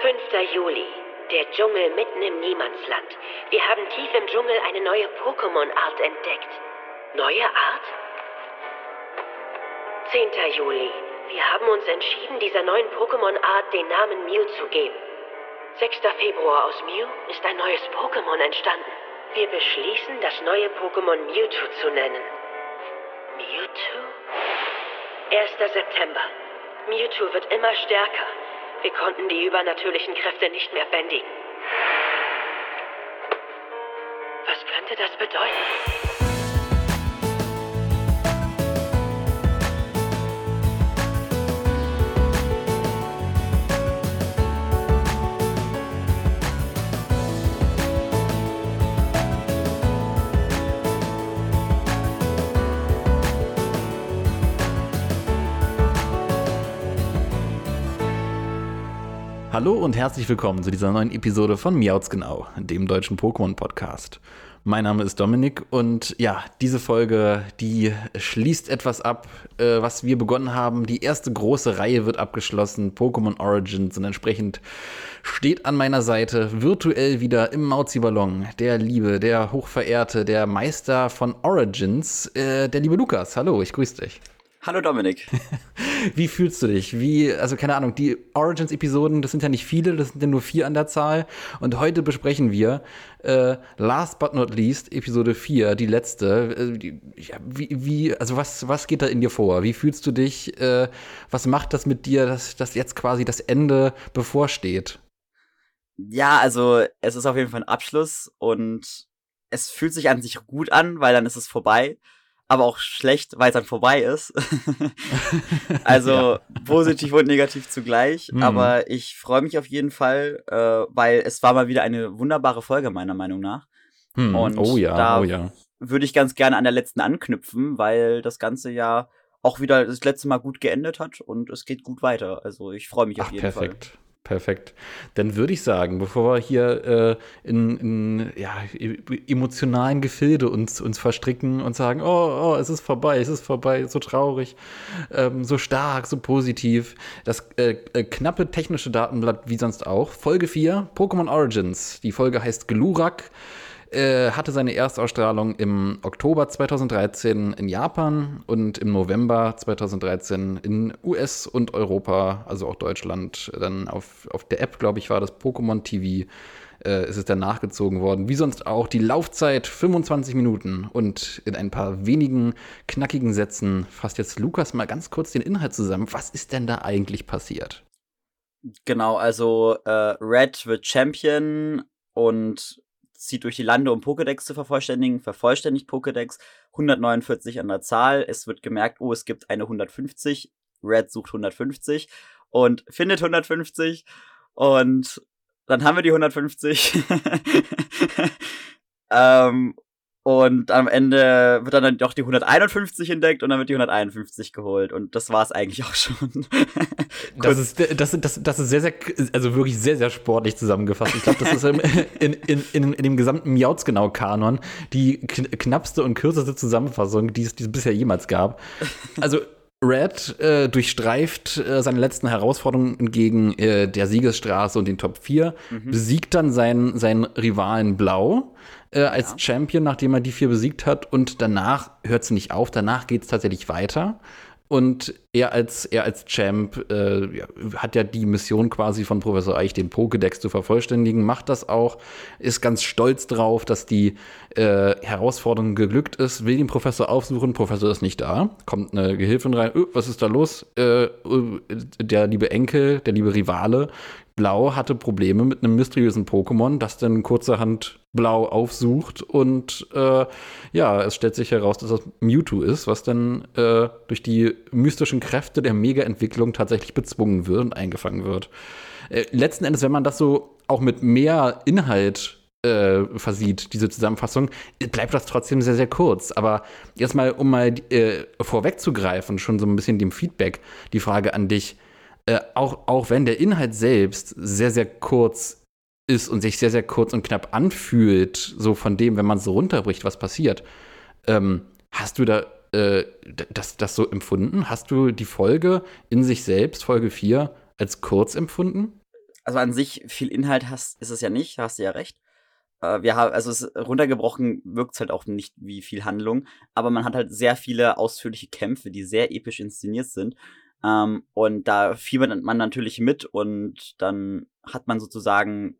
5. Juli. Der Dschungel mitten im Niemandsland. Wir haben tief im Dschungel eine neue Pokémon-Art entdeckt. Neue Art? 10. Juli. Wir haben uns entschieden, dieser neuen Pokémon-Art den Namen Mew zu geben. 6. Februar aus Mew ist ein neues Pokémon entstanden. Wir beschließen, das neue Pokémon Mewtwo zu nennen. Mewtwo? 1. September. Mewtwo wird immer stärker. Wir konnten die übernatürlichen Kräfte nicht mehr bändigen. Was könnte das bedeuten? Hallo und herzlich willkommen zu dieser neuen Episode von Miauts Genau, dem deutschen Pokémon-Podcast. Mein Name ist Dominik und ja, diese Folge, die schließt etwas ab, äh, was wir begonnen haben. Die erste große Reihe wird abgeschlossen, Pokémon Origins und entsprechend steht an meiner Seite virtuell wieder im Mauzi-Ballon der Liebe, der Hochverehrte, der Meister von Origins, äh, der liebe Lukas. Hallo, ich grüße dich. Hallo Dominik. Wie fühlst du dich? Wie, also keine Ahnung, die Origins-Episoden, das sind ja nicht viele, das sind ja nur vier an der Zahl. Und heute besprechen wir, äh, last but not least, Episode 4, die letzte. Äh, die, ja, wie, wie, also was, was geht da in dir vor? Wie fühlst du dich? Äh, was macht das mit dir, dass, dass jetzt quasi das Ende bevorsteht? Ja, also es ist auf jeden Fall ein Abschluss und es fühlt sich an sich gut an, weil dann ist es vorbei aber auch schlecht, weil es dann vorbei ist. also ja. positiv und negativ zugleich. Mhm. Aber ich freue mich auf jeden Fall, äh, weil es war mal wieder eine wunderbare Folge, meiner Meinung nach. Mhm. Und oh ja, da oh ja. würde ich ganz gerne an der letzten anknüpfen, weil das Ganze ja auch wieder das letzte Mal gut geendet hat und es geht gut weiter. Also ich freue mich Ach, auf jeden perfekt. Fall. Perfekt. Dann würde ich sagen, bevor wir hier äh, in, in ja, e, emotionalen Gefilde uns, uns verstricken und sagen, oh, oh, es ist vorbei, es ist vorbei, so traurig, ähm, so stark, so positiv. Das äh, äh, knappe technische Datenblatt wie sonst auch. Folge 4, Pokémon Origins. Die Folge heißt Glurak. Äh, hatte seine Erstausstrahlung im Oktober 2013 in Japan und im November 2013 in US und Europa, also auch Deutschland, dann auf, auf der App, glaube ich, war das Pokémon TV. Äh, ist es dann nachgezogen worden. Wie sonst auch die Laufzeit 25 Minuten und in ein paar wenigen knackigen Sätzen fasst jetzt Lukas mal ganz kurz den Inhalt zusammen. Was ist denn da eigentlich passiert? Genau, also äh, Red wird Champion und zieht durch die Lande, um Pokédex zu vervollständigen, vervollständigt Pokédex, 149 an der Zahl. Es wird gemerkt, oh, es gibt eine 150. Red sucht 150 und findet 150 und dann haben wir die 150. ähm, und am Ende wird dann doch die 151 entdeckt und dann wird die 151 geholt. Und das war es eigentlich auch schon. das, ist, das, das, das ist sehr, sehr, also wirklich sehr, sehr sportlich zusammengefasst. Ich glaube, das ist in, in, in, in dem gesamten Miauts-Genau-Kanon die knappste und kürzeste Zusammenfassung, die es, die es bisher jemals gab. Also, Red äh, durchstreift äh, seine letzten Herausforderungen gegen äh, der Siegesstraße und den Top 4, mhm. besiegt dann seinen, seinen Rivalen Blau äh, als ja. Champion, nachdem er die vier besiegt hat. Und danach hört es nicht auf, danach geht es tatsächlich weiter. Und er als, er als Champ äh, hat ja die Mission quasi von Professor Eich, den Pokédex zu vervollständigen, macht das auch, ist ganz stolz drauf, dass die äh, Herausforderung geglückt ist, will den Professor aufsuchen, Professor ist nicht da, kommt eine Gehilfin rein, öh, was ist da los? Äh, der liebe Enkel, der liebe Rivale, Blau hatte Probleme mit einem mysteriösen Pokémon, das dann kurzerhand Blau aufsucht und äh, ja, es stellt sich heraus, dass das Mewtwo ist, was dann äh, durch die mystischen Kräfte der Mega-Entwicklung tatsächlich bezwungen wird und eingefangen wird. Äh, letzten Endes, wenn man das so auch mit mehr Inhalt äh, versieht, diese Zusammenfassung, bleibt das trotzdem sehr, sehr kurz. Aber jetzt mal, um mal äh, vorwegzugreifen, schon so ein bisschen dem Feedback, die Frage an dich, äh, auch, auch wenn der Inhalt selbst sehr, sehr kurz ist und sich sehr, sehr kurz und knapp anfühlt, so von dem, wenn man so runterbricht, was passiert, ähm, hast du da äh, das, das so empfunden? Hast du die Folge in sich selbst, Folge 4, als kurz empfunden? also an sich viel Inhalt hast, ist es ja nicht, hast du ja recht. Äh, wir haben, also es runtergebrochen wirkt es halt auch nicht wie viel Handlung, aber man hat halt sehr viele ausführliche Kämpfe, die sehr episch inszeniert sind. Ähm, und da fiebert man natürlich mit und dann hat man sozusagen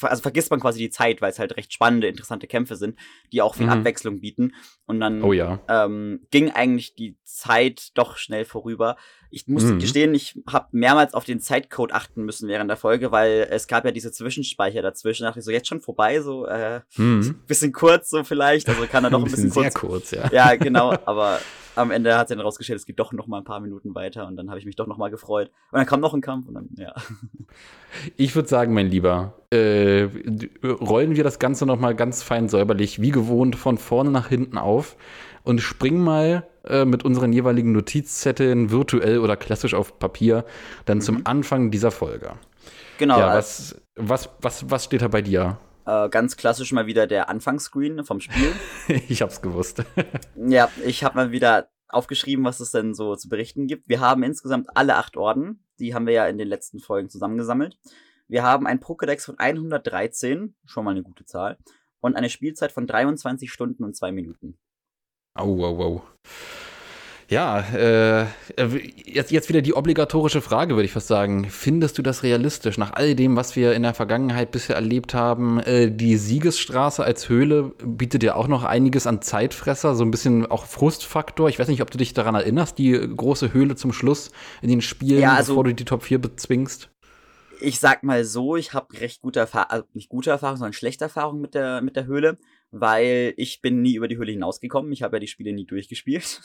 also vergisst man quasi die Zeit, weil es halt recht spannende, interessante Kämpfe sind, die auch viel mhm. Abwechslung bieten. Und dann oh, ja. ähm, ging eigentlich die Zeit doch schnell vorüber. Ich muss mhm. gestehen, ich habe mehrmals auf den Zeitcode achten müssen während der Folge, weil es gab ja diese Zwischenspeicher dazwischen. Da dachte ich so, jetzt schon vorbei, so äh, mhm. bisschen kurz so vielleicht. Also kann er doch ein bisschen, bisschen sehr kurz, ja. Ja, genau, aber am Ende hat sich dann rausgestellt, es geht doch noch mal ein paar Minuten weiter und dann habe ich mich doch noch mal gefreut. Und dann kam noch ein Kampf und dann, ja. Ich würde sagen, mein Lieber, äh, rollen wir das Ganze noch mal ganz fein säuberlich, wie gewohnt, von vorne nach hinten auf und springen mal äh, mit unseren jeweiligen Notizzetteln virtuell oder klassisch auf Papier dann mhm. zum Anfang dieser Folge. Genau. Ja, was, was, was, was steht da bei dir? Äh, ganz klassisch mal wieder der Anfangsscreen vom Spiel. ich hab's gewusst. ja, ich habe mal wieder aufgeschrieben, was es denn so zu berichten gibt. Wir haben insgesamt alle acht Orden. Die haben wir ja in den letzten Folgen zusammengesammelt. Wir haben ein Pokédex von 113, schon mal eine gute Zahl, und eine Spielzeit von 23 Stunden und zwei Minuten. Au, au, au. Ja, äh, jetzt, jetzt wieder die obligatorische Frage, würde ich fast sagen. Findest du das realistisch, nach all dem, was wir in der Vergangenheit bisher erlebt haben? Äh, die Siegesstraße als Höhle bietet ja auch noch einiges an Zeitfresser, so ein bisschen auch Frustfaktor. Ich weiß nicht, ob du dich daran erinnerst, die große Höhle zum Schluss in den Spielen, ja, also, bevor du die Top 4 bezwingst. Ich sag mal so, ich habe recht gute Erfahrung, also nicht gute Erfahrung, sondern schlechte Erfahrung mit der, mit der Höhle weil ich bin nie über die Höhle hinausgekommen. Ich habe ja die Spiele nie durchgespielt.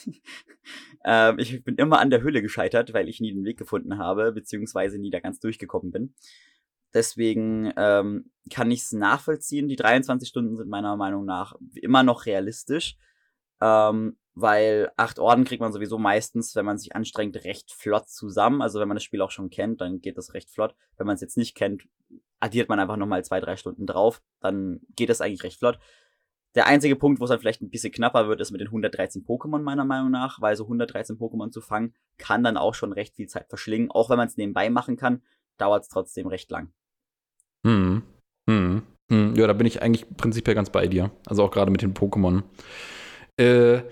ähm, ich bin immer an der Höhle gescheitert, weil ich nie den Weg gefunden habe, beziehungsweise nie da ganz durchgekommen bin. Deswegen ähm, kann ich es nachvollziehen. Die 23 Stunden sind meiner Meinung nach immer noch realistisch, ähm, weil acht Orden kriegt man sowieso meistens, wenn man sich anstrengt, recht flott zusammen. Also wenn man das Spiel auch schon kennt, dann geht das recht flott. Wenn man es jetzt nicht kennt, addiert man einfach nochmal zwei, drei Stunden drauf, dann geht das eigentlich recht flott. Der einzige Punkt, wo es dann vielleicht ein bisschen knapper wird, ist mit den 113 Pokémon meiner Meinung nach, weil so 113 Pokémon zu fangen, kann dann auch schon recht viel Zeit verschlingen. Auch wenn man es nebenbei machen kann, dauert es trotzdem recht lang. Hm. Hm. Hm. Ja, da bin ich eigentlich prinzipiell ganz bei dir. Also auch gerade mit den Pokémon. Äh,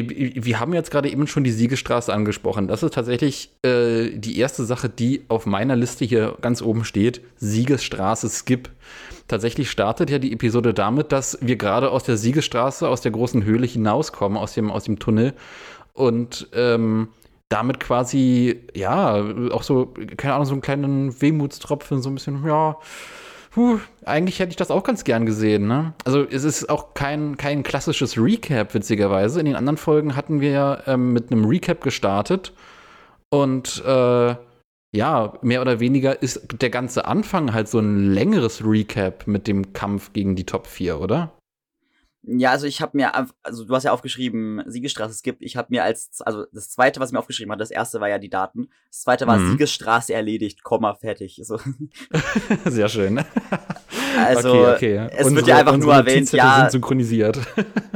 wir haben jetzt gerade eben schon die Siegestraße angesprochen. Das ist tatsächlich äh, die erste Sache, die auf meiner Liste hier ganz oben steht. Siegesstraße Skip. Tatsächlich startet ja die Episode damit, dass wir gerade aus der Siegesstraße, aus der großen Höhle hinauskommen, aus dem, aus dem Tunnel. Und ähm, damit quasi, ja, auch so, keine Ahnung, so einen kleinen Wehmutstropfen, so ein bisschen, ja, puh, eigentlich hätte ich das auch ganz gern gesehen, ne? Also es ist auch kein, kein klassisches Recap, witzigerweise. In den anderen Folgen hatten wir ja ähm, mit einem Recap gestartet und äh, ja, mehr oder weniger ist der ganze Anfang halt so ein längeres Recap mit dem Kampf gegen die Top 4, oder? Ja, also ich habe mir, also du hast ja aufgeschrieben, Siegesstraße Skip. Ich habe mir als, also das zweite, was ich mir aufgeschrieben habe, das erste war ja die Daten. Das zweite war mhm. Siegesstraße erledigt, Komma, fertig. So. Sehr schön. Also, okay, okay. es unsere, wird ja einfach nur erwähnt, ja. sind synchronisiert.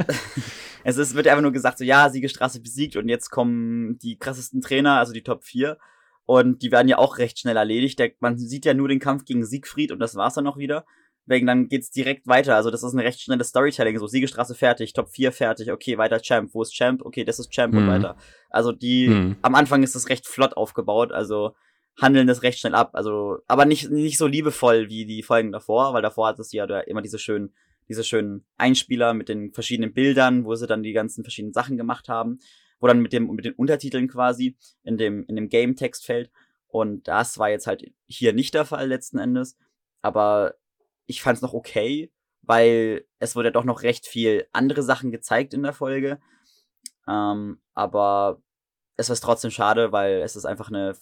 es ist, wird ja einfach nur gesagt, so, ja, Siegesstraße besiegt und jetzt kommen die krassesten Trainer, also die Top 4. Und die werden ja auch recht schnell erledigt. Der, man sieht ja nur den Kampf gegen Siegfried und das war's dann noch wieder. Wegen dann geht's direkt weiter. Also das ist ein recht schnelles Storytelling. So Siegestraße fertig, Top 4 fertig, okay, weiter Champ. Wo ist Champ? Okay, das ist Champ mhm. und weiter. Also die, mhm. am Anfang ist das recht flott aufgebaut. Also handeln das recht schnell ab. Also, aber nicht, nicht so liebevoll wie die Folgen davor, weil davor hat es ja immer diese schönen, diese schönen Einspieler mit den verschiedenen Bildern, wo sie dann die ganzen verschiedenen Sachen gemacht haben, wo dann mit dem, mit den Untertiteln quasi in dem, in dem Game-Text fällt. Und das war jetzt halt hier nicht der Fall letzten Endes. Aber ich fand es noch okay, weil es wurde ja doch noch recht viel andere Sachen gezeigt in der Folge. Ähm, aber es ist trotzdem schade, weil es ist einfach eine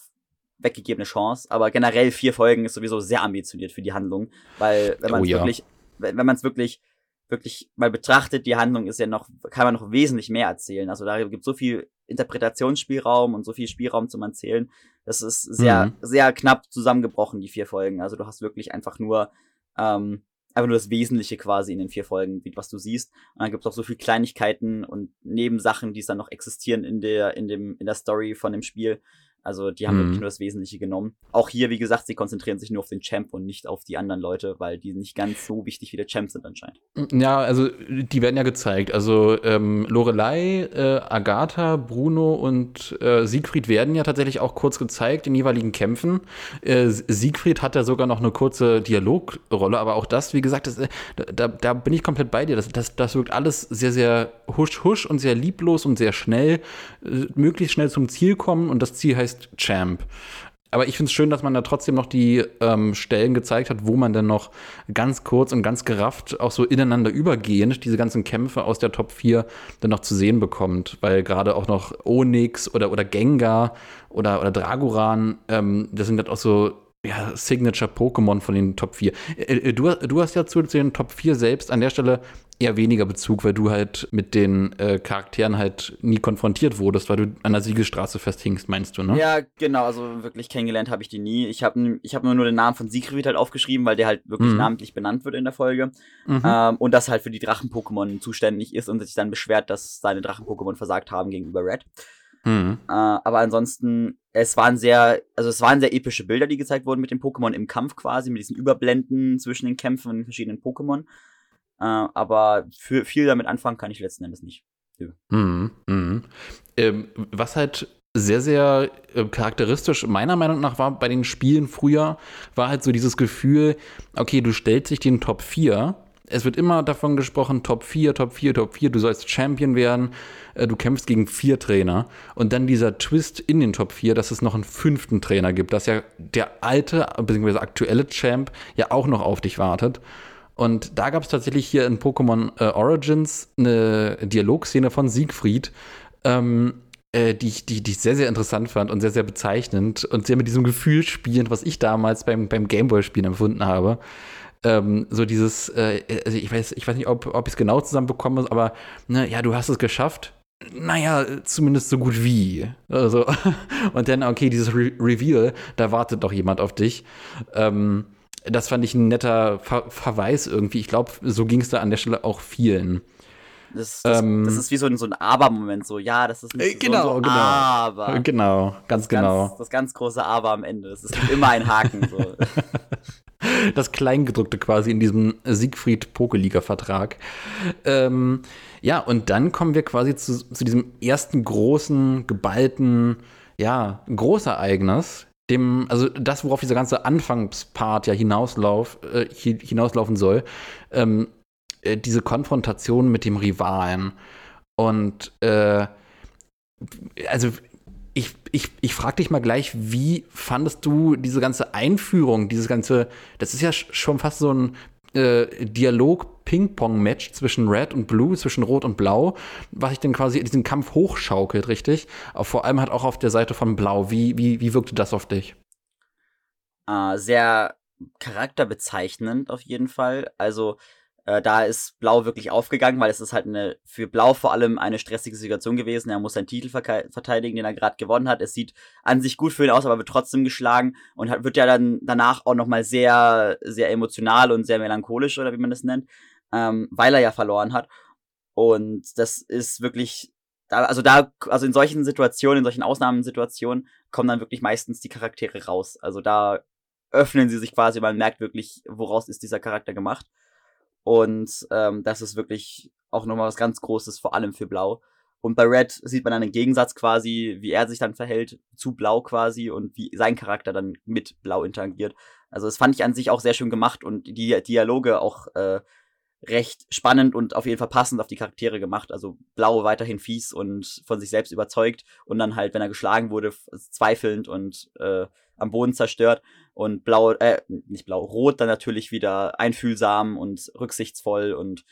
weggegebene Chance. Aber generell vier Folgen ist sowieso sehr ambitioniert für die Handlung, weil wenn man es oh, ja. wirklich, wenn man es wirklich wirklich mal betrachtet, die Handlung ist ja noch, kann man noch wesentlich mehr erzählen. Also da gibt so viel Interpretationsspielraum und so viel Spielraum zum Erzählen. Das ist sehr, mhm. sehr knapp zusammengebrochen, die vier Folgen. Also du hast wirklich einfach nur ähm, einfach nur das Wesentliche quasi in den vier Folgen, was du siehst. Und dann gibt es auch so viele Kleinigkeiten und Nebensachen, die dann noch existieren in der, in dem, in der Story von dem Spiel, Also die haben mhm. wirklich nur das Wesentliche genommen. Auch hier, wie gesagt, sie konzentrieren sich nur auf den Champ und nicht auf die anderen Leute, weil die nicht ganz so wichtig wie der Champ sind anscheinend. Ja, also die werden ja gezeigt. Also ähm, Lorelei, äh, Agatha, Bruno und äh, Siegfried werden ja tatsächlich auch kurz gezeigt in jeweiligen Kämpfen. Äh, Siegfried hat ja sogar noch eine kurze Dialogrolle, aber auch das, wie gesagt, das, äh, da, da bin ich komplett bei dir. Das, das, das wirkt alles sehr, sehr husch, husch und sehr lieblos und sehr schnell, äh, möglichst schnell zum Ziel kommen und das Ziel heißt Champ. Aber ich finde es schön, dass man da trotzdem noch die ähm, Stellen gezeigt hat, wo man dann noch ganz kurz und ganz gerafft, auch so ineinander übergehend, diese ganzen Kämpfe aus der Top 4 dann noch zu sehen bekommt. Weil gerade auch noch Onyx oder, oder Gengar oder, oder Dragoran, ähm, das sind halt auch so ja, Signature-Pokémon von den Top 4. Äh, äh, du, du hast ja zu, zu den Top 4 selbst an der Stelle eher weniger Bezug, weil du halt mit den äh, Charakteren halt nie konfrontiert wurdest, weil du an der Siegesstraße festhingst, meinst du, ne? Ja, genau, also wirklich kennengelernt habe ich die nie. Ich habe ich hab nur, nur den Namen von Siegfried halt aufgeschrieben, weil der halt wirklich mhm. namentlich benannt wird in der Folge. Mhm. Ähm, und das halt für die Drachen-Pokémon zuständig ist und sich dann beschwert, dass seine Drachen-Pokémon versagt haben gegenüber Red. Mhm. Äh, aber ansonsten, es waren sehr, also es waren sehr epische Bilder, die gezeigt wurden mit den Pokémon im Kampf quasi, mit diesen Überblenden zwischen den Kämpfen und den verschiedenen Pokémon. Äh, aber für viel damit anfangen kann ich letzten Endes nicht. Ja. Mhm. Mhm. Ähm, was halt sehr, sehr äh, charakteristisch meiner Meinung nach war bei den Spielen früher, war halt so dieses Gefühl, okay, du stellst dich den Top 4 es wird immer davon gesprochen, Top 4, Top 4, Top 4, du sollst Champion werden, äh, du kämpfst gegen vier Trainer. Und dann dieser Twist in den Top 4, dass es noch einen fünften Trainer gibt, dass ja der alte, bzw. aktuelle Champ ja auch noch auf dich wartet. Und da gab es tatsächlich hier in Pokémon äh, Origins eine Dialogszene von Siegfried, ähm, äh, die, ich, die, die ich sehr, sehr interessant fand und sehr, sehr bezeichnend und sehr mit diesem Gefühl spielend, was ich damals beim, beim Gameboy-Spielen empfunden habe ähm, so dieses, äh, also ich weiß, ich weiß nicht, ob, ob ich es genau zusammenbekomme, aber ne, ja, du hast es geschafft. Naja, zumindest so gut wie. Also, und dann, okay, dieses Re Reveal, da wartet doch jemand auf dich. Ähm, das fand ich ein netter Ver Verweis irgendwie. Ich glaube, so ging es da an der Stelle auch vielen. Das, das, ähm, das, ist wie so ein, so ein Aber-Moment, so, ja, das ist nicht genau, so, so genau. Aber. Genau, ganz genau. Ganz, das ganz große Aber am Ende. Es ist immer ein Haken. So. das Kleingedruckte quasi in diesem Siegfried-Pokeliga-Vertrag. Ähm, ja, und dann kommen wir quasi zu, zu diesem ersten großen, geballten, ja, Großereignis, dem, also das, worauf dieser ganze Anfangspart ja hinauslauf, äh, hinauslaufen soll, ähm, äh, diese Konfrontation mit dem Rivalen. Und äh, also ich, ich, ich frage dich mal gleich, wie fandest du diese ganze Einführung, dieses ganze, das ist ja schon fast so ein äh, Dialog-Ping-Pong-Match zwischen Red und Blue, zwischen Rot und Blau, was sich dann quasi diesen Kampf hochschaukelt, richtig? Aber vor allem halt auch auf der Seite von Blau. Wie, wie, wie wirkte das auf dich? Uh, sehr charakterbezeichnend auf jeden Fall. Also äh, da ist Blau wirklich aufgegangen, weil es ist halt eine für Blau vor allem eine stressige Situation gewesen. Er muss seinen Titel verteidigen, den er gerade gewonnen hat. Es sieht an sich gut für ihn aus, aber wird trotzdem geschlagen und hat, wird ja dann danach auch nochmal sehr, sehr emotional und sehr melancholisch oder wie man das nennt, ähm, weil er ja verloren hat. Und das ist wirklich da, also da, also in solchen Situationen, in solchen Ausnahmesituationen kommen dann wirklich meistens die Charaktere raus. Also da öffnen sie sich quasi, man merkt wirklich, woraus ist dieser Charakter gemacht. Und ähm, das ist wirklich auch nochmal was ganz Großes, vor allem für Blau. Und bei Red sieht man dann den Gegensatz quasi, wie er sich dann verhält zu Blau quasi und wie sein Charakter dann mit Blau interagiert. Also das fand ich an sich auch sehr schön gemacht und die Dialoge auch äh, recht spannend und auf jeden Fall passend auf die Charaktere gemacht. Also Blau weiterhin fies und von sich selbst überzeugt und dann halt, wenn er geschlagen wurde, zweifelnd und äh, am Boden zerstört und blau, äh, nicht blau, rot dann natürlich wieder einfühlsam und rücksichtsvoll und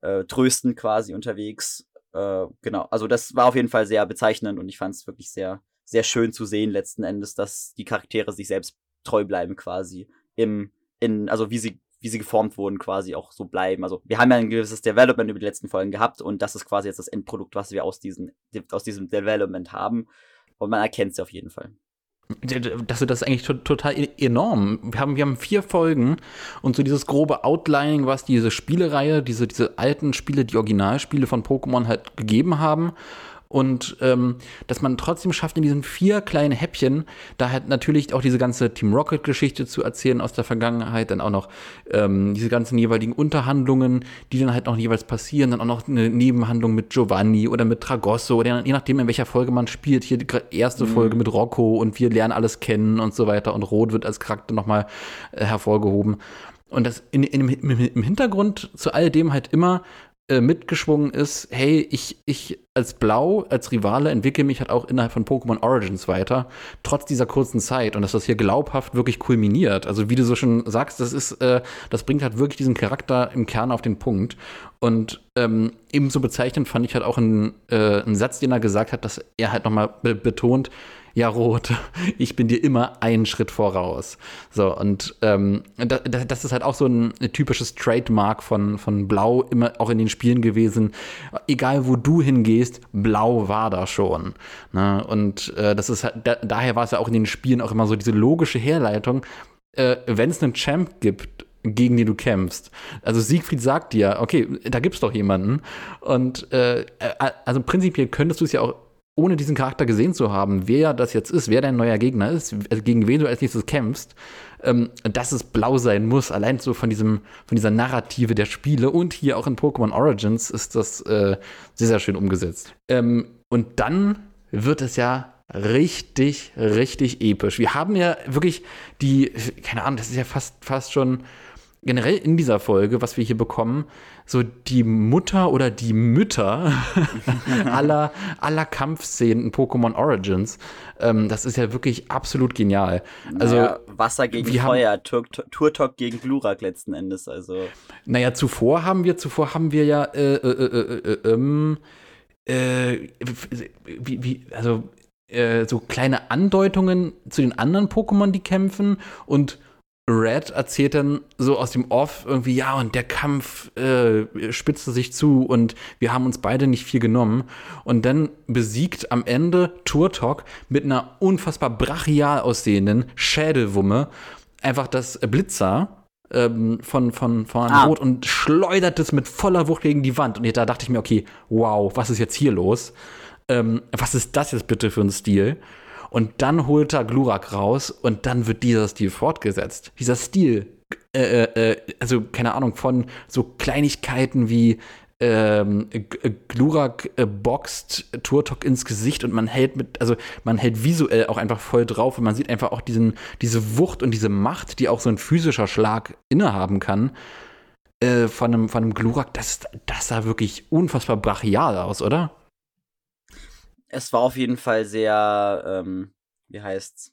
äh, tröstend quasi unterwegs. Äh, genau, also das war auf jeden Fall sehr bezeichnend und ich fand es wirklich sehr, sehr schön zu sehen letzten Endes, dass die Charaktere sich selbst treu bleiben quasi im, in, also wie sie wie sie geformt wurden, quasi auch so bleiben. Also wir haben ja ein gewisses Development über die letzten Folgen gehabt und das ist quasi jetzt das Endprodukt, was wir aus, diesen, aus diesem Development haben. Und man erkennt es auf jeden Fall. Das, das ist eigentlich total e-, enorm. Wir haben, wir haben vier Folgen und so dieses grobe Outlining, was diese Spielereihe, diese, diese alten Spiele, die Originalspiele von Pokémon halt gegeben haben. Und ähm, dass man trotzdem schafft, in diesen vier kleinen Häppchen da halt natürlich auch diese ganze Team Rocket-Geschichte zu erzählen aus der Vergangenheit, dann auch noch ähm, diese ganzen jeweiligen Unterhandlungen, die dann halt noch jeweils passieren, dann auch noch eine Nebenhandlung mit Giovanni oder mit Tragosso oder je nachdem, in welcher Folge man spielt. Hier die erste mhm. Folge mit Rocco und wir lernen alles kennen und so weiter und Rot wird als Charakter nochmal äh, hervorgehoben. Und das in, in, im Hintergrund zu all dem halt immer äh, mitgeschwungen ist, hey, ich, ich als Blau, als Rivale entwickle mich halt auch innerhalb von Pokémon Origins weiter, trotz dieser kurzen Zeit und dass das hier glaubhaft wirklich kulminiert. Also wie du so schon sagst, das ist, äh, das bringt halt wirklich diesen Charakter im Kern auf den Punkt. Und ähm, ebenso bezeichnend fand ich halt auch einen, äh, einen Satz, den er gesagt hat, dass er halt nochmal be betont, ja, Rot, ich bin dir immer einen Schritt voraus. So, und ähm, das, das ist halt auch so ein typisches Trademark von, von Blau, immer auch in den Spielen gewesen. Egal, wo du hingehst, Blau war da schon. Ne? Und äh, das ist halt, da, daher war es ja auch in den Spielen auch immer so diese logische Herleitung, äh, wenn es einen Champ gibt, gegen den du kämpfst. Also Siegfried sagt dir, okay, da gibt's doch jemanden. Und äh, äh also prinzipiell könntest du es ja auch ohne diesen Charakter gesehen zu haben, wer das jetzt ist, wer dein neuer Gegner ist, gegen wen du als nächstes kämpfst, ähm, dass es blau sein muss, allein so von diesem, von dieser Narrative der Spiele und hier auch in Pokémon Origins ist das äh, sehr, sehr schön umgesetzt. Ähm, und dann wird es ja richtig, richtig episch. Wir haben ja wirklich die, keine Ahnung, das ist ja fast, fast schon generell in dieser Folge, was wir hier bekommen, so die Mutter oder die Mütter aller, aller Kampfszenen in Pokémon Origins. Ähm, das ist ja wirklich absolut genial. Also naja, Wasser gegen Feuer, Turtok gegen Glurak letzten Endes. Also. Naja, zuvor haben wir, zuvor haben wir ja äh, äh, äh, äh ähm, äh wie, wie, also äh, so kleine Andeutungen zu den anderen Pokémon, die kämpfen und Red erzählt dann so aus dem Off irgendwie, ja, und der Kampf äh, spitzte sich zu und wir haben uns beide nicht viel genommen. Und dann besiegt am Ende Turtok mit einer unfassbar brachial aussehenden Schädelwumme einfach das Blitzer ähm, von, von, von ah. Rot und schleudert es mit voller Wucht gegen die Wand. Und da dachte ich mir, okay, wow, was ist jetzt hier los? Ähm, was ist das jetzt bitte für ein Stil? Und dann holt er Glurak raus und dann wird dieser Stil fortgesetzt. Dieser Stil, äh, äh, äh also keine Ahnung, von so Kleinigkeiten wie ähm, Glurak äh, boxt Turtok ins Gesicht und man hält mit, also man hält visuell auch einfach voll drauf und man sieht einfach auch diesen, diese Wucht und diese Macht, die auch so ein physischer Schlag innehaben kann. Äh, von einem, von einem Glurak, das, das sah wirklich unfassbar brachial aus, oder? Es war auf jeden Fall sehr, ähm, wie heißt's,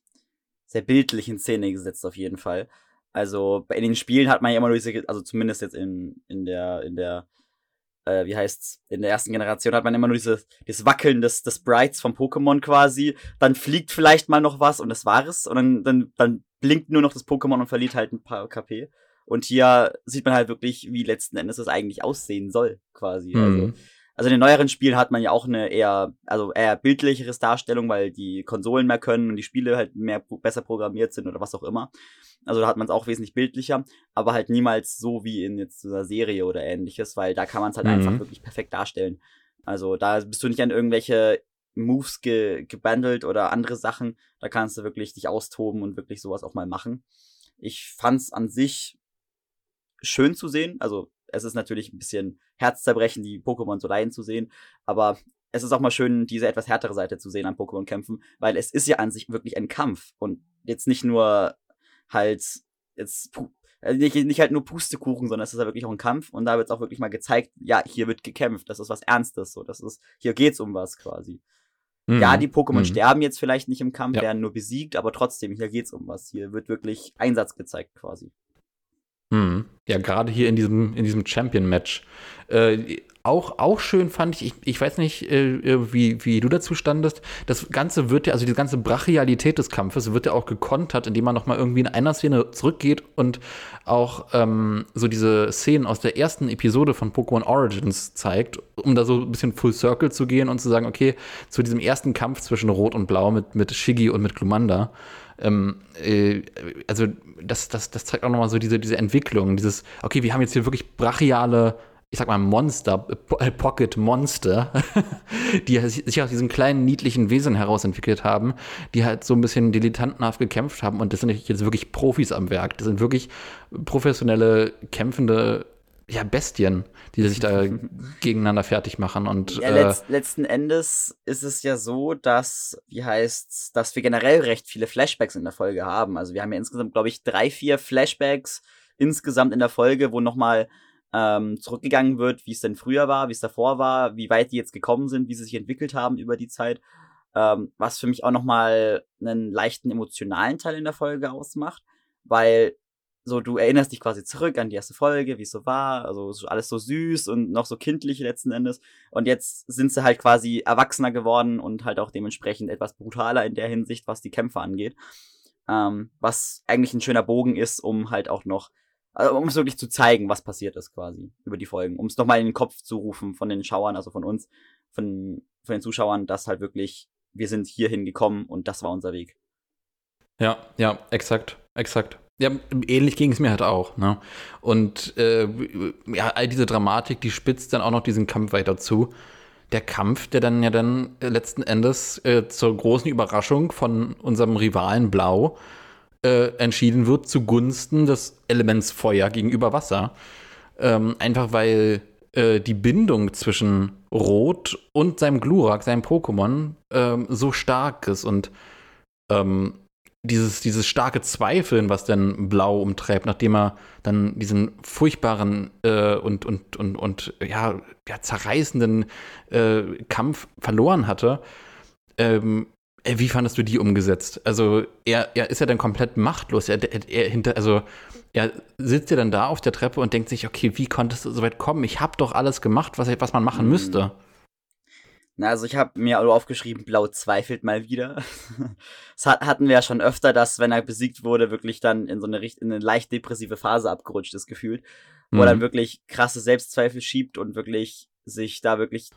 sehr bildlich in Szene gesetzt auf jeden Fall. Also in den Spielen hat man ja immer nur diese, also zumindest jetzt in, in der, in der, äh, wie heißt's, in der ersten Generation hat man immer nur dieses, dieses Wackeln des, des Sprites vom Pokémon quasi. Dann fliegt vielleicht mal noch was und das war es. Und dann, dann, dann blinkt nur noch das Pokémon und verliert halt ein paar KP. Und hier sieht man halt wirklich, wie letzten Endes es eigentlich aussehen soll, quasi. Mhm. Also also in den neueren Spielen hat man ja auch eine eher, also eher bildlicheres Darstellung, weil die Konsolen mehr können und die Spiele halt mehr besser programmiert sind oder was auch immer. Also da hat man es auch wesentlich bildlicher, aber halt niemals so wie in jetzt einer Serie oder ähnliches, weil da kann man es halt mhm. einfach wirklich perfekt darstellen. Also da bist du nicht an irgendwelche Moves ge gebundelt oder andere Sachen. Da kannst du wirklich dich austoben und wirklich sowas auch mal machen. Ich fand's an sich schön zu sehen. Also es ist natürlich ein bisschen Herzzerbrechend, die Pokémon so leiden zu sehen, aber es ist auch mal schön, diese etwas härtere Seite zu sehen an Pokémon-Kämpfen, weil es ist ja an sich wirklich ein Kampf und jetzt nicht nur halt jetzt also nicht, nicht halt nur Pustekuchen, sondern es ist ja wirklich auch ein Kampf und da wird es auch wirklich mal gezeigt, ja, hier wird gekämpft, das ist was Ernstes, so, das ist, hier geht's um was quasi. Mhm. Ja, die Pokémon mhm. sterben jetzt vielleicht nicht im Kampf, ja. werden nur besiegt, aber trotzdem, hier geht's um was. Hier wird wirklich Einsatz gezeigt quasi. Mhm. Ja, gerade hier in diesem, in diesem Champion-Match. Äh, auch, auch schön fand ich, ich, ich weiß nicht, äh, wie, wie du dazu standest, das Ganze wird ja, also die ganze Brachialität des Kampfes wird ja auch gekontert, indem man nochmal irgendwie in einer Szene zurückgeht und auch ähm, so diese Szenen aus der ersten Episode von Pokémon Origins zeigt, um da so ein bisschen Full Circle zu gehen und zu sagen, okay, zu diesem ersten Kampf zwischen Rot und Blau mit, mit Shiggy und mit Glumanda, ähm, äh, also das, das, das zeigt auch nochmal so diese, diese Entwicklung, dieses, okay, wir haben jetzt hier wirklich brachiale ich sag mal, Monster, äh, Pocket Monster, die sich aus diesem kleinen, niedlichen Wesen herausentwickelt haben, die halt so ein bisschen dilettantenhaft gekämpft haben. Und das sind jetzt wirklich Profis am Werk. Das sind wirklich professionelle, kämpfende ja, Bestien, die sich da gegeneinander fertig machen. Und, ja, letzt, äh, letzten Endes ist es ja so, dass, wie heißt's, dass wir generell recht viele Flashbacks in der Folge haben. Also wir haben ja insgesamt, glaube ich, drei, vier Flashbacks insgesamt in der Folge, wo nochmal ähm, zurückgegangen wird, wie es denn früher war, wie es davor war, wie weit die jetzt gekommen sind, wie sie sich entwickelt haben über die Zeit. Ähm, was für mich auch nochmal einen leichten emotionalen Teil in der Folge ausmacht, weil so du erinnerst dich quasi zurück an die erste Folge, wie es so war, also alles so süß und noch so kindlich letzten Endes. Und jetzt sind sie halt quasi erwachsener geworden und halt auch dementsprechend etwas brutaler in der Hinsicht, was die Kämpfe angeht. Ähm, was eigentlich ein schöner Bogen ist, um halt auch noch also, um es wirklich zu zeigen, was passiert ist quasi über die Folgen. Um es nochmal in den Kopf zu rufen von den Schauern, also von uns, von, von den Zuschauern, dass halt wirklich, wir sind hierhin gekommen und das war unser Weg. Ja, ja, exakt, exakt. Ja, ähnlich ging es mir halt auch. Ne? Und äh, ja, all diese Dramatik, die spitzt dann auch noch diesen Kampf weiter zu. Der Kampf, der dann ja dann letzten Endes äh, zur großen Überraschung von unserem Rivalen Blau äh, entschieden wird zugunsten des Elements Feuer gegenüber Wasser. Ähm, einfach weil äh, die Bindung zwischen Rot und seinem Glurak, seinem Pokémon, ähm, so stark ist und ähm, dieses, dieses starke Zweifeln, was dann Blau umtreibt, nachdem er dann diesen furchtbaren äh, und, und, und, und ja, ja zerreißenden äh, Kampf verloren hatte, ähm, äh, wie fandest du die umgesetzt? Also, er, er ist ja dann komplett machtlos. Er, er, er, hinter, also, er sitzt ja dann da auf der Treppe und denkt sich, okay, wie konntest du so weit kommen? Ich habe doch alles gemacht, was, was man machen mhm. müsste. Na, also ich habe mir aufgeschrieben, Blau zweifelt mal wieder. das hatten wir ja schon öfter, dass, wenn er besiegt wurde, wirklich dann in so eine, in eine leicht depressive Phase abgerutscht ist, gefühlt. Wo mhm. er dann wirklich krasse Selbstzweifel schiebt und wirklich sich da wirklich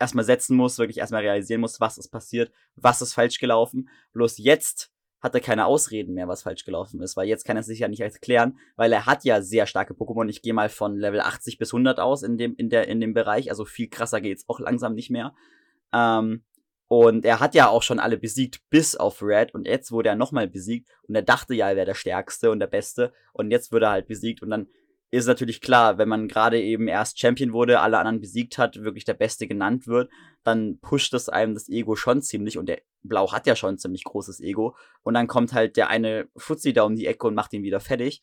erstmal setzen muss, wirklich erstmal realisieren muss, was ist passiert, was ist falsch gelaufen. Bloß jetzt hat er keine Ausreden mehr, was falsch gelaufen ist, weil jetzt kann er sich ja nicht erklären, weil er hat ja sehr starke Pokémon. Ich gehe mal von Level 80 bis 100 aus in dem, in der, in dem Bereich, also viel krasser geht's auch langsam nicht mehr. Ähm, und er hat ja auch schon alle besiegt, bis auf Red. Und jetzt wurde er nochmal besiegt. Und er dachte ja, er wäre der Stärkste und der Beste. Und jetzt wird er halt besiegt. Und dann ist natürlich klar, wenn man gerade eben erst Champion wurde, alle anderen besiegt hat, wirklich der Beste genannt wird, dann pusht es einem das Ego schon ziemlich und der Blau hat ja schon ein ziemlich großes Ego und dann kommt halt der eine Fuzzi da um die Ecke und macht ihn wieder fertig,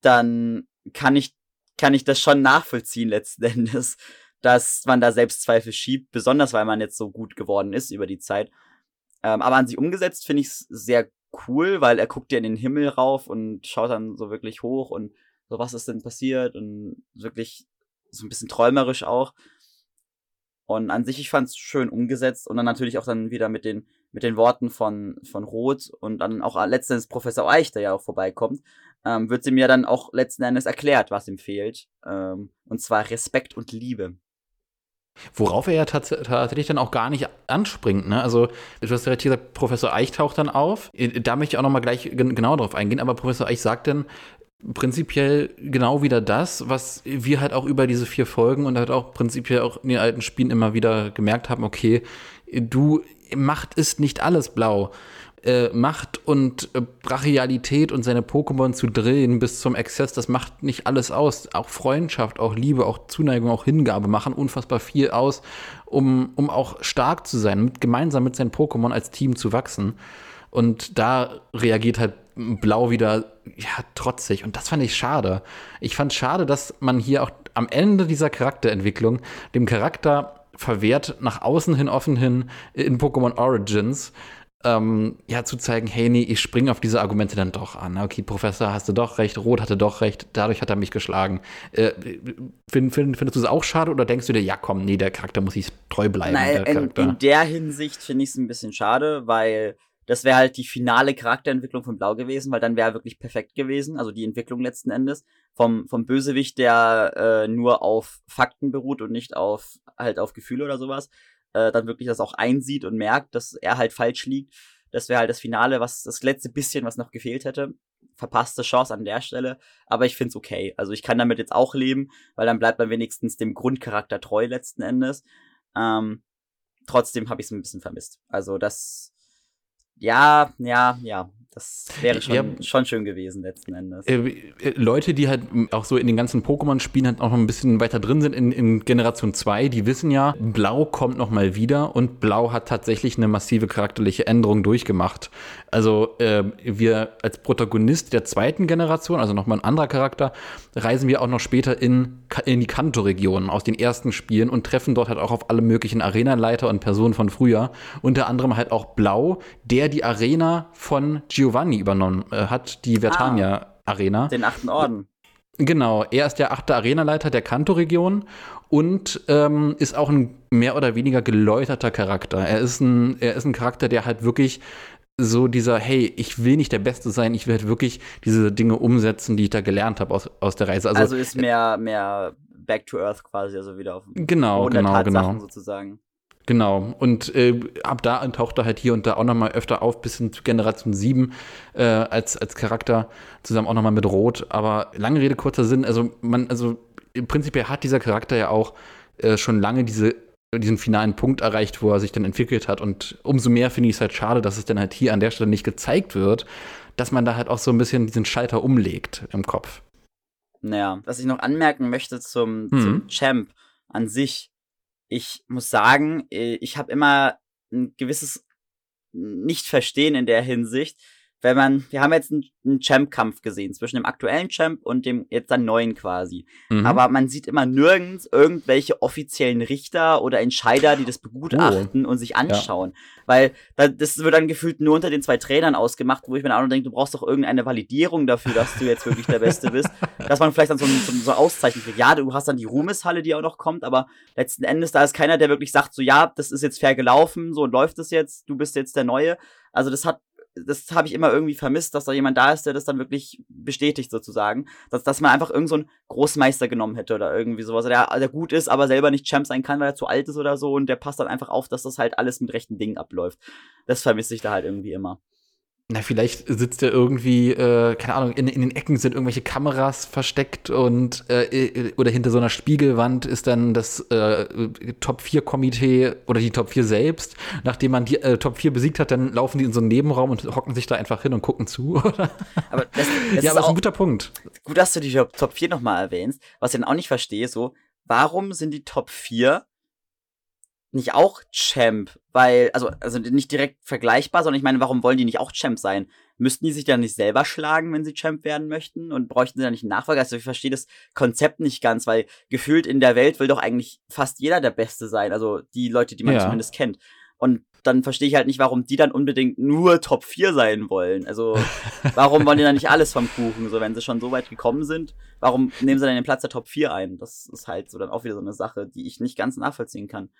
dann kann ich, kann ich das schon nachvollziehen letzten Endes, dass man da Selbstzweifel schiebt, besonders weil man jetzt so gut geworden ist über die Zeit. Ähm, aber an sich umgesetzt finde ich es sehr cool, weil er guckt ja in den Himmel rauf und schaut dann so wirklich hoch und so was ist denn passiert und wirklich so ein bisschen träumerisch auch. Und an sich, ich fand es schön umgesetzt und dann natürlich auch dann wieder mit den, mit den Worten von, von Roth und dann auch letztens Professor Eich, der ja auch vorbeikommt, ähm, wird sie mir dann auch letzten Endes erklärt, was ihm fehlt. Ähm, und zwar Respekt und Liebe. Worauf er ja tats tatsächlich dann auch gar nicht anspringt. Ne? Also, du hast ja gesagt, Professor Eich taucht dann auf. Da möchte ich auch nochmal gleich genau drauf eingehen. Aber Professor Eich sagt dann, prinzipiell genau wieder das, was wir halt auch über diese vier Folgen und halt auch prinzipiell auch in den alten Spielen immer wieder gemerkt haben, okay, du, Macht ist nicht alles blau. Äh, Macht und äh, Brachialität und seine Pokémon zu drillen bis zum Exzess, das macht nicht alles aus. Auch Freundschaft, auch Liebe, auch Zuneigung, auch Hingabe machen unfassbar viel aus, um, um auch stark zu sein, mit, gemeinsam mit seinen Pokémon als Team zu wachsen. Und da reagiert halt Blau wieder ja, trotzig. Und das fand ich schade. Ich fand schade, dass man hier auch am Ende dieser Charakterentwicklung dem Charakter verwehrt, nach außen hin, offen hin, in Pokémon Origins, ähm, ja, zu zeigen, hey, nee, ich springe auf diese Argumente dann doch an. Okay, Professor, hast du doch recht, Rot hatte doch recht, dadurch hat er mich geschlagen. Äh, find, find, findest du es auch schade oder denkst du dir, ja, komm, nee, der Charakter muss sich treu bleiben? Nein, in, in, der Hinsicht finde ich es ein bisschen schade, weil das wäre halt die finale Charakterentwicklung von Blau gewesen, weil dann wäre er wirklich perfekt gewesen. Also die Entwicklung letzten Endes vom, vom Bösewicht, der äh, nur auf Fakten beruht und nicht auf halt auf Gefühle oder sowas, äh, dann wirklich das auch einsieht und merkt, dass er halt falsch liegt. Das wäre halt das Finale, was das letzte bisschen, was noch gefehlt hätte. verpasste Chance an der Stelle, aber ich find's okay. Also ich kann damit jetzt auch leben, weil dann bleibt man wenigstens dem Grundcharakter treu letzten Endes. Ähm, trotzdem habe ich es ein bisschen vermisst. Also das, ja, ja, ja, das wäre schon, ja, schon schön gewesen letzten Endes. Äh, äh, Leute, die halt auch so in den ganzen Pokémon-Spielen halt auch noch ein bisschen weiter drin sind in, in Generation 2, die wissen ja, Blau kommt noch mal wieder und Blau hat tatsächlich eine massive charakterliche Änderung durchgemacht. Also äh, wir als Protagonist der zweiten Generation, also nochmal ein anderer Charakter, reisen wir auch noch später in, in die Kanto-Region aus den ersten Spielen und treffen dort halt auch auf alle möglichen Arenaleiter und Personen von früher. Unter anderem halt auch Blau, der die Arena von Giovanni übernommen äh, hat, die Vertania ah, Arena. Den achten Orden. Genau, er ist der achte Arenaleiter der Kanto-Region und ähm, ist auch ein mehr oder weniger geläuterter Charakter. Er ist ein, er ist ein Charakter, der halt wirklich so dieser, hey, ich will nicht der Beste sein, ich will halt wirklich diese Dinge umsetzen, die ich da gelernt habe aus, aus der Reise. Also, also ist mehr, mehr Back to Earth quasi, also wieder auf genau, genau, Tatsachen genau. sozusagen. Genau, und äh, ab da taucht er halt hier und da auch noch mal öfter auf, bis hin zu Generation 7 äh, als, als Charakter, zusammen auch noch mal mit Rot. Aber lange Rede, kurzer Sinn, also man, also im Prinzip hat dieser Charakter ja auch äh, schon lange diese diesen finalen Punkt erreicht, wo er sich dann entwickelt hat. Und umso mehr finde ich es halt schade, dass es dann halt hier an der Stelle nicht gezeigt wird, dass man da halt auch so ein bisschen diesen Schalter umlegt im Kopf. Naja, was ich noch anmerken möchte zum, hm. zum Champ an sich, ich muss sagen, äh, ich habe immer ein gewisses Nicht-Verstehen in der Hinsicht, wenn man, wir haben jetzt einen, einen Champ-Kampf gesehen zwischen dem aktuellen Champ und dem jetzt dann neuen quasi. Mhm. Aber man sieht immer nirgends irgendwelche offiziellen Richter oder Entscheider, die das begutachten oh. und sich anschauen. Ja. Weil das wird dann gefühlt nur unter den zwei Trainern ausgemacht, wo ich mir auch noch denke, du brauchst doch irgendeine Validierung dafür, dass du jetzt wirklich der Beste bist. Dass man vielleicht dann so, so, so Auszeichnung kriegt. Ja, du hast dann die Ruhmeshalle, die auch noch kommt, aber letzten Endes, da ist keiner, der wirklich sagt, so ja, das ist jetzt fair gelaufen, so läuft es jetzt, du bist jetzt der Neue. Also das hat das habe ich immer irgendwie vermisst, dass da jemand da ist, der das dann wirklich bestätigt sozusagen. Dass, dass man einfach irgendeinen so Großmeister genommen hätte oder irgendwie sowas, der, der gut ist, aber selber nicht Champ sein kann, weil er zu alt ist oder so und der passt dann einfach auf, dass das halt alles mit rechten Dingen abläuft. Das vermisse ich da halt irgendwie immer. Na, vielleicht sitzt er irgendwie, äh, keine Ahnung, in, in den Ecken sind irgendwelche Kameras versteckt und äh, äh oder hinter so einer Spiegelwand ist dann das äh, Top 4 Komitee oder die Top 4 selbst. Nachdem man die äh, Top 4 besiegt hat, dann laufen die in so einen Nebenraum und hocken sich da einfach hin und gucken zu, oder? Aber das, das ja, aber ist ein guter Punkt. Gut, dass du die Top 4 nochmal erwähnst. Was ich dann auch nicht verstehe, so, warum sind die Top 4 nicht auch Champ? Weil, also, also nicht direkt vergleichbar, sondern ich meine, warum wollen die nicht auch Champ sein? Müssten die sich dann nicht selber schlagen, wenn sie Champ werden möchten? Und bräuchten sie dann nicht einen Nachfolger? Also ich verstehe das Konzept nicht ganz, weil gefühlt in der Welt will doch eigentlich fast jeder der Beste sein. Also die Leute, die man ja. zumindest kennt. Und dann verstehe ich halt nicht, warum die dann unbedingt nur Top 4 sein wollen. Also, warum wollen die dann nicht alles vom Kuchen? So, wenn sie schon so weit gekommen sind, warum nehmen sie dann den Platz der Top 4 ein? Das ist halt so dann auch wieder so eine Sache, die ich nicht ganz nachvollziehen kann.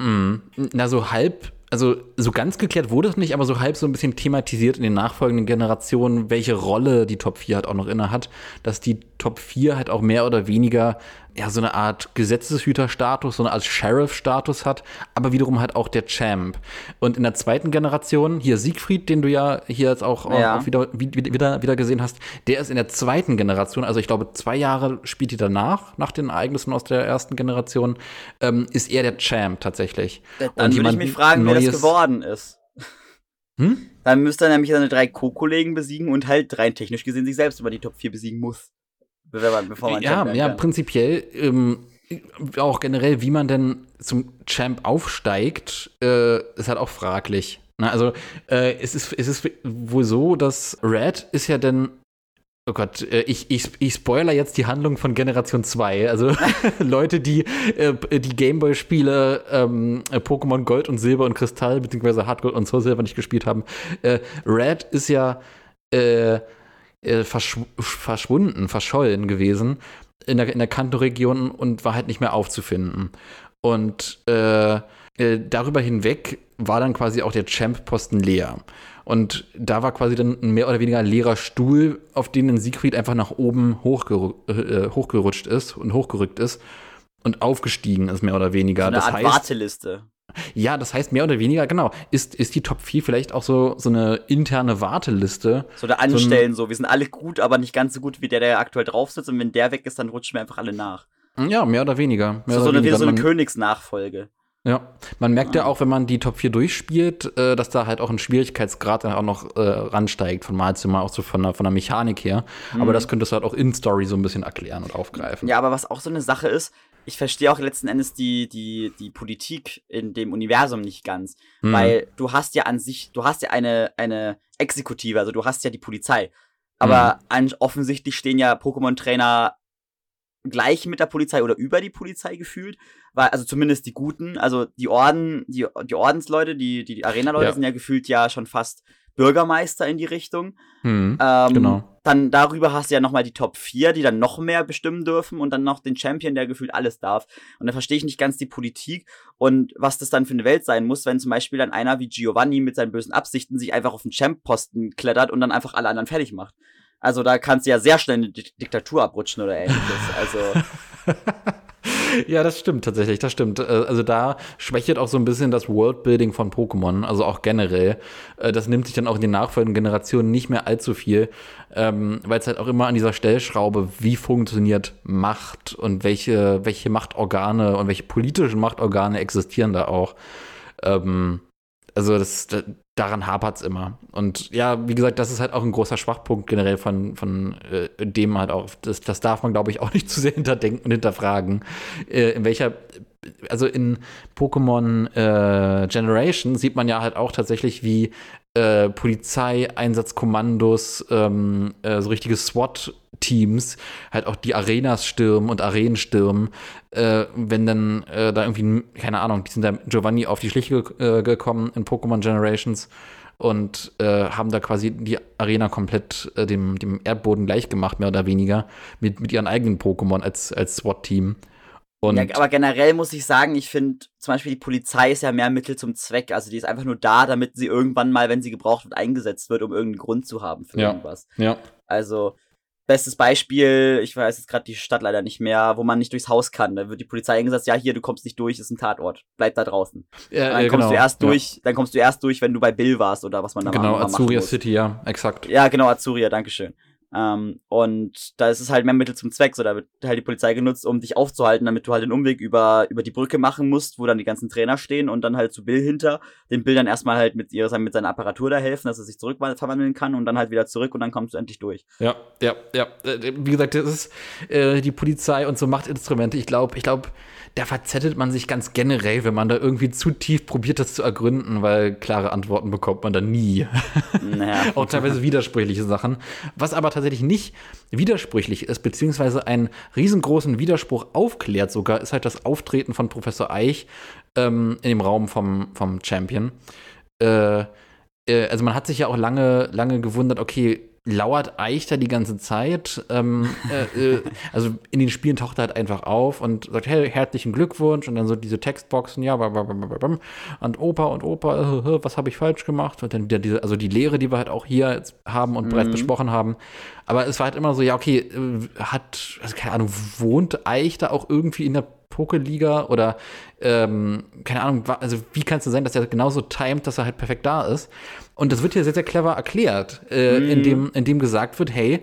Mhm. Na, so halb, also so ganz geklärt wurde es nicht, aber so halb so ein bisschen thematisiert in den nachfolgenden Generationen, welche Rolle die Top 4 halt auch noch inne hat, dass die Top 4 halt auch mehr oder weniger ja, so eine Art Gesetzeshüterstatus, so eine Art Sheriff-Status hat, aber wiederum halt auch der Champ. Und in der zweiten Generation, hier Siegfried, den du ja hier jetzt auch, ja. auch wieder, wieder, wieder gesehen hast, der ist in der zweiten Generation, also ich glaube zwei Jahre spielt die danach, nach den Ereignissen aus der ersten Generation, ähm, ist er der Champ tatsächlich. Dann würde ich mich fragen, wer das geworden ist. Hm? Dann müsste er nämlich seine drei Co-Kollegen besiegen und halt rein technisch gesehen sich selbst über die Top 4 besiegen muss bevor man ja, ja, kann. prinzipiell ähm, auch generell, wie man denn zum Champ aufsteigt, äh, ist halt auch fraglich. Na, also äh, es, ist, es ist wohl so, dass Red ist ja dann Oh Gott, äh, ich, ich, ich spoiler jetzt die Handlung von Generation 2. Also Leute, die äh, die Gameboy-Spiele ähm, äh, Pokémon Gold und Silber und Kristall, beziehungsweise Hard Gold und Soul Silver nicht gespielt haben. Äh, Red ist ja äh, verschw verschwunden, verschollen gewesen in der, in der Kanto-Region und war halt nicht mehr aufzufinden. Und äh, äh, darüber hinweg war dann quasi auch der Champ-Posten leer. Und da war quasi dann ein mehr oder weniger leerer Stuhl, auf den ein Siegfried einfach nach oben hochgeru äh, hochgerutscht ist und hochgerückt ist und aufgestiegen ist, mehr oder weniger. So eine das Art heißt, Warteliste. Ja, das heißt mehr oder weniger, genau. Ist, ist die Top 4 vielleicht auch so, so eine interne Warteliste? So da anstellen, so, so, wir sind alle gut, aber nicht ganz so gut wie der, der aktuell drauf sitzt. Und wenn der weg ist, dann rutschen wir einfach alle nach. Ja, mehr oder weniger. Mehr so, oder so, eine, weniger. so eine Königsnachfolge. Ja, man merkt ja auch, wenn man die Top 4 durchspielt, äh, dass da halt auch ein Schwierigkeitsgrad dann auch noch äh, ransteigt, von Mal zu Mal, auch so von der, von der Mechanik her. Aber das könntest du halt auch in Story so ein bisschen erklären und aufgreifen. Mhm. Ja, aber was auch so eine Sache ist, ich verstehe auch letzten Endes die, die, die Politik in dem Universum nicht ganz. Hm. Weil du hast ja an sich, du hast ja eine, eine Exekutive, also du hast ja die Polizei. Aber an, offensichtlich stehen ja Pokémon-Trainer gleich mit der Polizei oder über die Polizei gefühlt. Weil, also zumindest die Guten, also die Orden, die, die Ordensleute, die, die, die Arena-Leute Ja. sind ja gefühlt ja schon fast Bürgermeister in die Richtung. Hm. Ähm, Genau. Dann darüber hast du ja nochmal die Top 4, die dann noch mehr bestimmen dürfen und dann noch den Champion, der gefühlt alles darf. Und da verstehe ich nicht ganz die Politik und was das dann für eine Welt sein muss, wenn zum Beispiel dann einer wie Giovanni mit seinen bösen Absichten sich einfach auf den Champ-Posten klettert und dann einfach alle anderen fertig macht. Also da kannst du ja sehr schnell in eine Dik- Diktatur abrutschen oder ähnliches. Also Ja, das stimmt tatsächlich, das stimmt. Äh, Also da schwächelt auch so ein bisschen das Worldbuilding von Pokémon, also auch generell. Äh, Das nimmt sich dann auch in den nachfolgenden Generationen nicht mehr allzu viel, ähm, weil es halt auch immer an dieser Stellschraube, wie funktioniert Macht und welche, welche Machtorgane und welche politischen Machtorgane existieren da auch. Ähm, also das, da, daran hapert es immer. Und ja, wie gesagt, das ist halt auch ein großer Schwachpunkt generell von, von äh, dem halt auch, das, das darf man, glaube ich, auch nicht zu sehr hinterdenken und hinterfragen. Äh, in welcher, also in Pokémon äh, Generation sieht man ja halt auch tatsächlich, wie äh, Polizeieinsatzkommandos, ähm, äh, so richtige SWAT-Teams halt auch die Arenas stürmen und Arenen stürmen, äh, wenn dann äh, da irgendwie, keine Ahnung, die sind da Giovanni auf die Schliche äh, gekommen in Pokémon Generations und äh, haben da quasi die Arena komplett äh, dem, dem Erdboden gleich gemacht, mehr oder weniger, mit, mit ihren eigenen Pokémon als, als SWAT-Team. Und ja, aber generell muss ich sagen, ich finde zum Beispiel die Polizei ist ja mehr Mittel zum Zweck. Also die ist einfach nur da, damit sie irgendwann mal, wenn sie gebraucht wird, eingesetzt wird, um irgendeinen Grund zu haben für Ja. irgendwas. ja, Also, bestes Beispiel, ich weiß jetzt gerade die Stadt leider nicht mehr, wo man nicht durchs Haus kann. Da wird die Polizei eingesetzt, ja, hier, du kommst nicht durch, ist ein Tatort. Bleib da draußen. ja dann kommst genau, du erst ja. durch, dann kommst du erst durch, wenn du bei Bill warst oder was man da Genau, mal machen Azuria. City, ja, exakt. Ja, genau, Azuria, dankeschön. Ähm, und da ist es halt mehr Mittel zum Zweck. So, da wird halt die Polizei genutzt, um dich aufzuhalten, damit du halt den Umweg über, über die Brücke machen musst, wo dann die ganzen Trainer stehen und dann halt zu Bill hinter. Den Bill dann erstmal halt mit, ihrer, mit seiner Apparatur da helfen, dass er sich zurückverwandeln kann und dann halt wieder zurück und dann kommst du endlich durch. Ja, ja, ja. Äh, Wie gesagt, das ist äh, die Polizei und so Machtinstrumente. Ich glaube, ich glaube, da verzettelt man sich ganz generell, wenn man da irgendwie zu tief probiert, das zu ergründen, weil klare Antworten bekommt man da nie. Naja. Auch teilweise widersprüchliche Sachen. Was aber tatsächlich nicht widersprüchlich ist, beziehungsweise einen riesengroßen Widerspruch aufklärt sogar, ist halt das Auftreten von Professor Eich ähm, in dem Raum vom, vom Champion. Äh, äh, also man hat sich ja auch lange, lange gewundert, okay, lauert Eich da die ganze Zeit? Ähm, äh, äh, also in den Spielen taucht er halt einfach auf und sagt, hey, herzlichen Glückwunsch und dann so diese Textboxen, ja, bam. und Opa und Opa, äh, was habe ich falsch gemacht? Und dann wieder diese, also die Lehre, die wir halt auch hier jetzt haben und bereits Mhm. besprochen haben. Aber es war halt immer so, ja, okay, äh, hat, also keine Ahnung, wohnt Eich da auch irgendwie in der Pokeliga oder ähm, keine Ahnung, also wie kann es denn sein, dass er genauso timet, dass er halt perfekt da ist? Und das wird hier sehr, sehr clever erklärt, äh, Mhm. indem, indem gesagt wird, hey,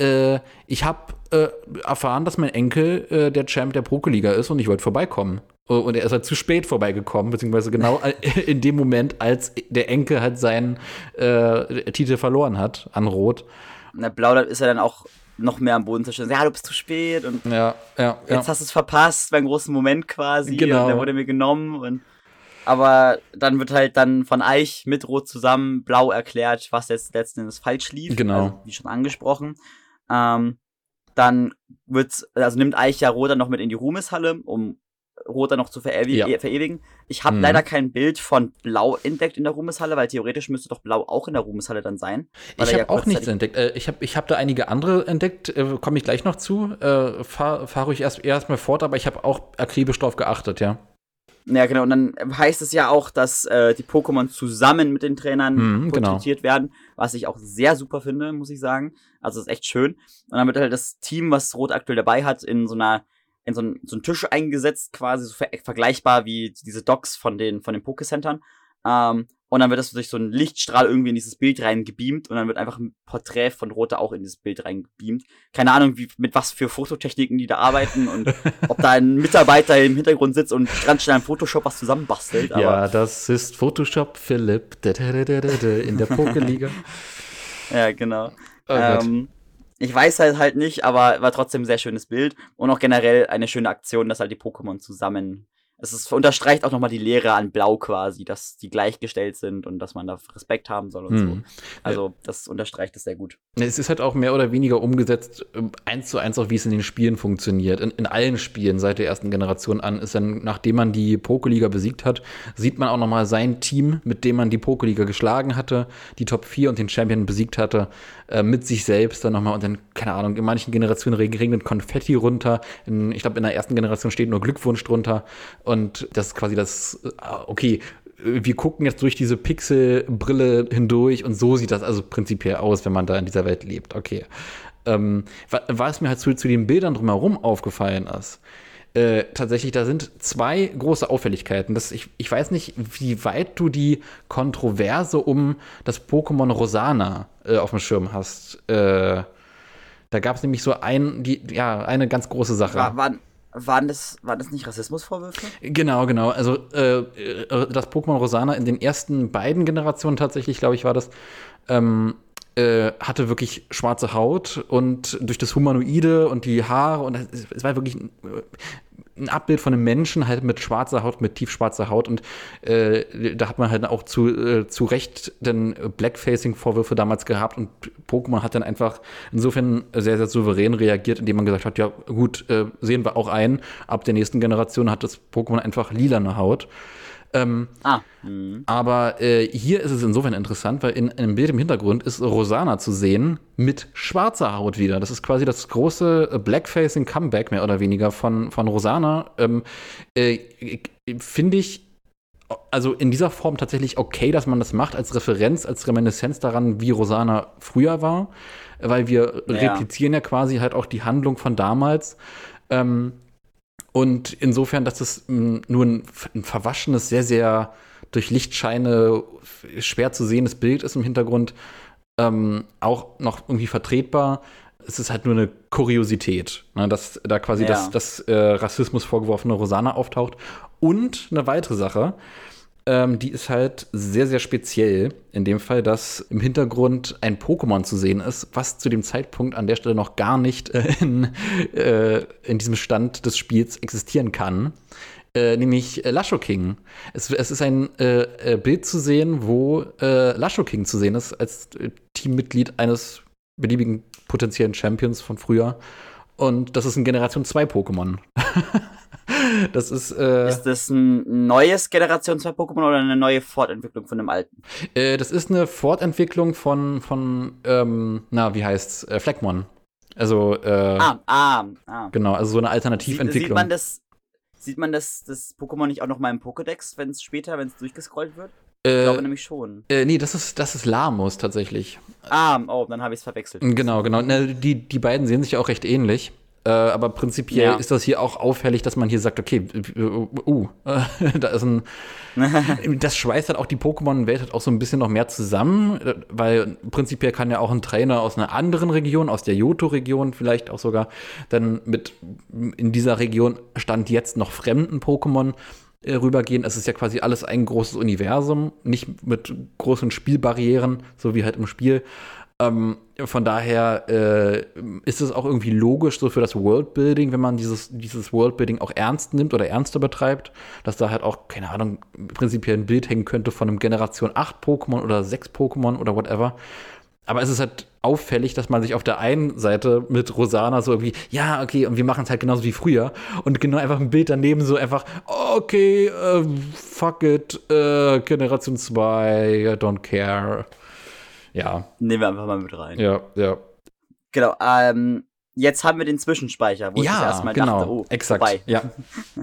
äh, ich habe äh, erfahren, dass mein Enkel äh, der Champ der Pokeliga ist und ich wollte vorbeikommen. Äh, Und er ist halt zu spät vorbeigekommen, beziehungsweise genau in dem Moment, als der Enkel halt seinen äh, Titel verloren hat an Rot. Und der Blau, da ist er dann auch noch mehr am Boden zerstört. Ja, du bist zu spät und Ja, ja, ja. jetzt hast du es verpasst, beim großen Moment quasi. Genau. Und der wurde mir genommen und aber dann wird halt dann von Eich mit Rot zusammen blau erklärt, was jetzt letzten Endes falsch lief. Genau. Also, wie schon angesprochen. Ähm, dann wird's, also nimmt Eich ja Rot dann noch mit in die Ruhmeshalle, um Rot dann noch zu verewi Ja. eh- verewigen. Ich habe Mhm. leider kein Bild von Blau entdeckt in der Ruhmeshalle, weil theoretisch müsste doch Blau auch in der Ruhmeshalle dann sein. Ich habe ja auch nichts entdeckt. Äh, ich habe ich hab da einige andere entdeckt, äh, komme ich gleich noch zu. Äh, Fahre fahr ruhig erst, erst mal fort, aber ich habe auch akribisch drauf geachtet, ja. Ja, genau. Und dann heißt es ja auch, dass äh, die Pokémon zusammen mit den Trainern Mhm, genau. porträtiert werden, was ich auch sehr super finde, muss ich sagen. Also ist echt schön. Und dann wird halt das Team, was Rot aktuell dabei hat, in so einer in so einen, so einen Tisch eingesetzt, quasi so ver vergleichbar wie diese Docks von den, von den Pokécentern. Ähm, und dann wird das durch so einen Lichtstrahl irgendwie in dieses Bild reingebeamt und dann wird einfach ein Porträt von Rote auch in dieses Bild reingebeamt. Keine Ahnung, wie, mit was für Fototechniken die da arbeiten und ob da ein Mitarbeiter im Hintergrund sitzt und ganz schnell im Photoshop was zusammenbastelt. Aber ja, das ist Photoshop Philipp in der Pokeliga. ja, genau. Oh ähm, ich weiß halt halt nicht, aber war trotzdem ein sehr schönes Bild und auch generell eine schöne Aktion, dass halt die Pokémon zusammen es ist, unterstreicht auch nochmal die Lehre an Blau quasi, dass die gleichgestellt sind und dass man da Respekt haben soll und hm. so. Also, das unterstreicht es sehr gut. Es ist halt auch mehr oder weniger umgesetzt, ähm, eins zu eins auch, wie es in den Spielen funktioniert. In, in allen Spielen seit der ersten Generation an ist dann, nachdem man die Pokeliga besiegt hat, sieht man auch nochmal sein Team, mit dem man die Pokeliga geschlagen hatte, die Top 4 und den Champion besiegt hatte, äh, mit sich selbst dann nochmal und dann, keine Ahnung, in manchen Generationen regnet Konfetti runter. In, ich glaube, in der ersten Generation steht nur Glückwunsch drunter und das ist quasi das, äh, okay, wir gucken jetzt durch diese Pixelbrille hindurch und so sieht das also prinzipiell aus, wenn man da in dieser Welt lebt. Okay. Ähm, was mir halt zu, zu den Bildern drumherum aufgefallen ist, äh, tatsächlich, da sind zwei große Auffälligkeiten. Das, ich, ich weiß nicht, wie weit du die Kontroverse um das Pokémon Rosana äh, auf dem Schirm hast. Äh, da gab es nämlich so ein, die, ja, eine ganz große Sache. War, waren, waren, das, waren das nicht Rassismusvorwürfe? Genau, genau. Also äh, äh, das Pokémon Rosana in den ersten beiden Generationen tatsächlich, glaube ich, war das. Ähm, äh, hatte wirklich schwarze Haut und durch das Humanoide und die Haare und es war wirklich ein Abbild von einem Menschen halt mit schwarzer Haut, mit tiefschwarzer Haut und äh, da hat man halt auch zu, äh, zu Recht den Blackfacing-Vorwürfe damals gehabt und Pokémon hat dann einfach insofern sehr, sehr souverän reagiert, indem man gesagt hat, ja gut, äh, sehen wir auch ein, ab der nächsten Generation hat das Pokémon einfach lilane Haut. Ähm, ah. Mhm. Aber äh, hier ist es insofern interessant, weil in, in einem Bild im Hintergrund ist Rosana zu sehen mit schwarzer Haut wieder. Das ist quasi das große äh, Blackfacing Comeback mehr oder weniger von, von Rosana. Ähm, äh, Finde ich also in dieser Form tatsächlich okay, dass man das macht als Referenz, als Reminiszenz daran, wie Rosana früher war, weil wir ja. replizieren ja quasi halt auch die Handlung von damals. Ähm, und insofern, dass es mm, nur ein, ein, verwaschenes, sehr, sehr durch Lichtscheine schwer zu sehendes Bild ist im Hintergrund, ähm, auch noch irgendwie vertretbar. Es ist halt nur eine Kuriosität, ne, dass da quasi ja. das, das äh, Rassismus vorgeworfene Rosana auftaucht. Und eine weitere Sache, ähm, die ist halt sehr, sehr speziell. In dem Fall, dass im Hintergrund ein Pokémon zu sehen ist, was zu dem Zeitpunkt an der Stelle noch gar nicht äh, in, äh, in diesem Stand des Spiels existieren kann. Äh, nämlich äh, Lasho King. Es, es ist ein äh, Bild zu sehen, wo Lasho King zu sehen ist, als Teammitglied eines beliebigen potenziellen Champions von früher. Und das ist ein Generation 2 Pokémon. Das ist. Äh, ist das ein neues Generation 2 Pokémon oder eine neue Fortentwicklung von dem alten? Äh, das ist eine Fortentwicklung von, von ähm, na, wie heißt's? Äh, Fleckmon. Also, äh, ah, ah, ah. Genau, also so eine Alternativentwicklung. Sieht, man das, sieht man das, das Pokémon nicht auch noch mal im Pokédex, wenn es später, wenn es durchgescrollt wird? Ich äh, glaube nämlich schon. Äh, nee, das ist, das ist Lamus tatsächlich. Ah, oh, dann habe ich es verwechselt. Genau, genau. Na, die, die beiden sehen sich auch recht ähnlich. Äh, aber prinzipiell ja. ist das hier auch auffällig, dass man hier sagt, okay, uh, uh da ist ein. das schweißt halt auch die Pokémon-Welt halt auch so ein bisschen noch mehr zusammen, äh, weil prinzipiell kann ja auch ein Trainer aus einer anderen Region, aus der Johto-Region vielleicht auch sogar, dann mit in dieser Region stand jetzt noch fremden Pokémon rübergehen. Es ist ja quasi alles ein großes Universum, nicht mit großen Spielbarrieren, so wie halt im Spiel, ähm, von daher äh, ist es auch irgendwie logisch so für das Worldbuilding, wenn man dieses, dieses Worldbuilding auch ernst nimmt oder ernster betreibt, dass da halt auch, keine Ahnung, prinzipiell ein Bild hängen könnte von einem Generation 8 Pokémon oder 6 Pokémon oder whatever. Aber es ist halt auffällig, dass man sich auf der einen Seite mit Rosana so irgendwie, ja, okay, und wir machen es halt genauso wie früher. Und genau einfach ein Bild daneben so einfach, okay, uh, fuck it, uh, Generation 2, I don't care. Ja. Nehmen wir einfach mal mit rein. Ja, ja. Genau, ähm, jetzt haben wir den Zwischenspeicher, wo ja, ich erstmal genau, dachte, oh, exakt. vorbei. Ja.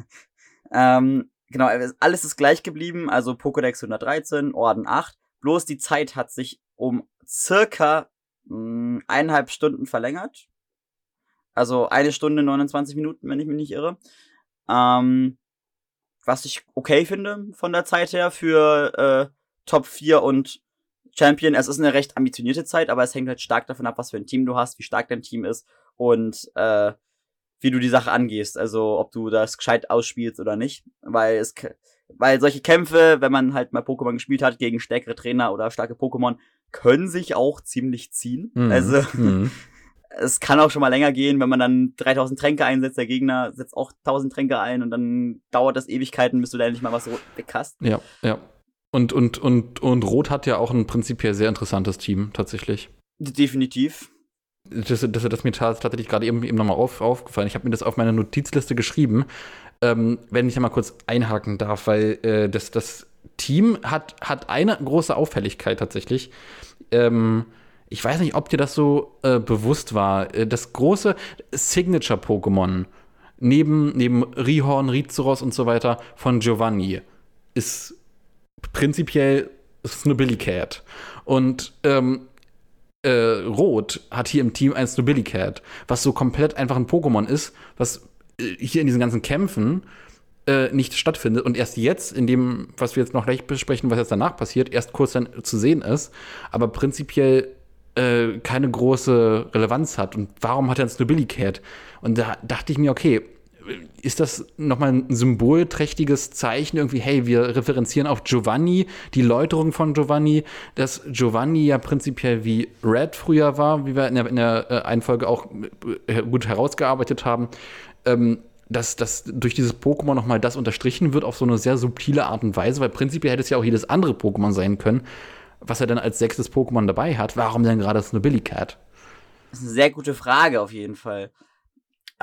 ähm, genau, alles ist gleich geblieben, also Pokédex 113, Orden 8, bloß die Zeit hat sich um circa mh, hm, eineinhalb Stunden verlängert. Also eine Stunde 29 Minuten, wenn ich mich nicht irre. Ähm, was ich okay finde von der Zeit her für äh, Top 4 und Champion. Es ist eine recht ambitionierte Zeit, aber es hängt halt stark davon ab, was für ein Team du hast, wie stark dein Team ist und äh, wie du die Sache angehst. Also ob du das gescheit ausspielst oder nicht. Weil es weil solche Kämpfe, wenn man halt mal Pokémon gespielt hat gegen stärkere Trainer oder starke Pokémon, können sich auch ziemlich ziehen. Mhm. Also mhm. es kann auch schon mal länger gehen, wenn man dann 3000 Tränke einsetzt, der Gegner setzt auch 1000 Tränke ein und dann dauert das Ewigkeiten, bis du da endlich mal was weg hast. Ja, ja. Und, und, und, und Rot hat ja auch ein prinzipiell sehr interessantes Team, tatsächlich. Definitiv. Das, das, das mir tatsächlich gerade eben, eben nochmal auf, aufgefallen. Ich habe mir das auf meine Notizliste geschrieben, ähm, wenn ich da mal kurz einhaken darf, weil äh, das, das Team hat, hat eine große Auffälligkeit tatsächlich. Ähm, ich weiß nicht, ob dir das so äh, bewusst war. Äh, das große Signature-Pokémon neben, neben Rihorn, Rizuros und so weiter von Giovanni ist prinzipiell Snowbilly Cat. Und ähm, äh, Rot hat hier im Team ein Snowbilly Cat, was so komplett einfach ein Pokémon ist, was äh, hier in diesen ganzen Kämpfen äh, nicht stattfindet und erst jetzt, in dem, was wir jetzt noch gleich besprechen, was jetzt danach passiert, erst kurz dann zu sehen ist, aber prinzipiell äh, keine große Relevanz hat. Und warum hat er ein Snowbilly Cat? Und da dachte ich mir, okay, ist das nochmal ein symbolträchtiges Zeichen irgendwie, hey, wir referenzieren auf Giovanni, die Läuterung von Giovanni, dass Giovanni ja prinzipiell wie Red früher war, wie wir in der, in der äh, Einfolge auch äh, gut herausgearbeitet haben, ähm, dass, dass durch dieses Pokémon nochmal das unterstrichen wird auf so eine sehr subtile Art und Weise, weil prinzipiell hätte es ja auch jedes andere Pokémon sein können, was er dann als sechstes Pokémon dabei hat. Warum denn gerade Snowbilly Cat? Das ist eine sehr gute Frage auf jeden Fall.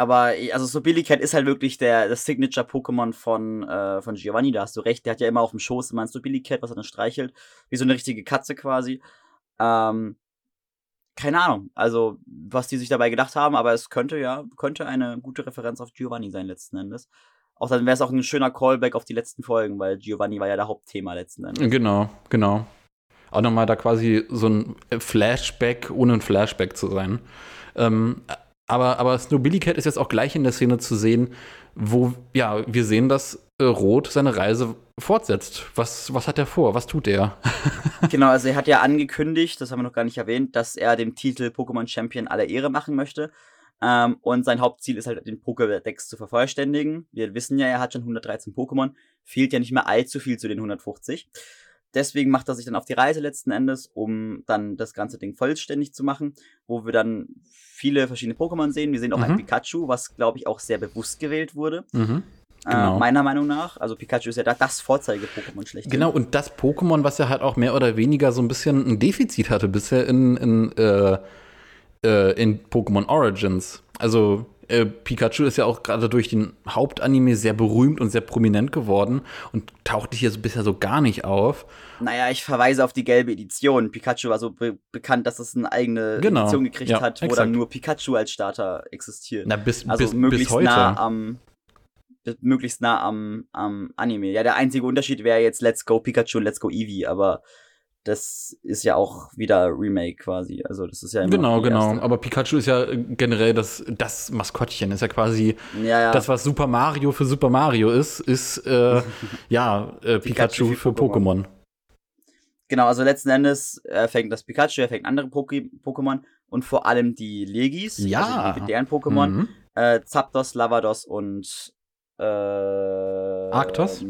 Aber also so Billy Cat ist halt wirklich der das Signature Pokémon von äh, von Giovanni, da hast du recht, der hat ja immer auf dem Schoß immer so Billy Cat, was er dann streichelt, wie so eine richtige Katze quasi. Ähm, keine Ahnung, also was die sich dabei gedacht haben, aber es könnte ja könnte eine gute Referenz auf Giovanni sein letzten Endes. Auch dann wäre es auch ein schöner Callback auf die letzten Folgen, weil Giovanni war ja der Hauptthema letzten Endes. Genau, genau. Auch nochmal da quasi so ein Flashback, ohne ein Flashback zu sein. Ähm, aber, aber Snowbilly Cat ist jetzt auch gleich in der Szene zu sehen, wo, ja, wir sehen, dass äh, Rot seine Reise fortsetzt. Was, was hat er vor? Was tut er? genau, also er hat ja angekündigt, das haben wir noch gar nicht erwähnt, dass er dem Titel Pokémon Champion aller Ehre machen möchte. Ähm, und sein Hauptziel ist halt, den Pokédex zu vervollständigen. Wir wissen ja, er hat schon 113 Pokémon. Fehlt ja nicht mehr allzu viel zu den 150. Deswegen macht er sich dann auf die Reise letzten Endes, um dann das ganze Ding vollständig zu machen, wo wir dann viele verschiedene Pokémon sehen. Wir sehen auch mhm. ein Pikachu, was glaube ich auch sehr bewusst gewählt wurde. Mhm. Äh, genau. Äh, meiner Meinung nach. Also Pikachu ist ja da das Vorzeige-Pokémon schlecht. Genau, und das Pokémon, was ja halt auch mehr oder weniger so ein bisschen ein Defizit hatte bisher in, in, äh, äh, in Pokémon Origins. Also äh, Pikachu ist ja auch gerade durch den Hauptanime sehr berühmt und sehr prominent geworden und tauchte hier so bisher so gar nicht auf. Naja, ich verweise auf die gelbe Edition. Pikachu war so be bekannt, dass es eine eigene genau. Edition gekriegt ja, hat, wo exakt. dann nur Pikachu als Starter existiert. Na, bis, also bis, möglichst bis heute. nah am möglichst nah am, am Anime. Ja, der einzige Unterschied wäre jetzt Let's Go Pikachu und Let's Go Eevee, aber das ist ja auch wieder Remake quasi. Also das ist ja immer Genau, genau. Aber Pikachu ist ja generell das, das Maskottchen, ist ja quasi ja, ja. das, was Super Mario für Super Mario ist, ist äh, ja äh, Pikachu, Pikachu, für Pokémon. Genau, also letzten Endes äh, fängt das Pikachu, er fängt andere Pokémon und vor allem die Legis, ja. also die legendären Pokémon, mhm. äh, Zapdos, Lavados und äh, Arctos?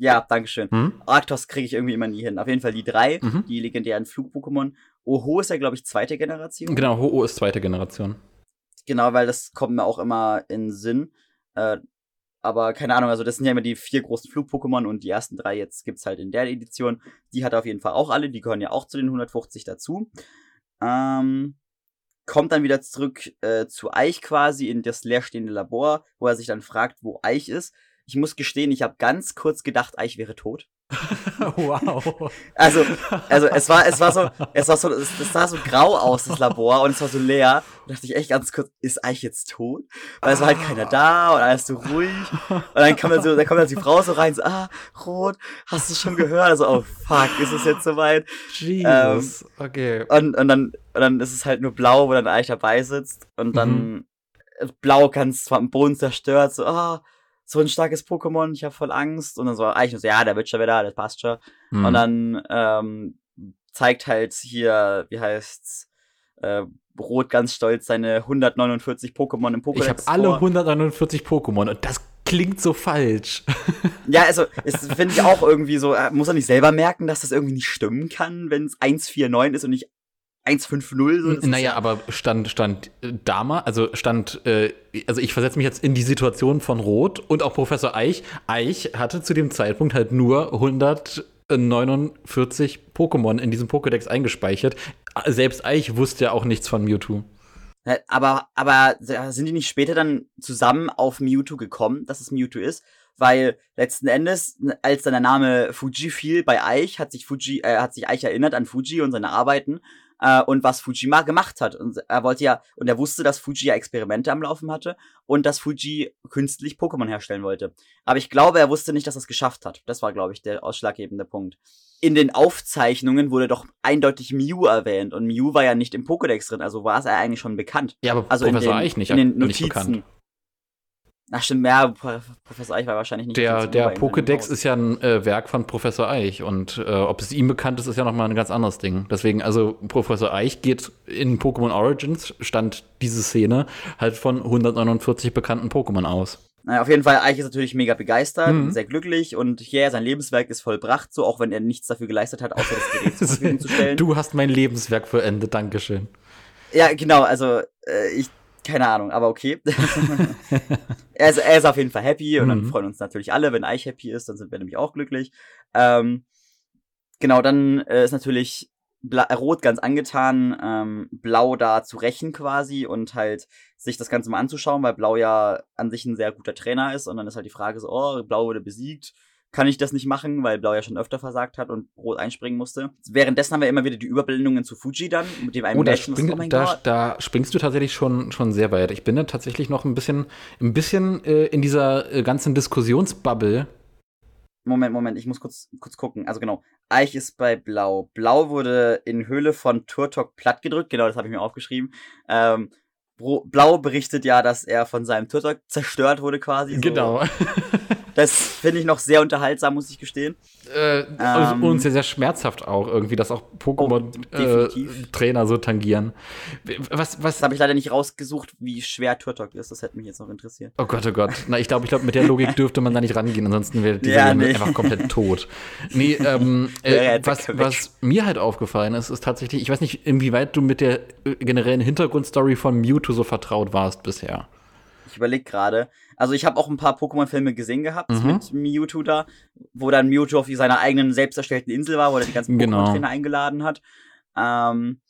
Ja, Dankeschön. Mhm. Arctos kriege ich irgendwie immer nie hin. Auf jeden Fall die drei, mhm. die legendären Flug-Pokémon. Oho ist ja, glaube ich, zweite Generation. Genau, Ho-Oh ist zweite Generation. Genau, weil das kommt mir auch immer in Sinn. Äh, aber keine Ahnung, also das sind ja immer die vier großen Flug-Pokémon und die ersten drei jetzt gibt's halt in der Edition. Die hat er auf jeden Fall auch alle, die gehören ja auch zu den 150 dazu. Ähm, kommt dann wieder zurück äh, zu Eich quasi in das leerstehende Labor, wo er sich dann fragt, wo Eich ist ich muss gestehen, ich habe ganz kurz gedacht, Eich wäre tot. wow. Also, also es war, es war so, es war so, es, es, sah so grau aus, das Labor, und es war so leer. Da dachte ich echt ganz kurz, ist Eich jetzt tot? Weil es war halt keiner da und alles so ruhig. Und dann kam dann so, dann kommt dann die Frau so rein, so, ah, Rot, hast du schon gehört? Also, oh fuck, ist es jetzt soweit? Jesus, ähm, okay. Und, und dann, und dann ist es halt nur blau, wo dann Eich dabei sitzt. Und dann, mhm Blau ganz zwar am Boden zerstört, so, ah, so ein starkes Pokémon, ich habe voll Angst. Und dann so, eigentlich so, ja, der wird schon wieder, das passt schon. Mhm. Und dann ähm, zeigt halt hier, wie heißt's, äh, Rot ganz stolz seine 149 Pokémon im Pokédex ich habe alle vor. 149 Pokémon und das klingt so falsch. Ja, also, das finde ich auch irgendwie so, äh, muss er nicht selber merken, dass das irgendwie nicht stimmen kann, wenn es 149 ist und nicht 150. So, naja, ja- aber stand, stand äh, damals, also stand, äh, also ich versetze mich jetzt in die Situation von Rot und auch Professor Eich. Eich hatte zu dem Zeitpunkt halt nur 149 Pokémon in diesem Pokédex eingespeichert. Selbst Eich wusste ja auch nichts von Mewtwo. Aber, aber sind die nicht später dann zusammen auf Mewtwo gekommen, dass es Mewtwo ist? Weil letzten Endes, als dann der Name Fuji fiel bei Eich, hat sich Fuji, äh, hat sich Eich erinnert an Fuji und seine Arbeiten äh, und was Fuji mal gemacht hat. Und er wollte ja, und er wusste, dass Fuji ja Experimente am Laufen hatte und dass Fuji künstlich Pokémon herstellen wollte. Aber ich glaube, er wusste nicht, dass er es geschafft hat. Das war, glaube ich, der ausschlaggebende Punkt. In den Aufzeichnungen wurde doch eindeutig Mew erwähnt und Mew war ja nicht im Pokédex drin, also war es ja eigentlich schon bekannt. Ja, aber Also Professor in den, Eich nicht, in den nicht Notizen. bekannt. Ach stimmt, Pro- Professor Eich war wahrscheinlich nicht Der, der Pokédex ist ja ein äh, Werk von Professor Eich und äh, ob es ihm bekannt ist, ist ja nochmal ein ganz anderes Ding. Deswegen, also Professor Eich geht in Pokémon Origins, stand diese Szene halt von 149 bekannten Pokémon aus. Naja, auf jeden Fall, Eich ist natürlich mega begeistert Mhm. und sehr glücklich und yeah, sein Lebenswerk ist vollbracht, so auch wenn er nichts dafür geleistet hat, außer das Gerät zur Verfügung zu stellen. Du hast mein Lebenswerk vollendet, Dankeschön. Ja, genau, also äh, ich, keine Ahnung, aber okay. er, ist, er ist auf jeden Fall happy und dann Mhm. freuen uns natürlich alle, wenn Eich happy ist, dann sind wir nämlich auch glücklich. Ähm, genau, dann äh, ist natürlich Bla Rot ganz angetan, ähm, Blau da zu rächen quasi und halt sich das Ganze mal anzuschauen, weil Blau ja an sich ein sehr guter Trainer ist und dann ist halt die Frage so, oh, Blau wurde besiegt. Kann ich das nicht machen, weil Blau ja schon öfter versagt hat und Rot einspringen musste. Währenddessen haben wir immer wieder die Überblendungen zu Fuji dann, mit dem einen Oh, da, spring, oh da, Gott. da springst du tatsächlich schon, schon sehr weit. Ich bin da tatsächlich noch ein bisschen, ein bisschen äh, in dieser äh, ganzen Diskussionsbubble. Moment, Moment, ich muss kurz, kurz gucken. Also genau, Eich ist bei Blau. Blau wurde in Höhle von Turtok plattgedrückt, genau, das habe ich mir aufgeschrieben. Ähm, Blau berichtet ja, dass er von seinem Turtok zerstört wurde quasi. So. Das finde ich noch sehr unterhaltsam, muss ich gestehen. äh, Ähm. und sehr, sehr schmerzhaft auch irgendwie, dass auch Oh, definitiv. Pokémon-Trainer so tangieren. Was, was, Das habe ich leider nicht rausgesucht, wie schwer Turtok ist. Das hätte mich jetzt noch interessiert. Oh Gott, oh Gott. Na, ich glaube, ich glaube, mit der Logik dürfte man da nicht rangehen, ansonsten wäre dieser Ja, nee. einfach komplett tot. Nee, ähm, äh, jetzt was, was mir halt aufgefallen ist, ist tatsächlich, ich weiß nicht, inwieweit du mit der äh, generellen Hintergrundstory von Mewtwo so vertraut warst bisher. Ich überlege gerade. Also ich habe auch ein paar Pokémon-Filme gesehen gehabt Mhm. mit Mewtwo da, wo dann Mewtwo auf seiner eigenen selbst erstellten Insel war, wo er die ganzen Genau. Pokémon-Trainer eingeladen hat. Ähm,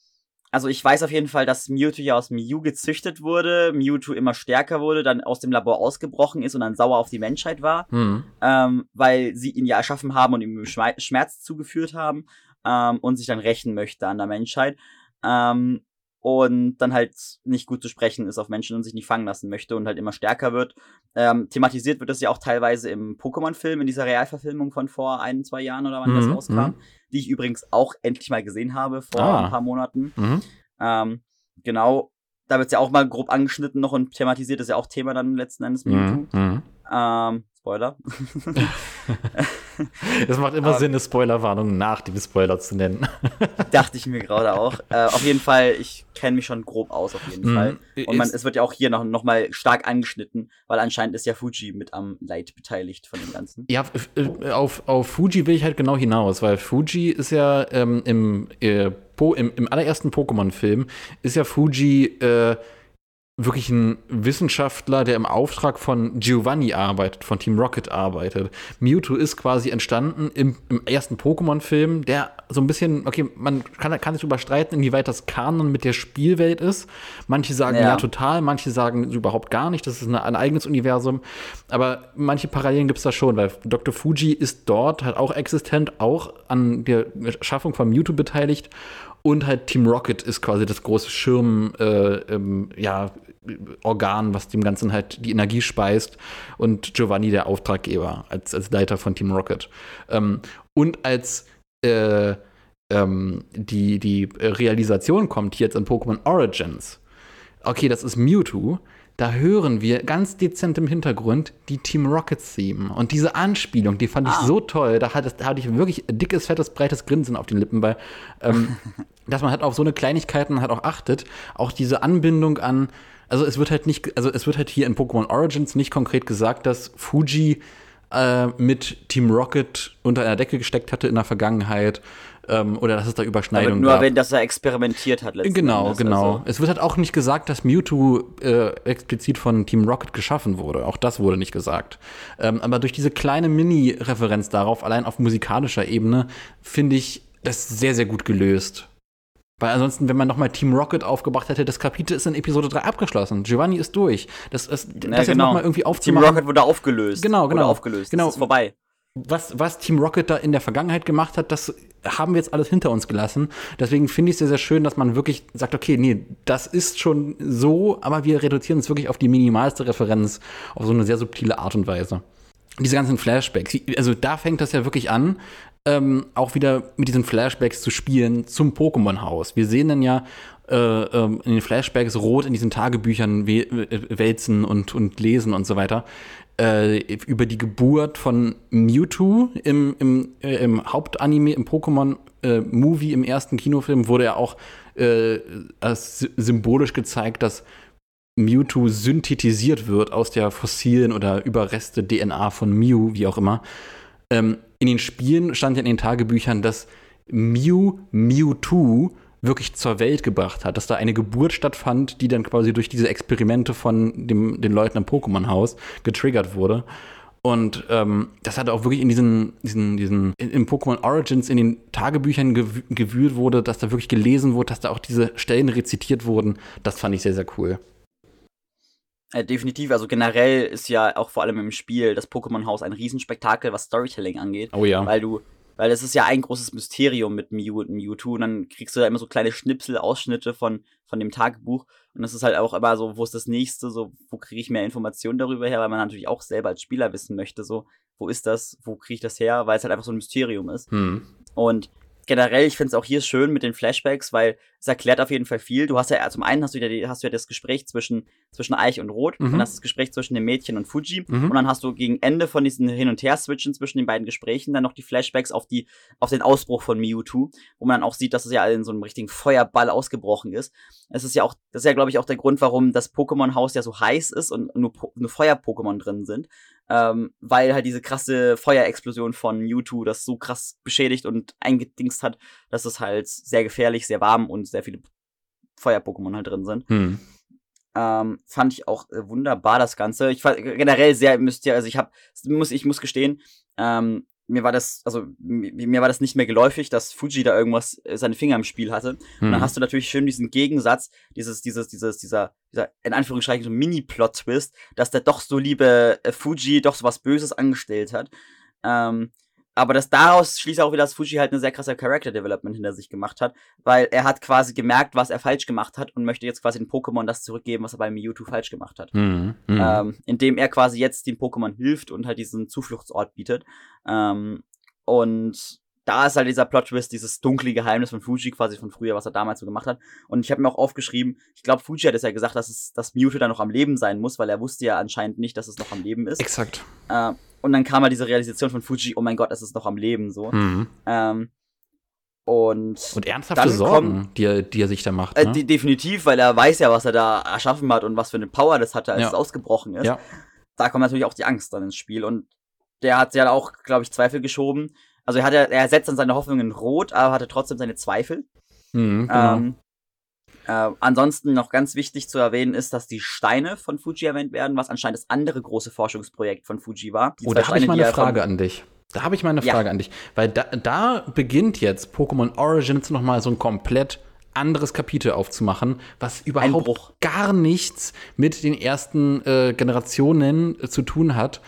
also ich weiß auf jeden Fall, dass Mewtwo ja aus Mew gezüchtet wurde, Mewtwo immer stärker wurde, dann aus dem Labor ausgebrochen ist und dann sauer auf die Menschheit war, Hm. ähm, weil sie ihn ja erschaffen haben und ihm Schme Schmerz zugeführt haben ähm, und sich dann rächen möchte an der Menschheit. Ähm, und dann halt nicht gut zu sprechen ist auf Menschen und sich nicht fangen lassen möchte und halt immer stärker wird. Ähm, thematisiert wird das ja auch teilweise im Pokémon-Film, in dieser Realverfilmung von vor ein, zwei Jahren oder wann das Mhm, rauskam, die ich übrigens auch endlich mal gesehen habe vor Ah. ein paar Monaten. Mhm. Ähm, genau, da wird es ja auch mal grob angeschnitten noch und thematisiert, das ist ja auch Thema dann letzten Endes Mewtwo. Mhm. Mhm. Ähm, Spoiler. Es macht immer Aber- Sinn, eine Spoilerwarnung nach dem Spoiler zu nennen. Dachte ich mir gerade auch. Äh, auf jeden Fall, ich kenne mich schon grob aus, auf jeden Mhm. Fall. Und man, es wird ja auch hier noch, noch mal stark angeschnitten, weil anscheinend ist ja Fuji mit am Leid beteiligt von dem Ganzen. Ja, äh, auf, auf Fuji will ich halt genau hinaus, weil Fuji ist ja ähm, im, äh, po, im, im allerersten Pokémon-Film ist ja Fuji äh, wirklich ein Wissenschaftler, der im Auftrag von Giovanni arbeitet, von Team Rocket arbeitet. Mewtwo ist quasi entstanden im, im ersten Pokémon-Film, der so ein bisschen, okay, man kann, kann sich darüber streiten, inwieweit das Kanon mit der Spielwelt ist. Manche sagen ja, Ja. total, manche sagen überhaupt gar nicht, das ist eine, ein eigenes Universum. Aber manche Parallelen gibt es da schon, weil Dr. Fuji ist dort halt auch existent, auch an der Schaffung von Mewtwo beteiligt. Und halt Team Rocket ist quasi das große Schirm, äh, ähm, ja, Organ, was dem Ganzen halt die Energie speist. Und Giovanni der Auftraggeber als, als Leiter von Team Rocket. Ähm, und als äh, ähm, die, die Realisation kommt hier jetzt in Pokémon Origins, okay, das ist Mewtwo, da hören wir ganz dezent im Hintergrund die Team Rocket Theme. Und diese Anspielung, die fand ich Ah. so toll. Da hatte, da hatte ich wirklich dickes, fettes, breites Grinsen auf den Lippen, weil, ähm, dass man halt auf so eine Kleinigkeiten halt auch achtet. Auch diese Anbindung an, also es wird halt nicht, also es wird halt hier in Pokémon Origins nicht konkret gesagt, dass Fuji äh, mit Team Rocket unter einer Decke gesteckt hatte in der Vergangenheit ähm, oder dass es da Überschneidungen nur gab. wenn das er experimentiert hat letzten Genau, Endes, genau. Also, Es wird halt auch nicht gesagt, dass Mewtwo äh, explizit von Team Rocket geschaffen wurde. Auch das wurde nicht gesagt. Ähm, aber durch diese kleine Mini-Referenz darauf, allein auf musikalischer Ebene, finde ich das sehr, sehr gut gelöst. Weil ansonsten, wenn man nochmal Team Rocket aufgebracht hätte, das Kapitel ist in Episode 3 abgeschlossen. Giovanni ist durch. Das, das, ja, das jetzt genau. nochmal irgendwie Team aufzumachen. Rocket wurde aufgelöst. Genau, Wurde genau. aufgelöst. Genau. Das ist vorbei. was, was Team Rocket da in der Vergangenheit gemacht hat, das haben wir jetzt alles hinter uns gelassen. Deswegen finde ich es sehr, sehr schön, dass man wirklich sagt, okay, nee, das ist schon so, aber wir reduzieren es wirklich auf die minimalste Referenz, auf so eine sehr subtile Art und Weise. Diese ganzen Flashbacks, also da fängt das ja wirklich an, ähm, auch wieder mit diesen Flashbacks zu spielen zum Pokémon-Haus. Wir sehen dann ja äh, ähm, in den Flashbacks rot in diesen Tagebüchern äh, wälzen und, und lesen und so weiter äh, über die Geburt von Mewtwo im, im, äh, im Hauptanime, im Pokémon-Movie, im ersten Kinofilm wurde ja auch äh, symbolisch gezeigt, dass Mewtwo synthetisiert wird aus der fossilen oder Überreste DNA von Mew, wie auch immer. Ähm, in den Spielen stand ja in den Tagebüchern, dass Mew Mewtwo wirklich zur Welt gebracht hat, dass da eine Geburt stattfand, die dann quasi durch diese Experimente von dem, den Leuten am Pokémon-Haus getriggert wurde. Und ähm, das hat auch wirklich in diesen, diesen, diesen, in, Pokémon Origins in den Tagebüchern gew gewühlt wurde, dass da wirklich gelesen wurde, dass da auch diese Stellen rezitiert wurden. Das fand ich sehr, sehr cool. Äh, definitiv, also generell ist ja auch vor allem im Spiel das Pokémon-Haus ein Riesenspektakel, was Storytelling angeht. Oh ja. Weil du, weil es ist ja ein großes Mysterium mit Mew und Mewtwo und dann kriegst du da immer so kleine Schnipsel, Ausschnitte von, von dem Tagebuch und das ist halt auch immer so, wo ist das nächste, so, wo kriege ich mehr Informationen darüber her, weil man natürlich auch selber als Spieler wissen möchte, so, wo ist das, wo kriege ich das her, weil es halt einfach so ein Mysterium ist. Hm. Und generell, ich finde es auch hier schön mit den Flashbacks, weil es erklärt auf jeden Fall viel. Du hast ja zum einen hast du ja, die, hast du ja das Gespräch zwischen, zwischen Eich und Rot, Mhm. dann hast du das Gespräch zwischen dem Mädchen und Fuji Mhm. und dann hast du gegen Ende von diesen Hin- und Her-Switchen zwischen den beiden Gesprächen dann noch die Flashbacks auf die, auf den Ausbruch von Mewtwo, wo man dann auch sieht, dass es ja in so einem richtigen Feuerball ausgebrochen ist. Es ist ja auch, das ist ja, glaube ich, auch der Grund, warum das Pokémon-Haus ja so heiß ist und nur, nur Feuer-Pokémon drin sind. Ähm, weil halt diese krasse Feuerexplosion von Mewtwo das so krass beschädigt und eingedingst hat, dass es halt sehr gefährlich, sehr warm und sehr viele Feuer-Pokémon halt drin sind. Hm. Ähm, fand ich auch äh, wunderbar das Ganze. Ich fand generell sehr mysteriös. Also ich habe, muss ich muss gestehen, ähm, mir war das, also mi- mir war das nicht mehr geläufig, dass Fuji da irgendwas äh, seine Finger im Spiel hatte. Und Hm. dann hast du natürlich schön diesen Gegensatz, dieses, dieses, dieses, dieser, dieser, in Anführungsstrichen, so Mini-Plot-Twist, dass der doch so liebe äh, Fuji doch so was Böses angestellt hat. Ähm, aber dass daraus schließt auch wieder, dass Fuji halt eine sehr krasse Character Development hinter sich gemacht hat, weil er hat quasi gemerkt, was er falsch gemacht hat und möchte jetzt quasi den Pokémon das zurückgeben, was er bei Mewtwo falsch gemacht hat. Hm. Hm. Ähm, indem er quasi jetzt den Pokémon hilft und halt diesen Zufluchtsort bietet. Ähm, und da ist halt dieser Plot-Twist, dieses dunkle Geheimnis von Fuji quasi von früher, was er damals so gemacht hat. Und ich habe mir auch aufgeschrieben, ich glaube, Fuji hat es ja gesagt, dass, es, dass Mewtwo da noch am Leben sein muss, weil er wusste ja anscheinend nicht, dass es noch am Leben ist. Exakt. Äh, und dann kam halt diese Realisation von Fuji, oh mein Gott, es ist noch am Leben so. Hm. Ähm, und Und ernsthafte Dann Sorgen, die er, die er sich da macht. äh, Ne? de definitiv, weil er weiß ja, was er da erschaffen hat und was für eine Power das hatte, als Ja. es ausgebrochen ist. ja. da kommt natürlich auch die Angst dann ins Spiel. Und der hat ja auch, glaube ich, Zweifel geschoben. Also er hat ja, er setzt dann seine Hoffnungen in Rot, aber hatte trotzdem seine Zweifel. Hm, genau. Ähm, äh, ansonsten noch ganz wichtig zu erwähnen ist, dass die Steine von Fuji erwähnt werden, was anscheinend das andere große Forschungsprojekt von Fuji war. Die Oh, da habe ich mal eine Frage an dich. Da habe ich mal eine Ja. Frage an dich. Weil da, da beginnt jetzt Pokémon Origins nochmal so ein komplett anderes Kapitel aufzumachen, was überhaupt gar nichts mit den ersten äh, Generationen äh, zu tun hat.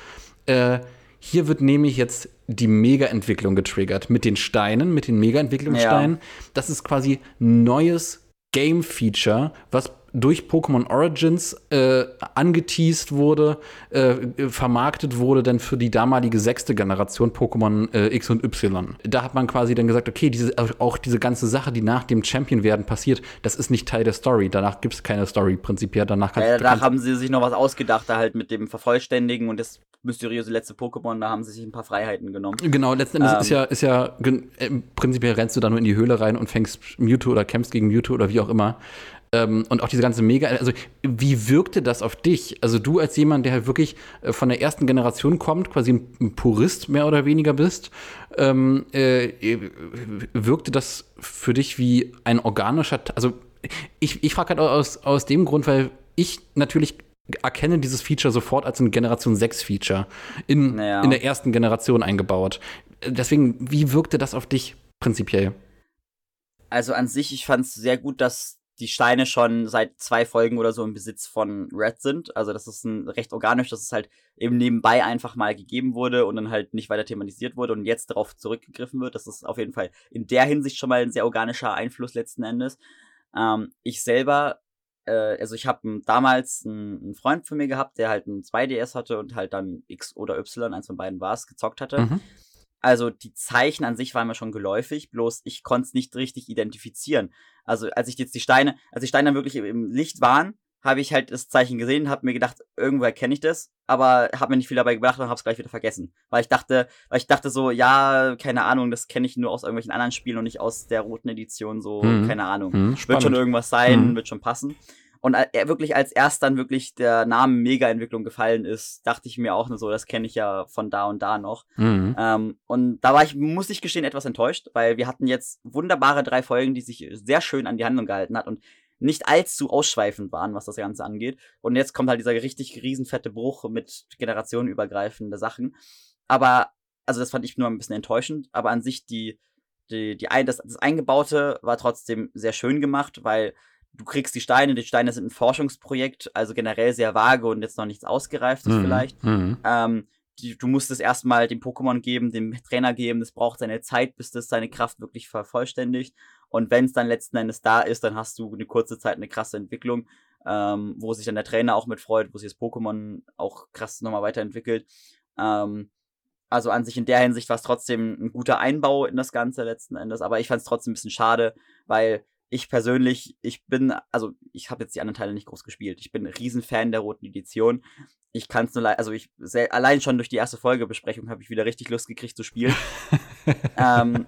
Äh, hier wird nämlich jetzt die Mega-Entwicklung getriggert mit den Steinen, mit den Mega-Entwicklungssteinen. Das ist quasi neues Game-Feature, was durch Pokémon Origins äh, angeteased wurde, äh, vermarktet wurde dann für die damalige sechste Generation Pokémon äh, X und Y. Da hat man quasi dann gesagt, okay, diese, auch diese ganze Sache, die nach dem Champion werden passiert, das ist nicht Teil der Story. Danach gibt es keine Story prinzipiell. Danach, ja, danach haben sie sich noch was ausgedacht, da halt mit dem Vervollständigen und das mysteriöse letzte Pokémon, da haben sie sich ein paar Freiheiten genommen. Genau, letzten Endes ähm, ist ja, ist ja, prinzipiell rennst du da nur in die Höhle rein und fängst Mewtwo oder kämpfst gegen Mewtwo oder wie auch immer. Ähm, und auch diese ganze Mega, also wie wirkte das auf dich? Also du als jemand, der halt wirklich äh, von der ersten Generation kommt, quasi ein Purist mehr oder weniger bist, ähm, äh, wirkte das für dich wie ein organischer, also ich, ich frage halt aus, aus dem Grund, weil ich natürlich erkenne dieses Feature sofort als ein Generation 6 Feature in, naja. in der ersten Generation eingebaut. Deswegen, wie wirkte das auf dich prinzipiell? Also an sich, ich fand es sehr gut, dass die Steine schon seit zwei Folgen oder so im Besitz von Red sind. Also das ist ein recht organisch, dass es halt eben nebenbei einfach mal gegeben wurde und dann halt nicht weiter thematisiert wurde und jetzt darauf zurückgegriffen wird. Das ist auf jeden Fall in der Hinsicht schon mal ein sehr organischer Einfluss letzten Endes. Ähm, ich selber, äh, also ich habe damals einen, Freund von mir gehabt, der halt ein 2DS hatte und halt dann X oder Y, eins von beiden war es, gezockt hatte. Mhm. Also die Zeichen an sich waren mir schon geläufig, bloß ich konnte es nicht richtig identifizieren. Also als ich jetzt die Steine, als die Steine dann wirklich im Licht waren, habe ich halt das Zeichen gesehen, habe mir gedacht, irgendwo erkenne ich das, aber habe mir nicht viel dabei gedacht und habe es gleich wieder vergessen, weil ich dachte, weil ich dachte so, ja, keine Ahnung, das kenne ich nur aus irgendwelchen anderen Spielen und nicht aus der roten Edition, so mhm. keine Ahnung, mhm, wird schon irgendwas sein, mhm. wird schon passen. Und er wirklich als erst dann wirklich der Name Mega-Entwicklung gefallen ist, dachte ich mir auch nur so, das kenne ich ja von da und da noch. Mhm. Ähm, und da war ich, muss ich gestehen, etwas enttäuscht, weil wir hatten jetzt wunderbare drei Folgen, die sich sehr schön an die Handlung gehalten hat und nicht allzu ausschweifend waren, was das Ganze angeht. Und jetzt kommt halt dieser richtig riesenfette Bruch mit generationenübergreifende Sachen. Aber, also das fand ich nur ein bisschen enttäuschend, aber an sich die, die, die ein, das, das Eingebaute war trotzdem sehr schön gemacht, weil du kriegst die Steine, die Steine sind ein Forschungsprojekt, also generell sehr vage und jetzt noch nichts ausgereiftes mhm. vielleicht. Mhm. Ähm, die, du musst es erstmal dem Pokémon geben, dem Trainer geben, das braucht seine Zeit, bis das seine Kraft wirklich vervollständigt. Und wenn es dann letzten Endes da ist, dann hast du eine kurze Zeit eine krasse Entwicklung, ähm, wo sich dann der Trainer auch mit freut, wo sich das Pokémon auch krass nochmal weiterentwickelt. Ähm, also an sich in der Hinsicht war es trotzdem ein guter Einbau in das Ganze letzten Endes, aber ich fand es trotzdem ein bisschen schade, weil ich persönlich, ich bin, also ich habe jetzt die anderen Teile nicht groß gespielt. Ich bin ein Riesenfan der roten Edition. Ich kann es nur, also ich sehr, allein schon durch die erste Folgebesprechung habe ich wieder richtig Lust gekriegt zu spielen. ähm,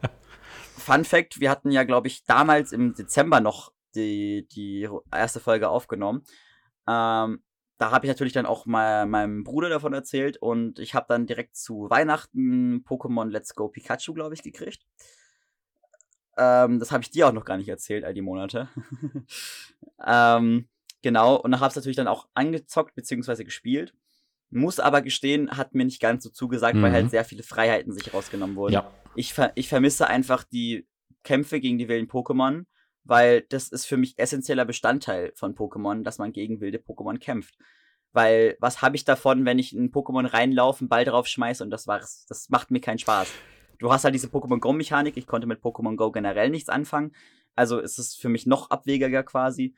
Fun Fact: Wir hatten ja, glaube ich, damals im Dezember noch die, die erste Folge aufgenommen. Ähm, da habe ich natürlich dann auch mal meinem Bruder davon erzählt und ich habe dann direkt zu Weihnachten Pokémon Let's Go Pikachu, glaube ich, gekriegt. Ähm, das habe ich dir auch noch gar nicht erzählt, all die Monate. ähm, genau, und dann habe ich natürlich dann auch angezockt bzw. gespielt. Muss aber gestehen, hat mir nicht ganz so zugesagt, mhm. weil halt mhm. sehr viele Freiheiten sich rausgenommen wurden. Ja. Ich, ver ich vermisse einfach die Kämpfe gegen die wilden Pokémon, weil das ist für mich essentieller Bestandteil von Pokémon, dass man gegen wilde Pokémon kämpft. Weil was habe ich davon, wenn ich in ein Pokémon reinlaufe, einen Ball drauf schmeiße und das war's? Das macht mir keinen Spaß du hast halt diese Pokémon Go-Mechanik. Ich konnte mit Pokémon Go generell nichts anfangen. Also ist es für mich noch abwegiger quasi.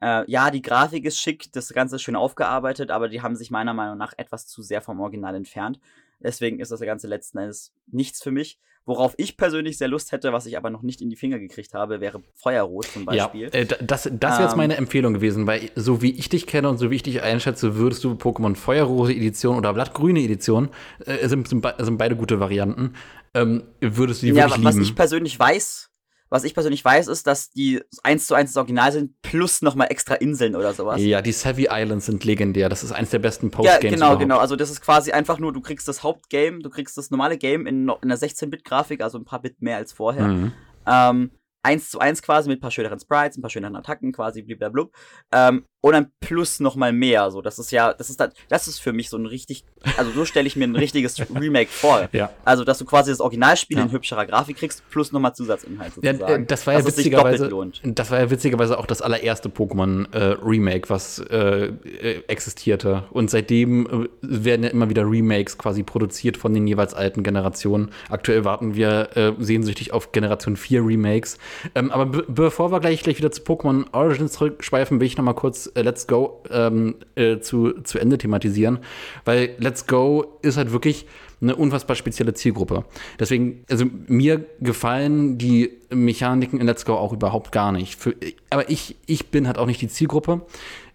Äh, ja, die Grafik ist schick, das Ganze ist schön aufgearbeitet, aber die haben sich meiner Meinung nach etwas zu sehr vom Original entfernt. Deswegen ist das Ganze letzten Endes nichts für mich. Worauf ich persönlich sehr Lust hätte, was ich aber noch nicht in die Finger gekriegt habe, wäre Feuerrot zum Beispiel. Ja, äh, das, das wäre jetzt ähm, meine Empfehlung gewesen, weil so wie ich dich kenne und so wie ich dich einschätze, würdest du Pokémon Feuerrose Edition oder Blattgrüne Edition, äh, sind, sind, sind, beide gute Varianten, ähm, würdest du die ja, wirklich was lieben. Was ich persönlich weiß, was ich persönlich weiß, ist, dass die eins zu eins das Original sind, plus nochmal extra Inseln oder sowas. Ja, die Savvy Islands sind legendär. Das ist eins der besten Postgames. Ja, genau, überhaupt. genau. Also das ist quasi einfach nur, du kriegst das Hauptgame, du kriegst das normale Game in, in einer 16-Bit-Grafik, also ein paar Bit mehr als vorher. Mhm. Ähm, eins zu eins quasi mit ein paar schöneren Sprites, ein paar schöneren Attacken quasi, blablabla. Ähm, und dann plus noch mal mehr. So, das ist ja, das ist das ist für mich so ein richtig, also so stelle ich mir ein richtiges Remake vor. Ja. Also, dass du quasi das Originalspiel ja. in hübscherer Grafik kriegst, plus nochmal Zusatzinhalt sozusagen. Ja, äh, das war ja witzigerweise, das war ja witzigerweise auch das allererste Pokémon äh, Remake, was äh, äh existierte. Und seitdem äh, werden ja immer wieder Remakes quasi produziert von den jeweils alten Generationen. Aktuell warten wir äh, sehnsüchtig auf Generation 4 Remakes. Ähm, aber bevor wir gleich, gleich wieder zu Pokémon Origins zurückschweifen, will ich noch mal kurz äh, Let's Go ähm, äh, zu, zu Ende thematisieren, weil Let's Go ist halt wirklich eine unfassbar spezielle Zielgruppe. Deswegen, also mir gefallen die Mechaniken in Let's Go auch überhaupt gar nicht. Für, aber ich, ich bin halt auch nicht die Zielgruppe.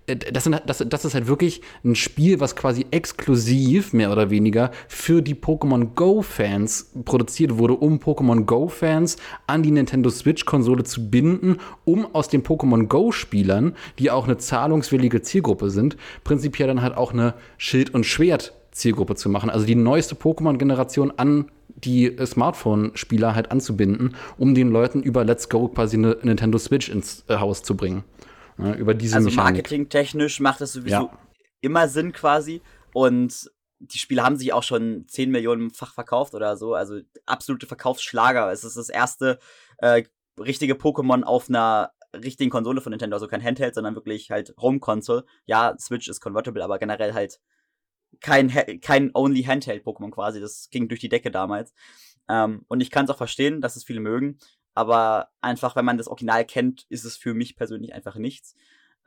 Äh, das, sind, das, das ist halt wirklich ein Spiel, was quasi exklusiv, mehr oder weniger, für die Pokémon Go-Fans produziert wurde, um Pokémon Go-Fans an die Nintendo Switch-Konsole zu binden, um aus den Pokémon Go-Spielern, die auch eine zahlungswillige Zielgruppe sind, prinzipiell dann halt auch eine Schild- und Schwert-Zielgruppe zu machen. Also die neueste Pokémon-Generation an die Smartphone-Spieler halt anzubinden, um den Leuten über Let's Go quasi eine Nintendo Switch ins äh, Haus zu bringen. Ja, über diese also marketingtechnisch macht das sowieso ja. immer Sinn quasi. Und die Spiele haben sich auch schon 10 Millionenfach verkauft oder so. Also absolute Verkaufsschlager. Es ist das erste äh, richtige Pokémon auf einer richtigen Konsole von Nintendo. Also kein Handheld, sondern wirklich halt Home Console. Ja, Switch ist convertible, aber generell halt kein, kein Only Handheld Pokémon quasi. Das ging durch die Decke damals. Ähm, und ich kann es auch verstehen, dass es viele mögen aber einfach, wenn man das Original kennt, ist es für mich persönlich einfach nichts.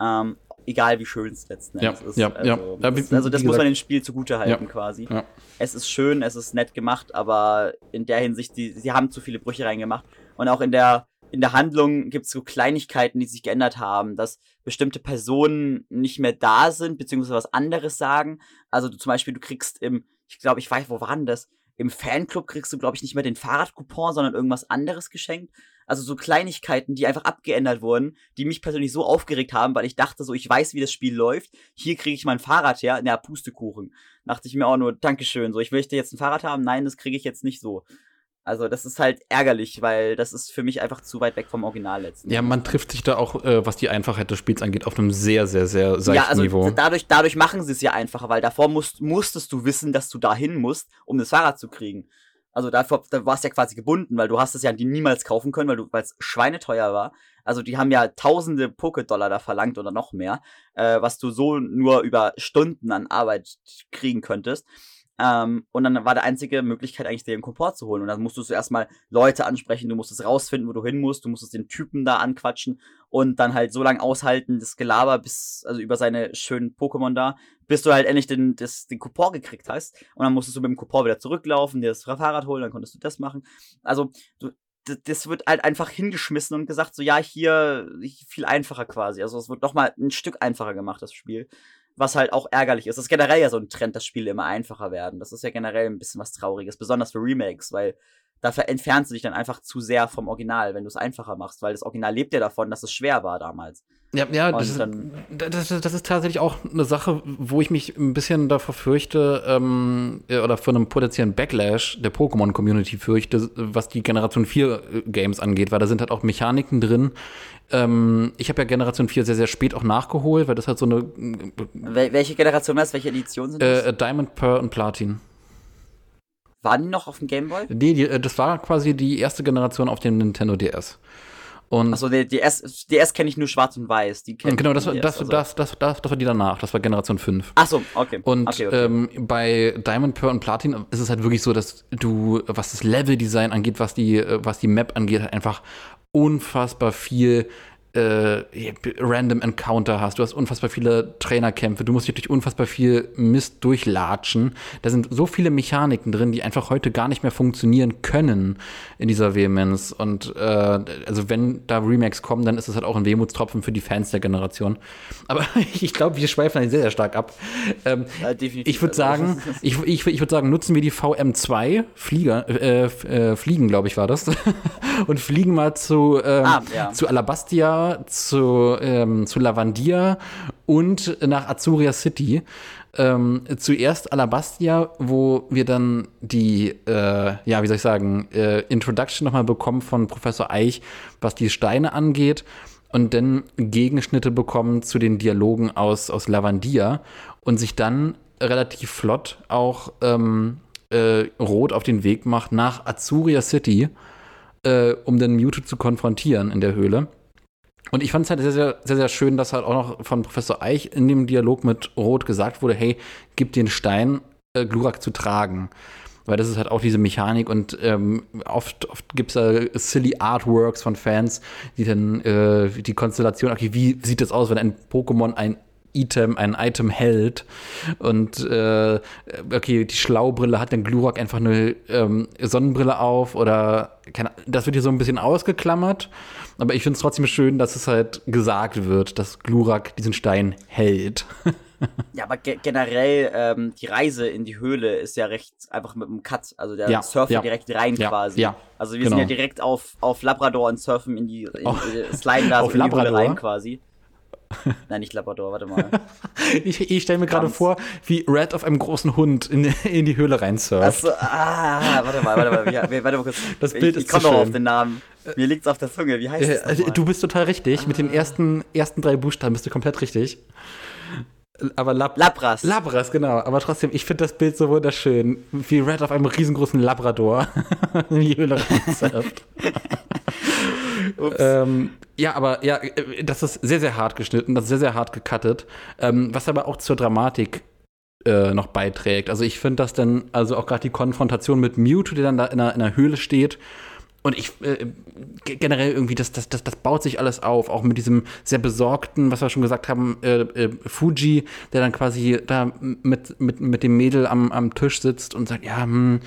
Ähm, egal wie schön es letzten Endes ja, ist. Ja, also, ja. Das, also das muss man dem Spiel zugute halten ja, quasi. Ja. Es ist schön, es ist nett gemacht, aber in der Hinsicht, die, sie haben zu viele Brüche reingemacht. Und auch in der, in der Handlung gibt es so Kleinigkeiten, die sich geändert haben, dass bestimmte Personen nicht mehr da sind, beziehungsweise was anderes sagen. Also du, zum Beispiel, du kriegst im, ich glaube, ich weiß, wo war denn das? Im Fanclub kriegst du, glaube ich, nicht mehr den Fahrradcoupon, sondern irgendwas anderes geschenkt. Also so Kleinigkeiten, die einfach abgeändert wurden, die mich persönlich so aufgeregt haben, weil ich dachte so, ich weiß, wie das Spiel läuft. Hier kriege ich mein Fahrrad her. Na, Pustekuchen. Dachte ich mir auch nur, Dankeschön. So, ich möchte jetzt ein Fahrrad haben. Nein, das kriege ich jetzt nicht so. Also das ist halt ärgerlich, weil das ist für mich einfach zu weit weg vom Original letzten. Ja, man trifft sich da auch, äh, was die Einfachheit des Spiels angeht, auf einem sehr, sehr, sehr seichten ja, also Niveau. Dadurch, dadurch machen sie es ja einfacher, weil davor musst, musstest du wissen, dass du dahin musst, um das Fahrrad zu kriegen. Also davor, da warst du ja quasi gebunden, weil du hast es ja die niemals kaufen können, weil es schweineteuer war. Also die haben ja tausende Poké-Dollar da verlangt oder noch mehr, äh, was du so nur über Stunden an Arbeit kriegen könntest. Ähm, und dann war der einzige Möglichkeit eigentlich, dir einen Komport zu holen. Und dann musstest du erstmal Leute ansprechen, du musstest rausfinden, wo du hin musst, du musstest den Typen da anquatschen und dann halt so lange aushalten, das Gelaber bis, also über seine schönen Pokémon da, bis du halt endlich den, das, den Coupon gekriegt hast. Und dann musstest du mit dem Coupon wieder zurücklaufen, dir das Fahrrad holen, dann konntest du das machen. Also, du, das wird halt einfach hingeschmissen und gesagt, so ja, hier viel einfacher quasi. Also es wird noch mal ein Stück einfacher gemacht, das Spiel was halt auch ärgerlich ist. Das ist generell ja so ein Trend, dass Spiele immer einfacher werden. Das ist ja generell ein bisschen was Trauriges, besonders für Remakes, weil dafür entfernst du dich dann einfach zu sehr vom Original, wenn du es einfacher machst, weil das Original lebt ja davon, dass es schwer war damals. Ja, ja das, ist, das, das, ist tatsächlich auch eine Sache, wo ich mich ein bisschen davor fürchte, ähm, oder von einem potenziellen Backlash der Pokémon-Community fürchte, was die Generation 4 äh, Games angeht, weil da sind halt auch Mechaniken drin. Ähm, ich habe ja Generation 4 sehr, sehr spät auch nachgeholt, weil das halt so eine. Wel welche Generation war das? Welche Edition sind das? Äh, Diamond, Pearl und Platin. Waren die noch auf dem Gameboy? Nee, die, äh, das war quasi die erste Generation auf dem Nintendo DS. Und Achso, die DS, DS kenne ich nur schwarz und weiß. Die genau, das, DS, das, also. das, das, das, das war die danach. Das war Generation 5. Achso, okay. Und okay, okay. Ähm, bei Diamond, Pearl und Platin ist es halt wirklich so, dass du, was das Level-Design angeht, was die, was die Map angeht, halt einfach unfassbar viel äh, Random Encounter hast. Du hast unfassbar viele Trainerkämpfe. Du musst dich durch unfassbar viel Mist durchlatschen. Da sind so viele Mechaniken drin, die einfach heute gar nicht mehr funktionieren können in dieser Vehemenz. Und äh, also wenn da Remakes kommen, dann ist es halt auch ein Wehmutstropfen für die Fans der Generation. Aber ich glaube, wir schweifen sehr, sehr stark ab. Ähm, ja, ich würde sagen, ich, ich, ich würde sagen, nutzen wir die VM2 Flieger, äh, äh, Fliegen, glaube ich, war das. und fliegen mal zu, ähm, ah, ja. zu Alabastia zu, ähm, zu Lavandia und nach Azuria City. Ähm, zuerst Alabastia, wo wir dann die, äh, ja, wie soll ich sagen, äh, Introduction nochmal bekommen von Professor Eich, was die Steine angeht. und dann Gegenschnitte bekommen zu den Dialogen aus, aus Lavandia und sich dann relativ flott auch ähm, äh, Rot auf den Weg macht nach Azuria City, äh, um den Mewtwo zu konfrontieren in der Höhle. Und ich fand es halt sehr, sehr, sehr, sehr schön, dass halt auch noch von Professor Eich in dem Dialog mit Rot gesagt wurde, hey, gib den Stein, äh, Glurak zu tragen. Weil das ist halt auch diese Mechanik und ähm, oft, oft gibt es da silly Artworks von Fans, die dann äh, die Konstellation, okay, wie sieht das aus, wenn ein Pokémon ein Item, ein Item hält. Und äh, okay, die Schlaubrille hat dann Glurak einfach eine ähm, Sonnenbrille auf oder keine, das wird hier so ein bisschen ausgeklammert. Aber ich finde es trotzdem schön, dass es halt gesagt wird, dass Glurak diesen Stein hält. ja, aber ge generell ähm, die Reise in die Höhle ist ja recht einfach mit einem Cut. Also der ja, surft ja direkt rein ja, quasi. Ja, also wir genau. sind ja direkt auf, auf Labrador und surfen in die, in, oh, sliden da so in die Höhle rein quasi. Nein, nicht Labrador, warte mal. ich ich stelle mir gerade vor, wie Red auf einem großen Hund in, in die Höhle reinsurft. Achso, ah, warte mal, warte mal, warte mal kurz. Das Bild ich, ist Ich komme noch auf den Namen. Mir liegt's auf der Zunge. Wie heißt äh, das? Du bist total richtig. Ah. Mit den ah. ersten, ersten drei Buchstaben bist du komplett richtig. Aber Lab Labras. Labras, genau. Aber trotzdem, ich finde das Bild so wunderschön. Wie Red auf einem riesengroßen Labrador in die Höhle reinsurft. ähm, ja, aber ja, äh, das ist sehr, sehr hart geschnitten, das ist sehr, sehr hart gecuttet, ähm, was aber auch zur Dramatik äh, noch beiträgt. Also ich finde das dann, also auch gerade die Konfrontation mit Mewtwo, der dann da in einer, in einer Höhle steht und ich äh, generell irgendwie, das, das, das, das baut sich alles auf, auch mit diesem sehr besorgten, was wir schon gesagt haben, äh, äh, Fuji, der dann quasi da mit, mit, mit dem Mädel am, am Tisch sitzt und sagt, ja, hm,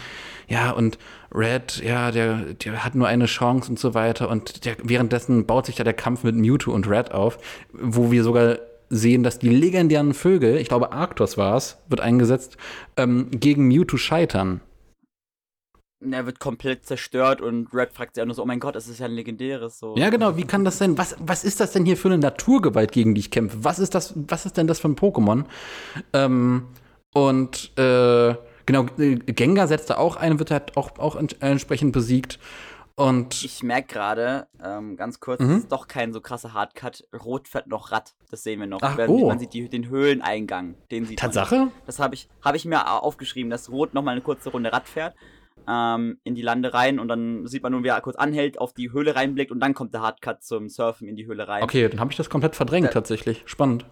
ja, und Red, ja, der, der hat nur eine Chance und so weiter. Und der, währenddessen baut sich da der Kampf mit Mewtwo und Red auf, wo wir sogar sehen, dass die legendären Vögel, ich glaube Arctos war es, wird eingesetzt, ähm, gegen Mewtwo scheitern. Er wird komplett zerstört und Red fragt sich auch nur so, oh mein Gott, das ist ja ein legendäres so. Ja, genau, wie kann das sein? Was, was ist das denn hier für eine Naturgewalt, gegen die ich kämpfe? Was ist das, was ist denn das für ein Pokémon? Ähm, und äh, genau, Gengar setzt da auch ein, wird halt auch, auch entsprechend besiegt. Und ich merke gerade, ähm, ganz kurz, mhm. ist doch kein so krasser Hardcut. Rot fährt noch Rad, das sehen wir noch. Ach, oh. Man sieht die, den Höhleneingang, den sieht Tatsache? Man. Das habe ich, hab ich mir aufgeschrieben, dass Rot noch mal eine kurze Runde Rad fährt ähm, in die Lande rein und dann sieht man nur, wie er kurz anhält, auf die Höhle reinblickt und dann kommt der Hardcut zum Surfen in die Höhle rein. Okay, dann habe ich das komplett verdrängt da, tatsächlich. Spannend.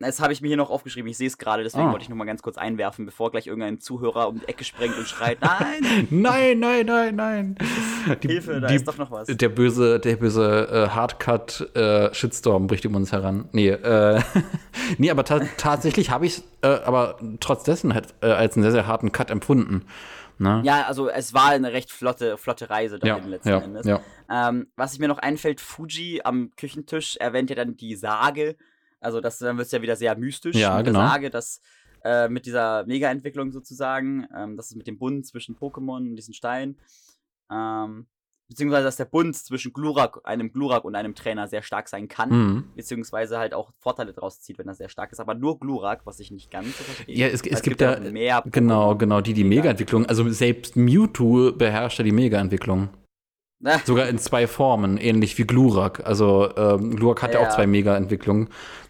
Das habe ich mir hier noch aufgeschrieben. Ich sehe es gerade, deswegen ah. wollte ich noch mal ganz kurz einwerfen, bevor gleich irgendein Zuhörer um die Ecke springt und schreit: Nein! nein, nein, nein, nein! Die, Hilfe, da die, ist doch noch was. Der böse, der böse äh, Hardcut-Shitstorm äh, bricht um uns heran. Nee, äh, nee aber ta tatsächlich habe ich es äh, aber trotz dessen halt, als einen sehr, sehr harten Cut empfunden. Ne? Ja, also es war eine recht flotte, flotte Reise dahin ja, letzten ja, Endes. Ja. Ähm, was mir noch einfällt, Fuji am Küchentisch erwähnt ja dann die Sage. Also das, dann wird es ja wieder sehr mystisch. Ja, genau. Sage, dass äh, mit dieser Mega-Entwicklung sozusagen, ähm, das ist mit dem Bund zwischen Pokémon und diesen Stein. Ähm, beziehungsweise dass der Bund zwischen Glurak, einem Glurak und einem Trainer sehr stark sein kann, mhm. beziehungsweise halt auch Vorteile draus zieht, wenn er sehr stark ist. Aber nur Glurak, was ich nicht ganz so verstehe. Ja, es, es, es gibt, ja mehr genau, genau, die die Mega-Entwicklung, also selbst Mewtwo beherrscht ja die Mega-Entwicklung. Sogar in zwei Formen, ähnlich wie Glurak. Also ähm, Glurak hat ja, ja auch zwei Mega-Entwicklungen.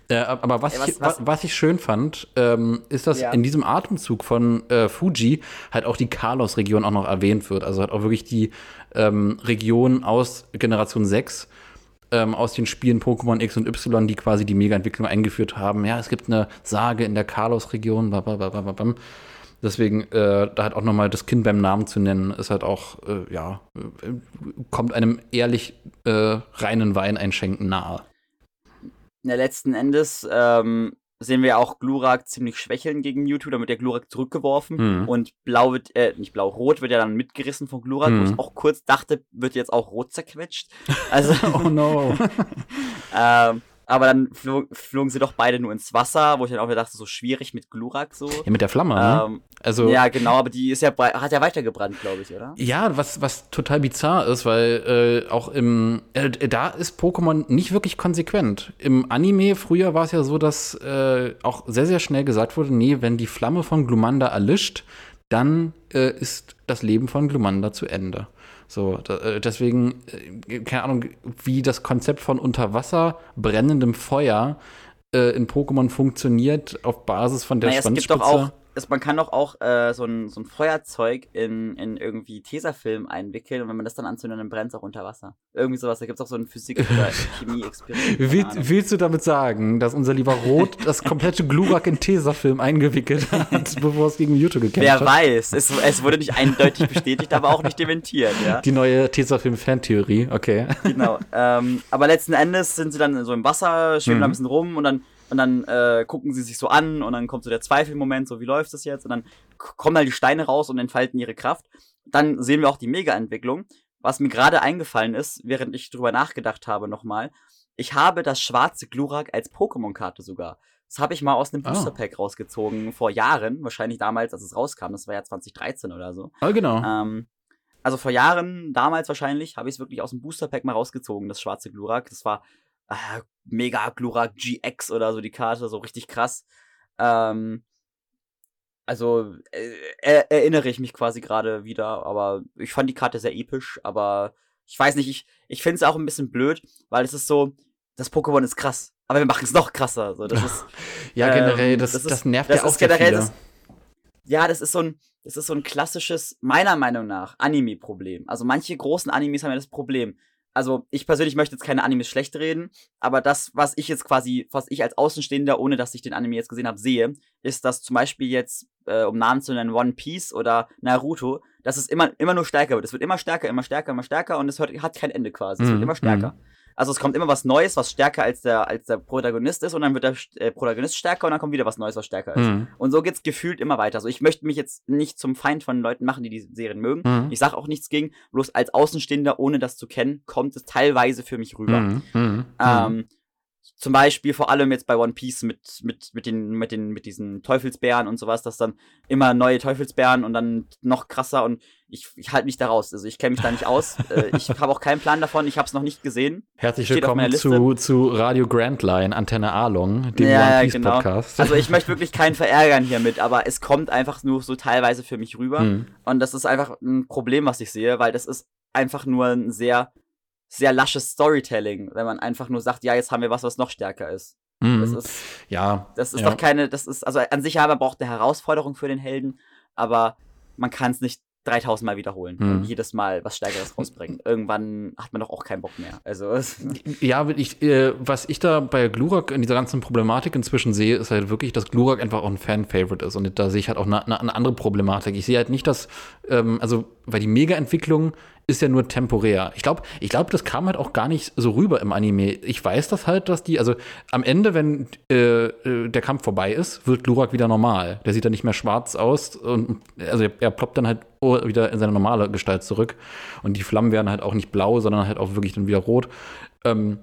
Äh, aber was, Ey, was, ich, was, was, ich schön fand, ähm, ist, dass ja. in diesem Atemzug von äh, Fuji halt auch die Kalos-Region auch noch erwähnt wird. Also halt auch wirklich die ähm, Region aus Generation 6 ähm, aus den Spielen Pokémon X und Y, die quasi die Mega-Entwicklung eingeführt haben. Ja, es gibt eine Sage in der Kalos-Region. Deswegen, äh, da halt auch nochmal das Kind beim Namen zu nennen, ist halt auch, äh, ja, kommt einem ehrlich äh, reinen Wein einschenken nahe. Ja, letzten Endes ähm, sehen wir auch Glurak ziemlich schwächeln gegen Mewtwo, damit der Glurak zurückgeworfen mhm. und blau wird, äh, nicht blau, rot wird ja dann mitgerissen von Glurak, mhm. wo ich auch kurz dachte, wird jetzt auch rot zerquetscht. Also, oh no. ähm, aber dann flog, flogen sie doch beide nur ins Wasser, wo ich dann auch wieder dachte, so schwierig mit Glurak so. Ja, mit der Flamme, ne? ähm, ne? Also, ja, genau, aber die ist ja hat ja weitergebrannt, glaube ich, oder? Ja, was, was total bizarr ist, weil äh, auch im äh, da ist Pokémon nicht wirklich konsequent. Im Anime früher war es ja so, dass äh, auch sehr, sehr schnell gesagt wurde, nee, wenn die Flamme von Glumanda erlischt, dann äh, ist das Leben von Glumanda zu Ende. So, da, äh, deswegen, äh, keine Ahnung, wie das Konzept von unter Wasser brennendem Feuer äh, in Pokémon funktioniert auf Basis von der naja, es gibt doch auch ist, man kann doch auch äh, so, ein, so ein Feuerzeug in, in irgendwie Tesafilm einwickeln und wenn man das dann anzündet, dann brennt es auch unter Wasser. Irgendwie sowas. Da gibt es auch so ein Physik- oder Chemie-Experiment. Will, willst du damit sagen, dass unser lieber Rot das komplette Glurak in Tesafilm eingewickelt hat, bevor es gegen Mewtwo gekämpft Wer hat? Wer weiß. Es, es, wurde nicht eindeutig bestätigt, aber auch nicht dementiert. Ja? Die neue Tesafilm-Fantheorie, okay. Genau. Ähm, aber letzten Endes sind sie dann so im Wasser, schwimmen mhm. da ein bisschen rum und dann und dann äh, gucken sie sich so an und dann kommt so der Zweifelmoment, so wie läuft das jetzt? Und dann kommen halt die Steine raus und entfalten ihre Kraft. Dann sehen wir auch die Mega-Entwicklung. Was mir gerade eingefallen ist, während ich drüber nachgedacht habe nochmal, ich habe das schwarze Glurak als Pokémon-Karte sogar. Das habe ich mal aus einem ah. Booster Pack oh. rausgezogen vor Jahren, wahrscheinlich damals, als es rauskam. Das war ja 2013 oder so. Ah, genau. Ähm, also vor Jahren, damals wahrscheinlich, habe ich es wirklich aus dem Booster Pack mal rausgezogen, das schwarze Glurak. Das war äh, Mega Glurak GX oder so die Karte, so richtig krass. Ähm, also äh, erinnere ich mich quasi gerade wieder, aber ich fand die Karte sehr episch, aber ich weiß nicht, ich, ich finde es auch ein bisschen blöd, weil es ist so, das Pokémon ist krass, aber wir machen es noch krasser. So, das ist, ja, generell, ähm, das, das, ist, das nervt das ja auch sehr generell viele. Das, ja, das ist so ein, das ist so ein klassisches, meiner Meinung nach, Anime-Problem. Also manche großen Animes haben ja das Problem also ich persönlich möchte jetzt keine Animes schlecht reden, aber das, was ich jetzt quasi, was ich als Außenstehender, ohne dass ich den Anime jetzt gesehen habe, sehe, ist, dass zum Beispiel jetzt, äh, um Namen zu nennen, One Piece oder Naruto, dass es immer, immer nur stärker wird. Es wird immer stärker, immer stärker, immer stärker und es hört, hat kein Ende quasi. Es mhm. wird immer stärker. Mhm. Also es kommt immer was Neues, was stärker als der, als der Protagonist ist und dann wird der äh, Protagonist stärker und dann kommt wieder was Neues, was stärker ist. Mhm. Und so geht's gefühlt immer weiter. Also ich möchte mich jetzt nicht zum Feind von Leuten machen, die die Serien mögen. Mhm. Ich sage auch nichts gegen, bloß als Außenstehender, ohne das zu kennen, kommt es teilweise für mich rüber. Mhm. mhm. Ähm, zum Beispiel vor allem jetzt bei One Piece mit, mit, mit, den, mit, den, mit diesen Teufelsbären und sowas, dass dann immer neue Teufelsbären und dann noch krasser und ich, ich halte mich da raus. Also ich kenne mich da nicht aus. Äh, ich habe auch keinen Plan davon, ich habe es noch nicht gesehen. Herzlich willkommen zu, zu Radio Grand Line, Antenne Along, dem ja, One Piece genau. Podcast. Also ich möchte wirklich keinen verärgern hiermit, aber es kommt einfach nur so teilweise für mich rüber. Mhm. Und das ist einfach ein Problem, was ich sehe, weil das ist einfach nur ein sehr sehr lasches Storytelling, wenn man einfach nur sagt, ja, jetzt haben wir was, was noch stärker ist. Mhm. Das ist ja, das ist ja. doch keine, das ist also an sich aber braucht eine Herausforderung für den Helden, aber man kann es nicht 3000 Mal wiederholen mhm. und jedes Mal was Stärkeres rausbringen. Irgendwann hat man doch auch keinen Bock mehr. Also ja, ich, äh, was ich da bei Glurak in dieser ganzen Problematik inzwischen sehe, ist halt wirklich, dass Glurak einfach auch ein Fan-Favorite ist und da sehe ich halt auch eine, eine andere Problematik. Ich sehe halt nicht, dass ähm, also weil die Mega-Entwicklung ist ja nur temporär. Ich glaube, ich glaube, das kam halt auch gar nicht so rüber im Anime. Ich weiß das halt, dass die, also am Ende, wenn äh, äh der Kampf vorbei ist, wird Glurak wieder normal. Der sieht dann nicht mehr schwarz aus und also er, er ploppt dann halt wieder in seine normale Gestalt zurück. Und die Flammen werden halt auch nicht blau, sondern halt auch wirklich dann wieder rot. Ähm,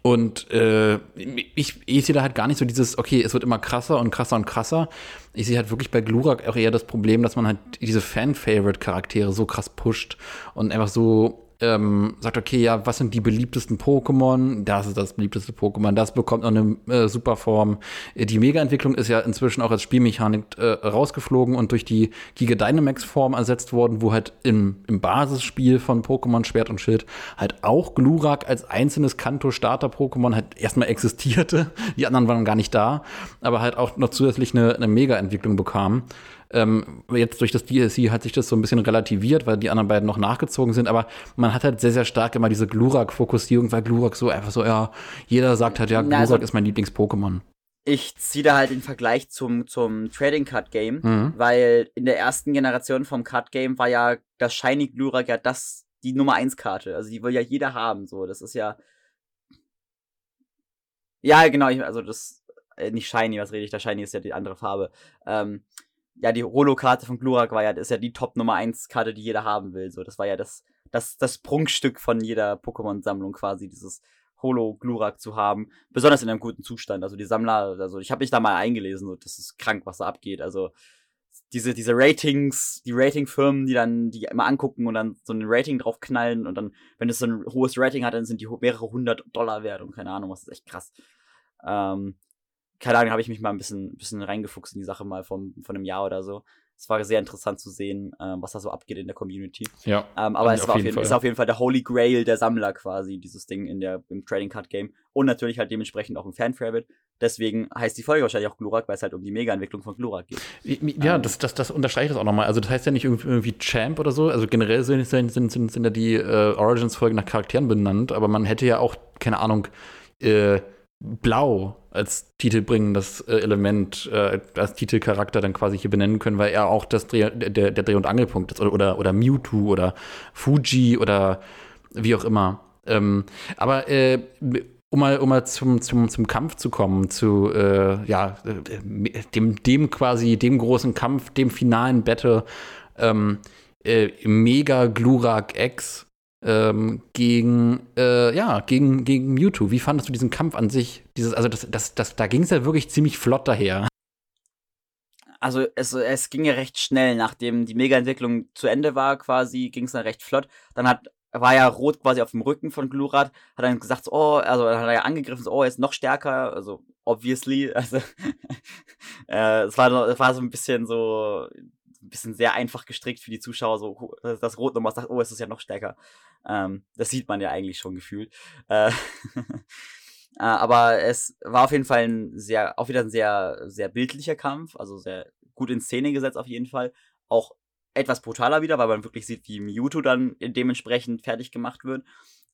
und äh, ich, ich sehe da halt gar nicht so dieses, okay, es wird immer krasser und krasser und krasser. Ich sehe halt wirklich bei Glurak auch eher das Problem, dass man halt diese Fan-Favorite-Charaktere so krass pusht und einfach so ähm, sagt, okay, ja, was sind die beliebtesten Pokémon? Das ist das beliebteste Pokémon, das bekommt noch eine äh, Superform. Äh, die Mega-Entwicklung ist ja inzwischen auch als Spielmechanik äh, rausgeflogen und durch die Giga Dynamax-Form ersetzt worden, wo halt im, im Basisspiel von Pokémon Schwert und Schild halt auch Glurak als einzelnes Kanto-Starter-Pokémon halt erstmal existierte. Die anderen waren gar nicht da, aber halt auch noch zusätzlich eine, eine Mega-Entwicklung bekamen. Ähm, jetzt durch das DLC hat sich das so ein bisschen relativiert, weil die anderen beiden noch nachgezogen sind, aber man hat halt sehr, sehr stark immer diese Glurak-Fokussierung, weil Glurak so einfach so, ja, jeder sagt halt, ja, Glurak also, ist mein Lieblings-Pokémon. Ich ziehe da halt den Vergleich zum, zum Trading Card Game, mhm. weil in der ersten Generation vom Card Game war ja das Shiny Glurak ja das, die Nummer 1 Karte. Also die will ja jeder haben, so. Das ist ja. Ja, genau, also das, äh, nicht Shiny, was rede ich, das Shiny ist ja die andere Farbe. Ähm, ja, die Holo-Karte von Glurak war ja, ist ja die Top Nummer 1 Karte, die jeder haben will. So, das war ja das, das, das Prunkstück von jeder Pokémon-Sammlung quasi, dieses Holo-Glurak zu haben. Besonders in einem guten Zustand. Also die Sammler, also ich habe mich da mal eingelesen, so, das ist krank, was da abgeht. Also diese, diese Ratings, die Ratingfirmen, die dann die immer angucken und dann so ein Rating draufknallen und dann, wenn es so ein hohes Rating hat, dann sind die mehrere hundert Dollar wert und keine Ahnung, was ist echt krass. Ähm, keine Ahnung, habe ich mich mal ein bisschen, bisschen reingefuchst in die Sache mal vom, von einem Jahr oder so. Es war sehr interessant zu sehen, äh, was da so abgeht in der Community. Ja. Ähm, aber es war auf jeden, ist auf jeden Fall der Holy Grail der Sammler quasi, dieses Ding in der, im Trading Card Game. Und natürlich halt dementsprechend auch ein Fan-Favorite. Deswegen heißt die Folge wahrscheinlich auch Glurak, weil es halt um die Mega-Entwicklung von Glurak geht. Ja, ähm, das, das, das unterstreicht das auch nochmal. Also das heißt ja nicht irgendwie Champ oder so. Also generell sind, sind, sind, sind ja die äh, Origins-Folgen nach Charakteren benannt, aber man hätte ja auch, keine Ahnung, äh, Blau als titelbringendes äh, Element, äh, als Titelcharakter dann quasi hier benennen können, weil er auch das Dreh, der, der Dreh- und Angelpunkt ist. Oder, oder, oder Mewtwo oder Fuji oder wie auch immer. Ähm, aber äh, um mal, um mal zum, zum, zum Kampf zu kommen, zu äh, ja, äh, dem, dem quasi, dem großen Kampf, dem finalen Battle, ähm, äh, Mega Glurak X ähm, gegen, äh, ja, gegen, gegen Mewtwo. Wie fandest du diesen Kampf an sich? Dieses, also das, das, das, da ging es ja wirklich ziemlich flott daher. Also es, es ging ja recht schnell, nachdem die Mega-Entwicklung zu Ende war, quasi, ging es dann recht flott. Dann hat war ja rot quasi auf dem Rücken von Glurat, hat dann gesagt, so, oh, also dann hat er ja angegriffen, so, oh, er ist noch stärker, also obviously, also äh, es war, es war so ein bisschen so ein bisschen sehr einfach gestrickt für die Zuschauer, so das Rot nochmal sagt, oh, es ist ja noch stärker. Ähm, das sieht man ja eigentlich schon gefühlt. Äh, äh, aber es war auf jeden Fall ein sehr, auch wieder ein sehr, sehr bildlicher Kampf, also sehr gut in Szene gesetzt auf jeden Fall. Auch etwas brutaler wieder, weil man wirklich sieht, wie Mewtwo dann dementsprechend fertig gemacht wird.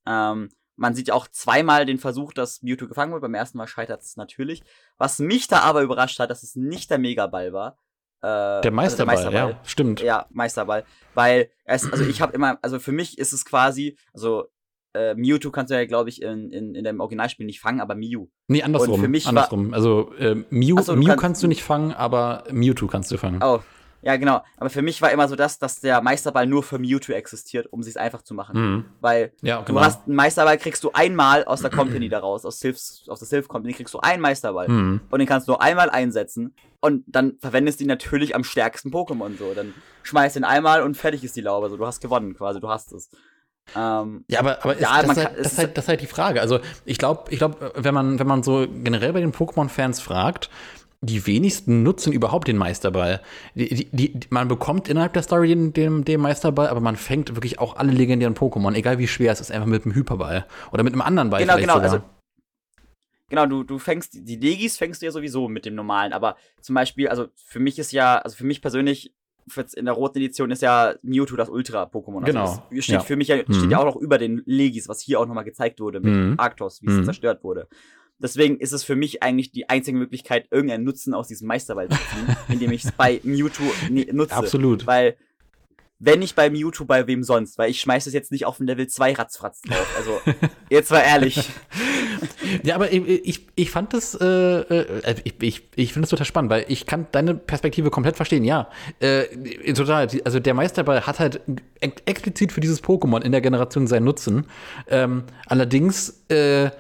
Ähm, man sieht ja auch zweimal den Versuch, dass Mewtwo gefangen wird. Beim ersten Mal scheitert es natürlich. Was mich da aber überrascht hat, dass es nicht der Megaball war, äh, der, Meisterball, also der Meisterball, ja, stimmt. Ja, Meisterball. Weil es, also ich habe immer, also für mich ist es quasi, also äh, Mewtwo kannst du ja, glaube ich, in, in, in dem Originalspiel nicht fangen, aber Mew. Nee, andersrum. Und für mich andersrum. War, also äh, Mew, so, Mew kannst, kannst, du nicht fangen, aber Mewtwo kannst du fangen. Oh, ja, genau. Aber für mich war immer so das, dass der Meisterball nur für Mewtwo existiert, um es einfach zu machen. Mhm. Weil ja, genau. du hast einen Meisterball, kriegst du einmal aus der Company daraus, aus, aus der Sylph Company kriegst du einen Meisterball. Mhm. Und den kannst du nur einmal einsetzen. Und dann verwendest du ihn natürlich am stärksten Pokémon so. Dann schmeißt ihn einmal und fertig ist die Laube. So, du hast gewonnen quasi, du hast es. Ähm, ja, aber, aber ja, ist, das, halt, das, ist halt, das ist halt die Frage. Also ich glaube, ich glaube, wenn man, wenn man so generell bei den Pokémon-Fans fragt, die wenigsten nutzen überhaupt den Meisterball. Die, die, die, man bekommt innerhalb der Story den, den, den, Meisterball, aber man fängt wirklich auch alle legendären Pokémon, egal wie schwer es ist, einfach mit einem Hyperball. Oder mit einem anderen Ball. Genau, genau. Sogar. Also, genau, du, du fängst, die Legis fängst du ja sowieso mit dem normalen, aber zum Beispiel, also für mich ist ja, also für mich persönlich, in der roten Edition ist ja Mewtwo das Ultra-Pokémon. Also genau. Das steht ja. für mich ja, steht mhm. ja auch noch über den Legis, was hier auch nochmal gezeigt wurde mit mhm. Arctos, wie es mhm. zerstört wurde. Deswegen ist es für mich eigentlich die einzige Möglichkeit, irgendeinen Nutzen aus diesem Meisterball zu ziehen, indem ich es bei Mewtwo nutze. Absolut. Weil, wenn nicht bei Mewtwo, bei wem sonst? Weil ich schmeiße es jetzt nicht auf ein Level 2 Ratzfratz drauf. Also, jetzt mal ehrlich. ja, aber ich, ich fand das, äh, äh, ich, ich, ich finde das total spannend, weil ich kann deine Perspektive komplett verstehen. Ja, äh, total. Also der Meisterball hat halt explizit für dieses Pokémon in der Generation seinen Nutzen. Ähm, allerdings, äh, äh,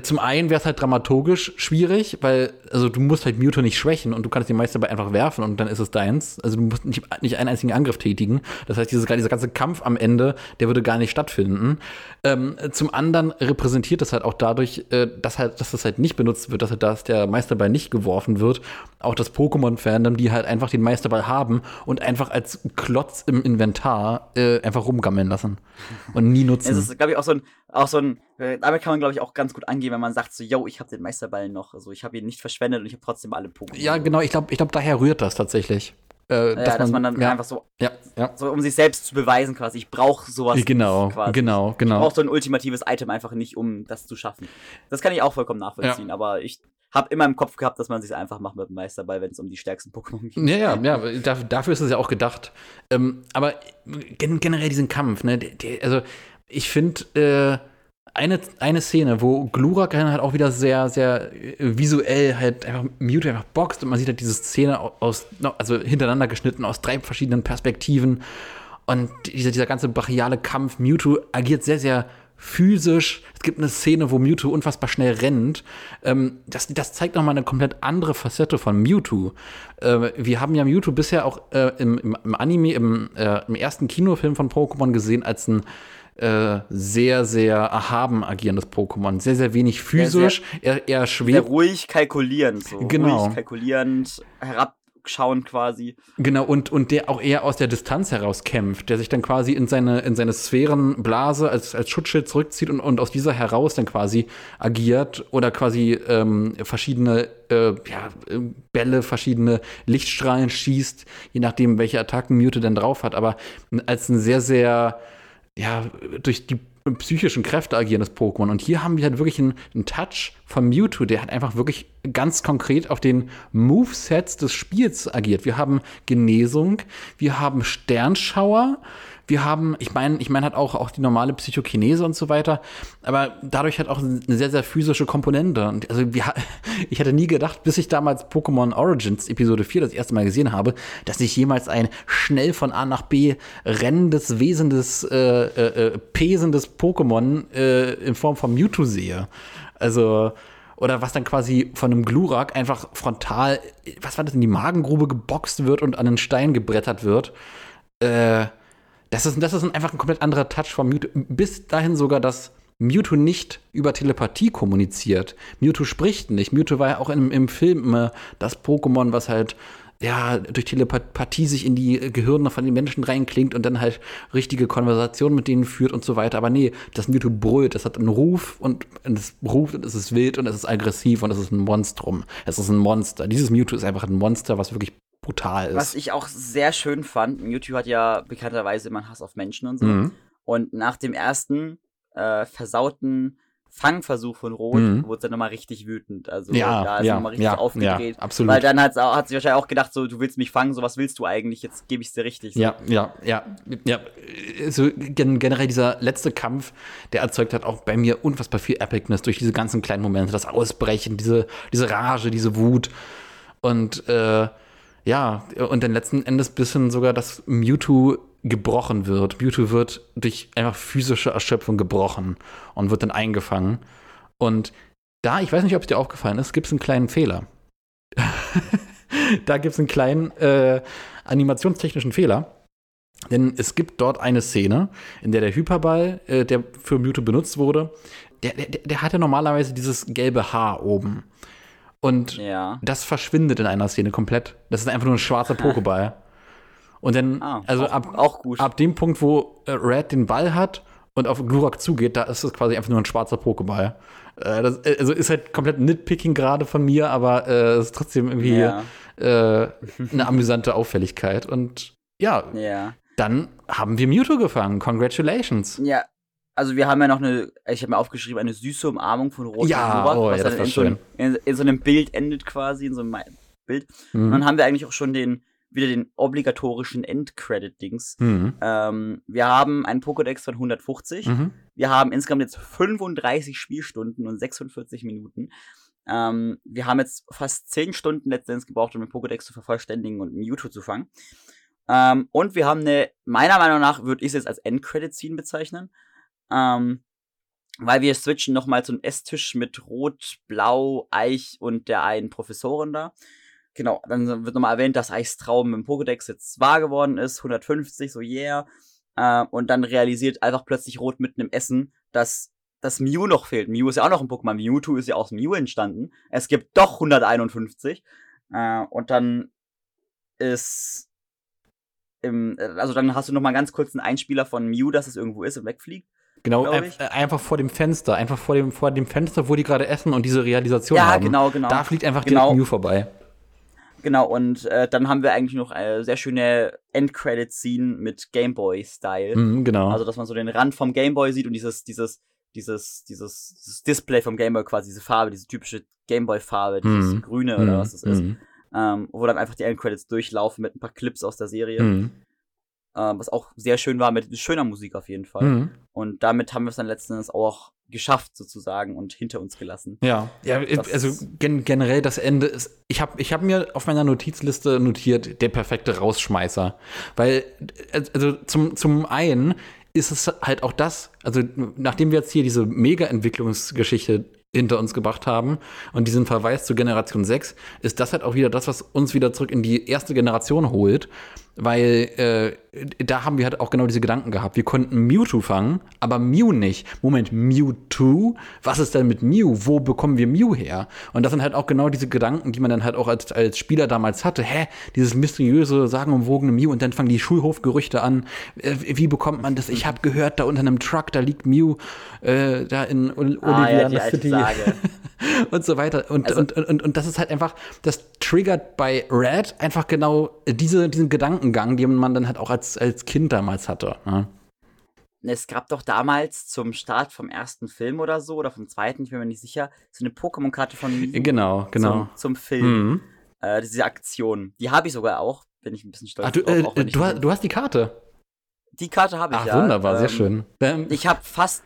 zum einen wäre es halt dramaturgisch schwierig, weil also du musst halt Mewtwo nicht schwächen und du kannst den Meisterball einfach werfen und dann ist es deins. Also du musst nicht, nicht einen einzigen Angriff tätigen. Das heißt, dieses, dieser ganze Kampf am Ende, der würde gar nicht stattfinden. Ähm, zum anderen repräsentiert das halt auch dadurch, äh, dass halt, dass das halt nicht benutzt wird, dass halt dass der Meisterball nicht geworfen wird. Auch das Pokémon-Fandom, die halt einfach den Meisterball haben und einfach als Klotz im Inventar äh, einfach rumgammeln lassen und nie nutzen. Es ist, glaube ich, auch so ein, auch so ein, äh, damit kann man, glaube ich, auch ganz gut angehen, wenn man sagt so, yo, ich habe den Meisterball noch, also ich habe ihn nicht verschwendet und ich habe trotzdem alle Pokémon. Ja, genau, ich glaube, ich glaube, daher rührt das tatsächlich. Äh, dass, ja, dass man, man, dann ja, einfach so, ja, ja. so, um sich selbst zu beweisen, quasi, ich brauche sowas. Genau, quasi. genau, genau. Ich brauche so ein ultimatives Item einfach nicht, um das zu schaffen. Das kann ich auch vollkommen nachvollziehen, aber ich habe immer im Kopf gehabt, dass man sich einfach macht mit dem Meisterball, wenn es um die stärksten Pokémon geht. Ja, ja, ja, dafür ist es ja auch gedacht. Ähm, aber generell diesen Kampf, ne, der, der, also ich finde, äh, eine, eine Szene, wo Glurak halt auch wieder sehr, sehr äh, visuell halt einfach Mewtwo einfach boxt und man sieht halt diese Szene aus, also hintereinander geschnitten aus drei verschiedenen Perspektiven. Und dieser, dieser ganze brachiale Kampf, Mewtwo agiert sehr, sehr physisch. Es gibt eine Szene, wo Mewtwo unfassbar schnell rennt. Ähm, das, das zeigt nochmal eine komplett andere Facette von Mewtwo. Äh, wir haben ja Mewtwo bisher auch äh, im, im, im, Anime, im, äh, im ersten Kinofilm von Pokémon gesehen als ein äh, sehr, sehr erhaben agierendes Pokémon. Sehr, sehr wenig physisch, ja, sehr, eher, eher schwer. ruhig kalkulierend, so. Genau. Ruhig kalkulierend, herab schauen quasi. Genau, und, und der auch eher aus der Distanz heraus kämpft, der sich dann quasi in seine, in seine Sphärenblase als, als Schutzschild zurückzieht und, und aus dieser heraus dann quasi agiert oder quasi ähm, verschiedene äh, ja, Bälle, verschiedene Lichtstrahlen schießt, je nachdem, welche Attacken Mute denn drauf hat, aber als ein sehr, sehr ja, durch die psychischen Kräfte agierendes Pokémon. Und hier haben wir halt wirklich einen, einen, Touch von Mewtwo, der hat einfach wirklich ganz konkret auf den Movesets des Spiels agiert. Wir haben Genesung, wir haben Sternschauer, wir haben, ich meine, ich meine, hat auch, auch die normale Psychokinese und so weiter, aber dadurch hat auch eine sehr, sehr physische Komponente. Und also wir, ich hätte nie gedacht, bis ich damals Pokémon Origins Episode 4 das erste Mal gesehen habe, dass ich jemals ein schnell von A nach B rennendes, wesendes, äh, äh, äh pesendes Pokémon äh, in Form von Mewtwo sehe. Also, oder was dann quasi von einem Glurak einfach frontal, was war das, in die Magengrube geboxt wird und an den Stein gebrettert wird. Äh, das ist, das ist einfach ein komplett anderer Touch von Mewtwo. Bis dahin sogar, dass Mewtwo nicht über Telepathie kommuniziert. Mewtwo spricht nicht. Mewtwo war ja auch im, im Film immer das Pokémon, was halt ja, durch Telepathie sich in die Gehirne von den Menschen reinklingt und dann halt richtige Konversationen mit denen führt und so weiter. Aber nee, das Mewtwo brüllt, das hat einen Ruf und es ruft und es ist wild und es ist aggressiv und es ist ein Monstrum. Es ist ein Monster. Dieses Mewtwo ist einfach ein Monster, was wirklich brutal ist. Was ich auch sehr schön fand, YouTube hat ja bekannterweise immer Hass auf Menschen und so. Mhm. Und nach dem ersten äh, versauten Fangversuch von Rot mhm. wurde er nochmal richtig wütend. Also ja, da ist ja, nochmal richtig ja, aufgedreht. Ja, absolut. Weil dann hat, hat sich wahrscheinlich auch gedacht, so, du willst mich fangen, so was willst du eigentlich, jetzt gebe ich es dir richtig. So. Ja, ja, ja, ja. So generell dieser letzte Kampf, der erzeugt hat auch bei mir unfassbar viel Epicness durch diese ganzen kleinen Momente, das Ausbrechen, diese, diese Rage, diese Wut. Und äh, ja, und dann letzten Endes bis hin sogar, dass Mewtwo gebrochen wird. Mewtwo wird durch einfach physische Erschöpfung gebrochen und wird dann eingefangen. Und da, ich weiß nicht, ob es dir aufgefallen ist, gibt es einen kleinen Fehler. da gibt es einen kleinen äh, animationstechnischen Fehler. Denn es gibt dort eine Szene, in der der Hyperball, äh, der für Mewtwo benutzt wurde, der, der, der hat ja normalerweise dieses gelbe Haar oben. Und ja. das verschwindet in einer Szene komplett. Das ist einfach nur ein schwarzer Pokéball. Und dann, ah, also auch, ab, auch ab dem Punkt, wo äh, Red den Ball hat und auf Glurak zugeht, da ist es quasi einfach nur ein schwarzer Pokéball. Äh, das, äh, also ist halt komplett Nitpicking gerade von mir, aber äh, es ist trotzdem irgendwie ja. äh, eine amüsante Auffälligkeit. Und ja, ja, dann haben wir Mewtwo gefangen. Congratulations. Ja, also wir haben ja noch eine, ich habe mir aufgeschrieben, eine süße Umarmung von Rot ja, Glurak, oh, was ja, dann das war in, so einem, schön. in, in so einem Bild endet quasi, in so einem Bild. Mhm. Und dann haben wir eigentlich auch schon den, wieder den obligatorischen Endcredit-Dings. Mhm. Ähm, wir haben einen Pokédex von 150. Mhm. Wir haben insgesamt jetzt 35 Spielstunden und 46 Minuten. Ähm, wir haben jetzt fast 10 Stunden letztendlich gebraucht, um den Pokédex zu vervollständigen und Mewtwo zu fangen. Ähm, und wir haben eine, meiner Meinung nach würde ich es jetzt als Endcredit-Scene bezeichnen. Ähm, weil wir switchen nochmal zum Esstisch mit Rot, Blau, Eich und der einen Professorin da. Genau, dann wird nochmal erwähnt, dass Eichs Traum im Pokédex jetzt wahr geworden ist, 150, so yeah. Äh, und dann realisiert einfach plötzlich Rot mitten im Essen, dass das Mew noch fehlt. Mew ist ja auch noch ein Pokémon. Mewtwo ist ja aus Mew entstanden. Es gibt doch 151. Äh, und dann ist im, also dann hast du noch mal ganz kurz einen Einspieler von Mew, dass es irgendwo ist und wegfliegt. Genau, ein, äh, einfach vor dem Fenster, einfach vor dem, vor dem Fenster, wo die gerade essen und diese Realisation Ja, haben. genau, genau. Da fliegt einfach Genau. direkt Mew vorbei. Genau, und äh, dann haben wir eigentlich noch eine sehr schöne Endcredit-Scene mit Gameboy-Style. Mhm, genau. Also, dass man so den Rand vom Gameboy sieht und dieses, dieses, dieses, dieses, dieses Display vom Gameboy quasi, diese Farbe, diese typische Gameboy-Farbe, dieses Mhm. Grüne oder Mhm, was das ist. mhm, Ähm, wo dann einfach die Endcredits durchlaufen mit ein paar Clips aus der Serie. mhm, Ähm, was auch sehr schön war, mit schöner Musik auf jeden Fall. mhm. Und damit haben wir es dann letzten Endes auch geschafft, sozusagen, und hinter uns gelassen. Ja, ja Das also gen generell das Ende ist. Ich habe ich hab mir auf meiner Notizliste notiert, der perfekte Rausschmeißer. Weil, äh, also zum, zum einen ist es halt auch das, also nachdem wir jetzt hier diese Mega-Entwicklungsgeschichte hinter uns gebracht haben und diesen Verweis zur Generation 6, ist das halt auch wieder das, was uns wieder zurück in die erste Generation holt. weil äh, da haben wir halt auch genau diese Gedanken gehabt. Wir konnten Mewtwo fangen, aber Mew nicht. Moment, Mewtwo? Was ist denn mit Mew? Wo bekommen wir Mew her? Und das sind halt auch genau diese Gedanken, die man dann halt auch als, als Spieler damals hatte. Hä, dieses mysteriöse, sagenumwogene Mew und dann fangen die Schulhofgerüchte an. Äh, wie bekommt man das? Ich habe gehört, da unter einem Truck, da liegt Mew, äh, da in Olivia ah, ja, City. Sage. und so weiter. Und, also, und, und, und, das ist halt einfach, das triggert bei Red einfach genau diese, diesen Gedankengang, den man dann halt auch als, als Kind damals hatte. Ne? Es gab doch damals zum Start vom ersten Film oder so, oder vom zweiten, ich bin mir nicht sicher, so eine Pokémon-Karte von Mew Genau, genau. Zum, zum Film. Mhm. Äh, diese Aktion. Die habe ich sogar auch, bin ich ein bisschen stolz Ach, du, drauf, äh, du, du, hast die Karte? Die Karte habe ich, Ach, ja. wunderbar, ähm, sehr schön. Ähm, ich habe fast,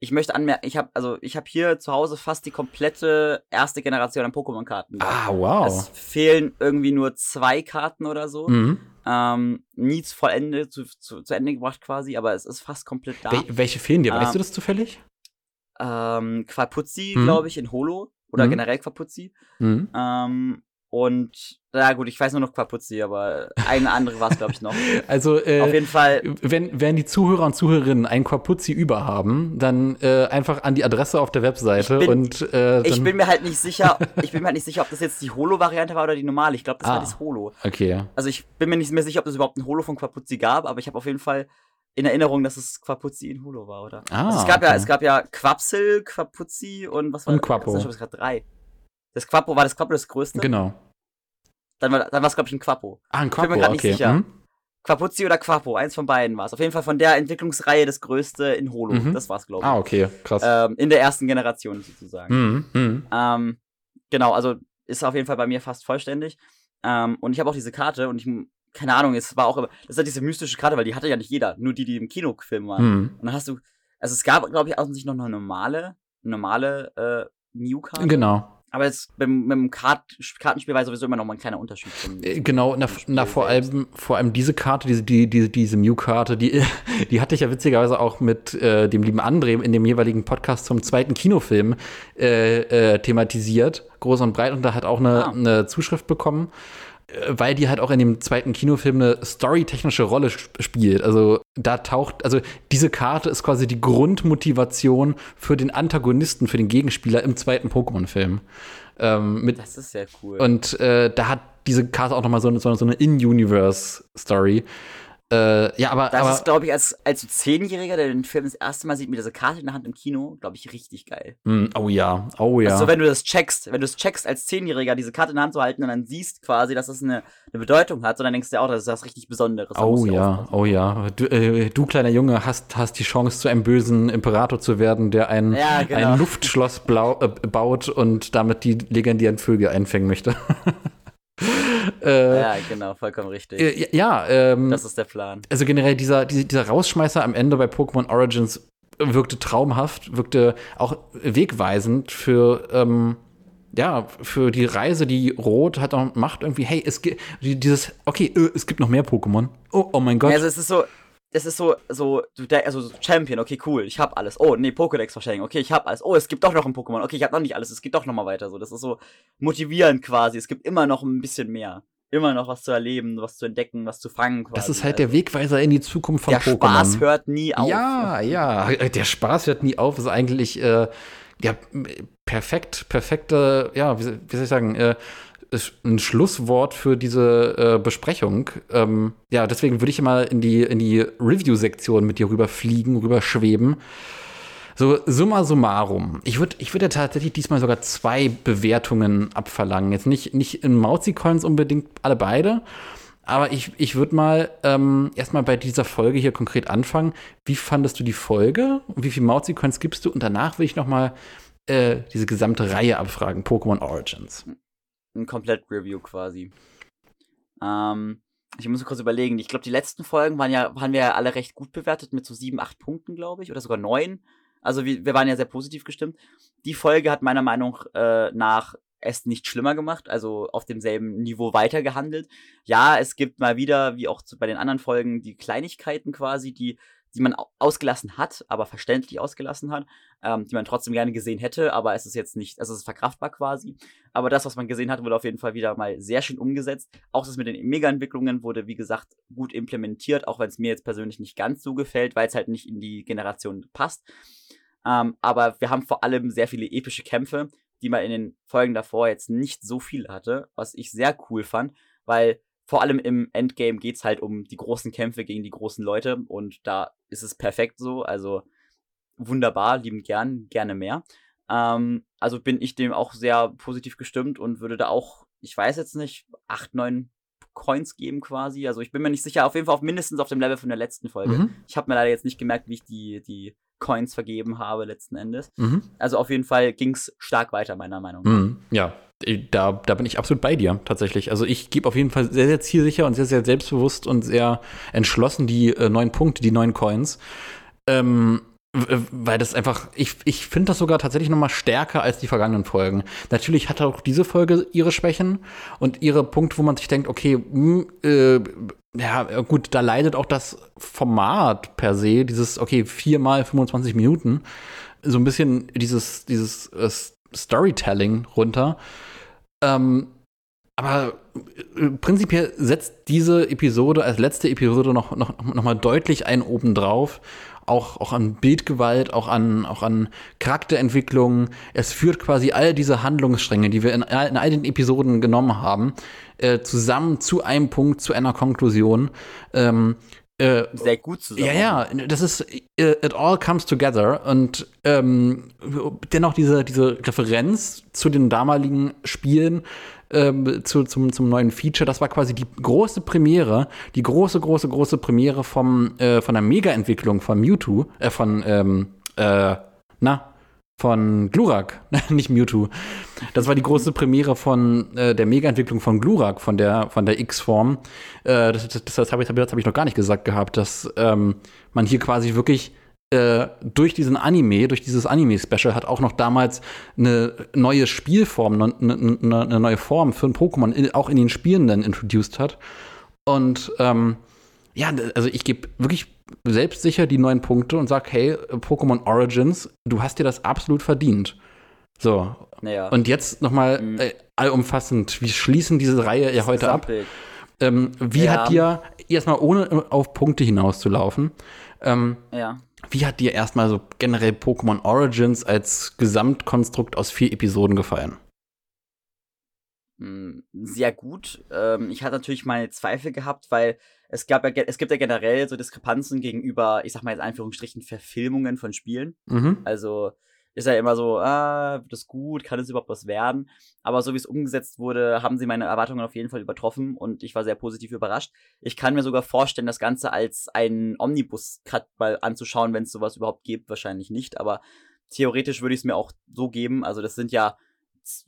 ich möchte anmerken, ich habe also ich habe hier zu Hause fast die komplette erste Generation an Pokémon-Karten. Ah, wow. Es fehlen irgendwie nur zwei Karten oder so. Mhm. Ähm, nie zu Ende, zu, zu, zu, Ende gebracht quasi, aber es ist fast komplett da. Wel welche fehlen dir? Weißt ähm, du das zufällig? Ähm, Quapuzzi, mhm. glaube ich, in Holo. Oder mhm. generell Quapuzzi. Mhm. Ähm, und na gut, ich weiß nur noch Quapuzzi, aber eine andere war es, glaube ich, noch. Also äh, auf jeden Fall. Wenn, wenn die Zuhörer und Zuhörerinnen ein Quapuzzi über haben, dann äh, einfach an die Adresse auf der Webseite bin, und äh, Ich bin mir halt nicht sicher, ich bin mir halt nicht sicher, ob das jetzt die Holo-Variante war oder die normale. Ich glaube, das ah, war das Holo. Okay. Also ich bin mir nicht mehr sicher, ob es überhaupt ein Holo von Quapuzzi gab, aber ich habe auf jeden Fall in Erinnerung, dass es Quapuzzi in Holo war, oder? Ah, also es gab okay. ja, es gab ja Quapsel, Quapuzzi und was war und Quapo. Das ist gerade drei. Das Quapo war das Quapo das größte? Genau. Dann war dann es, glaube ich, ein Quapo. Ah, ein Quapo, ich bin mir gerade okay. nicht sicher. Mhm. Quapuzzi oder Quapo, eins von beiden war es. Auf jeden Fall von der Entwicklungsreihe das größte in Holo. Mhm. Das war es, glaube ich. Ah, okay, krass. Ähm, in der ersten Generation sozusagen. Mhm. Mhm. Ähm, genau, also ist auf jeden Fall bei mir fast vollständig. Ähm, und ich habe auch diese Karte und ich, keine Ahnung, es war auch, das ist halt diese mystische Karte, weil die hatte ja nicht jeder, nur die, die im Kinofilm waren. Mhm. Und dann hast du, also es gab, glaube ich, sich noch eine normale, normale äh, Mew-Karte. Genau. Aber jetzt beim, mit dem Kart Kartenspiel war sowieso immer noch mal ein kleiner Unterschied. Zum, äh, genau, na, na vor, allem, vor allem diese Karte, diese, die, die, diese Mew-Karte, die, die hatte ich ja witzigerweise auch mit äh, dem lieben André in dem jeweiligen Podcast zum zweiten Kinofilm äh, äh, thematisiert, groß und breit, und da hat auch eine, ah. eine Zuschrift bekommen weil die halt auch in dem zweiten Kinofilm eine storytechnische Rolle spielt. Also da taucht, also diese Karte ist quasi die Grundmotivation für den Antagonisten, für den Gegenspieler im zweiten Pokémon-Film. Ähm, das ist sehr cool. Und äh, da hat diese Karte auch noch mal so, so, so eine In-Universe-Story. Äh, ja, aber. Das aber, ist, glaube ich, als, als Zehnjähriger, der den Film das erste Mal sieht mit dieser Karte in der Hand im Kino, glaube ich, richtig geil. Mm, oh ja, oh ja. Also, wenn du das checkst, wenn du es checkst, als Zehnjähriger diese Karte in der Hand zu halten und dann siehst quasi, dass das eine, eine Bedeutung hat, und dann denkst du auch, das ist was richtig Besonderes. Oh ja, oh ja. Du, äh, du, kleiner Junge, hast, hast die Chance, zu einem bösen Imperator zu werden, der ein, ja, genau. ein Luftschloss blau, äh, baut und damit die legendären Vögel einfängen möchte. Äh, ja, genau, vollkommen richtig. Äh, ja, ähm, das ist der Plan. Also generell dieser, dieser Rausschmeißer am Ende bei Pokémon Origins wirkte traumhaft, wirkte auch wegweisend für ähm, ja, für die Reise, die Rot hat auch macht irgendwie, hey, es gibt dieses, okay, äh, es gibt noch mehr Pokémon. Oh, oh mein Gott. Also es ist so, es ist so, so, also Champion, okay, cool, ich hab alles. Oh, nee, Pokédex Verschenken, okay, ich hab alles. Oh, es gibt doch noch ein Pokémon, okay, ich hab noch nicht alles, es geht doch noch mal weiter. So, das ist so motivierend quasi. Es gibt immer noch ein bisschen mehr. Immer noch was zu erleben, was zu entdecken, was zu fangen. Quasi. Das ist halt der Wegweiser in die Zukunft von der Pokémon. Der Spaß hört nie auf. Ja, ja, der Spaß hört nie auf. Ist eigentlich äh, ja perfekt, perfekte, ja, wie, wie soll ich sagen, äh, ein Schlusswort für diese äh, Besprechung. Ähm, ja, deswegen würde ich mal in die, in die Review-Sektion mit dir rüberfliegen, rüberschweben. So, summa summarum. Ich würde ich würd ja tatsächlich diesmal sogar zwei Bewertungen abverlangen. Jetzt nicht, nicht in Mauzi-Coins unbedingt alle beide, aber ich, ich würde mal ähm, erstmal bei dieser Folge hier konkret anfangen. Wie fandest du die Folge? Wie viele Mauzi-Coins gibst du? Und danach will ich noch mal äh, diese gesamte Reihe abfragen, Pokémon Origins ein Komplett-Review quasi. Ähm, ich muss kurz überlegen. Ich glaube, die letzten Folgen waren ja, waren wir ja alle recht gut bewertet mit so sieben, acht Punkten, glaube ich, oder sogar neun. Also wir, wir waren ja sehr positiv gestimmt. Die Folge hat meiner Meinung äh, nach es nicht schlimmer gemacht, also auf demselben Niveau weitergehandelt. Ja, es gibt mal wieder, wie auch bei den anderen Folgen, die Kleinigkeiten quasi, die die man ausgelassen hat, aber verständlich ausgelassen hat, ähm, die man trotzdem gerne gesehen hätte, aber es ist jetzt nicht, also es ist verkraftbar quasi. Aber das, was man gesehen hat, wurde auf jeden Fall wieder mal sehr schön umgesetzt. Auch das mit den Mega-Entwicklungen wurde, wie gesagt, gut implementiert, auch wenn es mir jetzt persönlich nicht ganz so gefällt, weil es halt nicht in die Generation passt. Ähm, aber wir haben vor allem sehr viele epische Kämpfe, die man in den Folgen davor jetzt nicht so viel hatte, was ich sehr cool fand, weil vor allem im Endgame geht es halt um die großen Kämpfe gegen die großen Leute und da ist es perfekt so. Also wunderbar, lieben gern, gerne mehr. Ähm, also bin ich dem auch sehr positiv gestimmt und würde da auch, ich weiß jetzt nicht, acht, neun Coins geben quasi. Also ich bin mir nicht sicher, auf jeden Fall auf mindestens auf dem Level von der letzten Folge. Mhm. Ich habe mir leider jetzt nicht gemerkt, wie ich die, die Coins vergeben habe letzten Endes. Mhm. Also auf jeden Fall ging es stark weiter, meiner Meinung nach. Mhm. Ja, da, da bin ich absolut bei dir, tatsächlich. Also ich gebe auf jeden Fall sehr, sehr zielsicher und sehr, sehr selbstbewusst und sehr entschlossen die äh, neuen Punkte, die neuen Coins. Ähm, weil das einfach, ich, ich finde das sogar tatsächlich noch mal stärker als die vergangenen Folgen. Natürlich hat auch diese Folge ihre Schwächen und ihre Punkte, wo man sich denkt, okay, mh, hm, äh, ja, gut, da leidet auch das Format per se, dieses, okay, viermal 25 Minuten, so ein bisschen dieses, dieses äh, Storytelling runter. Ähm, aber äh, prinzipiell setzt diese Episode als letzte Episode noch, noch, noch mal deutlich einen oben drauf auch, auch an Bildgewalt, auch an, auch an Charakterentwicklung. Es führt quasi all diese Handlungsstränge, die wir in, in all den Episoden genommen haben, äh, zusammen zu einem Punkt, zu einer Konklusion. Ähm, äh, Sehr gut zusammen. Ja, ja, das ist äh, It All Comes Together und ähm, dennoch diese, diese Referenz zu den damaligen Spielen ähm, zu, zum, zum neuen Feature. Das war quasi die große Premiere, die große, große, große Premiere vom, äh, von der Mega-Entwicklung von Mewtwo, äh, von, ähm, äh, na, von Glurak, nicht Mewtwo. Das war die große Premiere von äh, der Mega-Entwicklung von Glurak, von der, von der X-Form. Äh, das das, das habe ich, hab ich noch gar nicht gesagt gehabt, dass ähm, man hier quasi wirklich äh, durch diesen Anime, durch dieses Anime-Special hat auch noch damals eine neue Spielform, eine, eine, eine neue Form für ein Pokémon auch in den Spielenden introduced hat. Und ähm, ja, also ich gebe wirklich selbstsicher die neuen Punkte und sage, hey, Pokémon Origins, du hast dir das absolut verdient. So. Naja. Und jetzt nochmal mhm. äh, allumfassend, wir schließen diese Reihe ja heute ab. Ähm, wie ja. hat dir, erstmal ohne auf Punkte hinauszulaufen, ähm, ja. Wie hat dir erstmal so generell Pokémon Origins als Gesamtkonstrukt aus vier Episoden gefallen? Hm, sehr gut. Ähm, ich hatte natürlich meine Zweifel gehabt, weil es gab ja, es gibt ja generell so Diskrepanzen gegenüber, ich sag mal jetzt Anführungsstrichen, Verfilmungen von Spielen. Mhm. Also ist ja immer so, ah, wird das gut, kann es überhaupt was werden? Aber so wie es umgesetzt wurde, haben sie meine Erwartungen auf jeden Fall übertroffen und ich war sehr positiv überrascht. Ich kann mir sogar vorstellen, das Ganze als einen Omnibus-Cut mal anzuschauen, wenn es sowas überhaupt gibt, wahrscheinlich nicht, aber theoretisch würde ich es mir auch so geben. Also das sind ja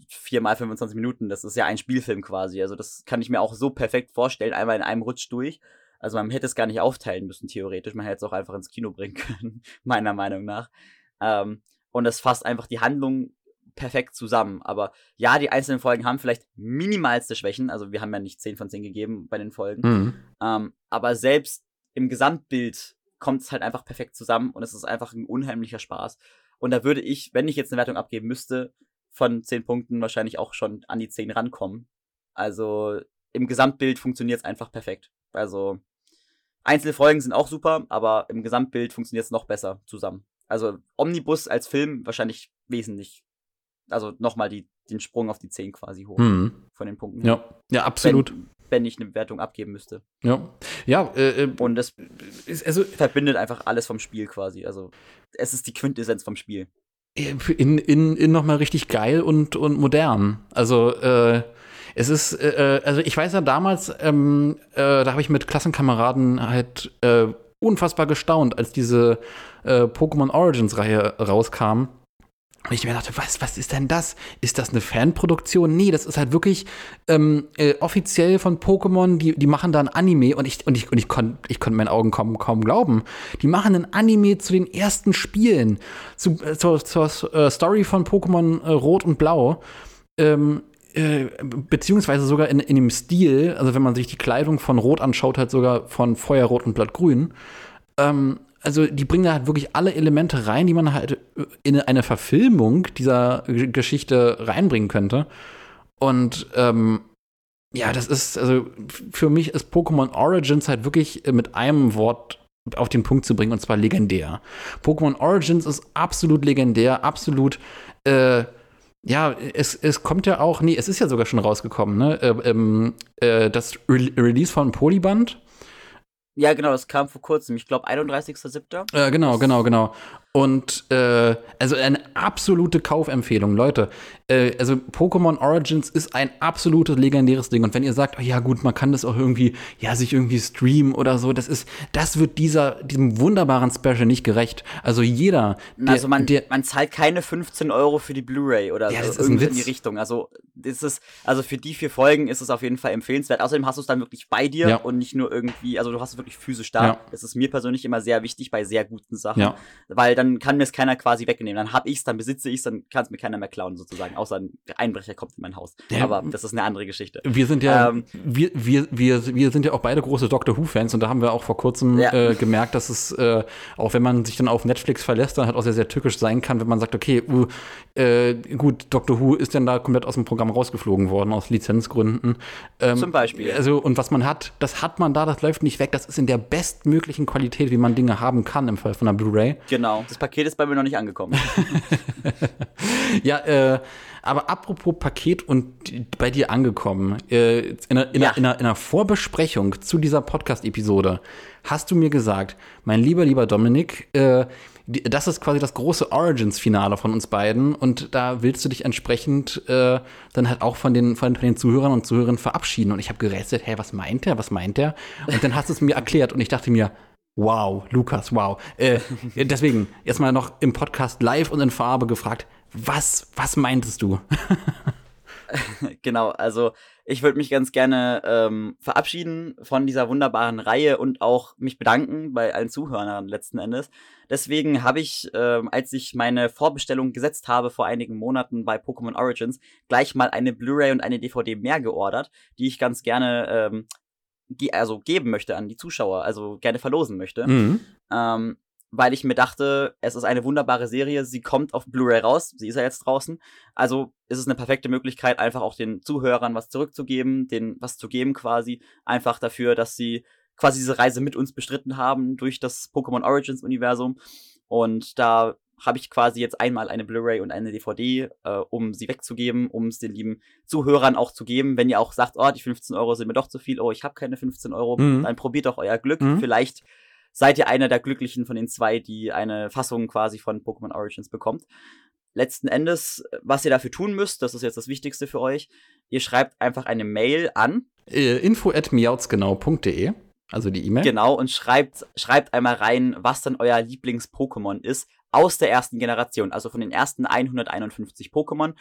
viermal 25 Minuten, das ist ja ein Spielfilm quasi. Also das kann ich mir auch so perfekt vorstellen, einmal in einem Rutsch durch. Also man hätte es gar nicht aufteilen müssen, theoretisch. Man hätte es auch einfach ins Kino bringen können, meiner Meinung nach. Ähm, und es fasst einfach die Handlung perfekt zusammen. Aber ja, die einzelnen Folgen haben vielleicht minimalste Schwächen. Also wir haben ja nicht 10 von 10 gegeben bei den Folgen. Mhm. Ähm, aber selbst im Gesamtbild kommt es halt einfach perfekt zusammen und es ist einfach ein unheimlicher Spaß. Und da würde ich, wenn ich jetzt eine Wertung abgeben müsste, von 10 Punkten wahrscheinlich auch schon an die 10 rankommen. Also im Gesamtbild funktioniert es einfach perfekt. Also einzelne Folgen sind auch super, aber im Gesamtbild funktioniert es noch besser zusammen. Also Omnibus als Film wahrscheinlich wesentlich. Also nochmal die, den Sprung auf die 10 quasi hoch mhm. von den Punkten. Ja, ja absolut. Wenn, wenn ich eine Wertung abgeben müsste. Ja, ja. Äh, äh und das ist, also, verbindet einfach alles vom Spiel quasi. Also es ist die Quintessenz vom Spiel. In, in, in nochmal richtig geil und, und modern. Also äh, es ist, äh, äh, also ich weiß ja damals, ähm, äh, da habe ich mit Klassenkameraden halt äh, unfassbar gestaunt, als diese äh, Pokémon Origins-Reihe rauskam. Und ich mir dachte, was, was ist denn das? Ist das eine Fanproduktion? Nee, das ist halt wirklich ähm, äh, offiziell von Pokémon, die, die machen da ein Anime und ich, und ich, und ich konnte ich konnt meinen Augen kaum, kaum glauben. Die machen ein Anime zu den ersten Spielen, zu, äh, zur, zur äh, Story von Pokémon äh, Rot und Blau. Ähm, äh, beziehungsweise sogar in, in dem Stil, also wenn man sich die Kleidung von Rot anschaut, halt sogar von Feuerrot und Blattgrün. Ähm, also die bringen da halt wirklich alle Elemente rein, die man halt in eine Verfilmung dieser Geschichte reinbringen könnte. Und ähm, ja, das ist, also für mich ist Pokémon Origins halt wirklich mit einem Wort auf den Punkt zu bringen, und zwar legendär. Pokémon Origins ist absolut legendär, absolut, äh, ja, es, es kommt ja auch, nee, es ist ja sogar schon rausgekommen, ne? Äh, ähm, äh, das Re Release von Polyband. Ja, genau, das kam vor kurzem. Ich glaube, 31.07. Äh, genau, genau, genau. Und äh, also eine absolute Kaufempfehlung, Leute. Äh, also Pokémon Origins ist ein absolutes legendäres Ding. Und wenn ihr sagt, oh, ja gut, man kann das auch irgendwie, ja, sich irgendwie streamen oder so, das ist, das wird dieser, diesem wunderbaren Special nicht gerecht. Also jeder, der, also man, der, man zahlt keine 15 Euro für die Blu-ray oder ja, so, das ist irgendwie in die Richtung. Also das ist, also für die vier Folgen ist es auf jeden Fall empfehlenswert. Außerdem hast du es dann wirklich bei dir ja. und nicht nur irgendwie, also du hast es wirklich physisch da. Ja. Das ist mir persönlich immer sehr wichtig bei sehr guten Sachen, weil dann kann mir es keiner quasi wegnehmen. Dann habe ich es, dann besitze ich es, dann kann es mir keiner mehr klauen sozusagen. Außer ein Einbrecher kommt in mein Haus. Ja. Aber das ist eine andere Geschichte. Wir sind ja, ähm, wir, wir, wir, wir sind ja auch beide große Doctor Who-Fans und da haben wir auch vor kurzem ja. äh, gemerkt, dass es, äh, auch wenn man sich dann auf Netflix verlässt, dann halt auch sehr, sehr tückisch sein kann, wenn man sagt, okay, uh, äh, gut, Doctor Who ist dann da komplett aus dem Programm rausgeflogen worden, aus Lizenzgründen. Ähm, Zum Beispiel. Also, und was man hat, das hat man da, das läuft nicht weg, das ist in der bestmöglichen Qualität, wie man Dinge haben kann im Fall von einer Blu-ray. Genau. Das Paket ist bei mir noch nicht angekommen. ja, äh, aber apropos Paket und bei dir angekommen, äh, in, einer, in, ja. in, einer, in einer Vorbesprechung zu dieser Podcast-Episode hast du mir gesagt, mein lieber, lieber Dominik, äh, das ist quasi das große Origins-Finale von uns beiden und da willst du dich entsprechend äh, dann halt auch von den, von den Zuhörern und Zuhörern verabschieden. Und ich habe gerätselt, hey, was meint der, was meint der? Und dann hast du es mir erklärt und ich dachte mir, Wow, Lukas, wow. Äh, deswegen, erstmal noch im Podcast live und in Farbe gefragt, was, was meintest du? genau, also ich würde mich ganz gerne ähm, verabschieden von dieser wunderbaren Reihe und auch mich bedanken bei allen Zuhörern letzten Endes. Deswegen habe ich, ähm, als ich meine Vorbestellung gesetzt habe vor einigen Monaten bei Pokémon Origins, gleich mal eine Blu-ray und eine DVD mehr geordert, die ich ganz gerne ähm, ge also geben möchte an die Zuschauer, also gerne verlosen möchte. Mhm. Ähm, weil ich mir dachte, es ist eine wunderbare Serie, sie kommt auf Blu-ray raus, sie ist ja jetzt draußen. Also ist es eine perfekte Möglichkeit, einfach auch den Zuhörern was zurückzugeben, denen was zu geben quasi, einfach dafür, dass sie quasi diese Reise mit uns bestritten haben durch das Pokémon Origins Universum. Und da habe ich quasi jetzt einmal eine Blu-ray und eine DVD, äh, um sie wegzugeben, um es den lieben Zuhörern auch zu geben. Wenn ihr auch sagt, oh, die 15 Euro sind mir doch zu viel, oh, ich habe keine 15 Euro, mhm. dann probiert doch euer Glück. Mhm. Vielleicht seid ihr einer der Glücklichen von den zwei, die eine Fassung quasi von Pokémon Origins bekommt. Letzten Endes, was ihr dafür tun müsst, das ist jetzt das Wichtigste für euch, ihr schreibt einfach eine Mail an. Äh, info at miautsgenau.de also die E-Mail. Genau, und schreibt, schreibt einmal rein, was dann euer Lieblings-Pokémon ist aus der ersten Generation, also von den ersten 151 Pokémon,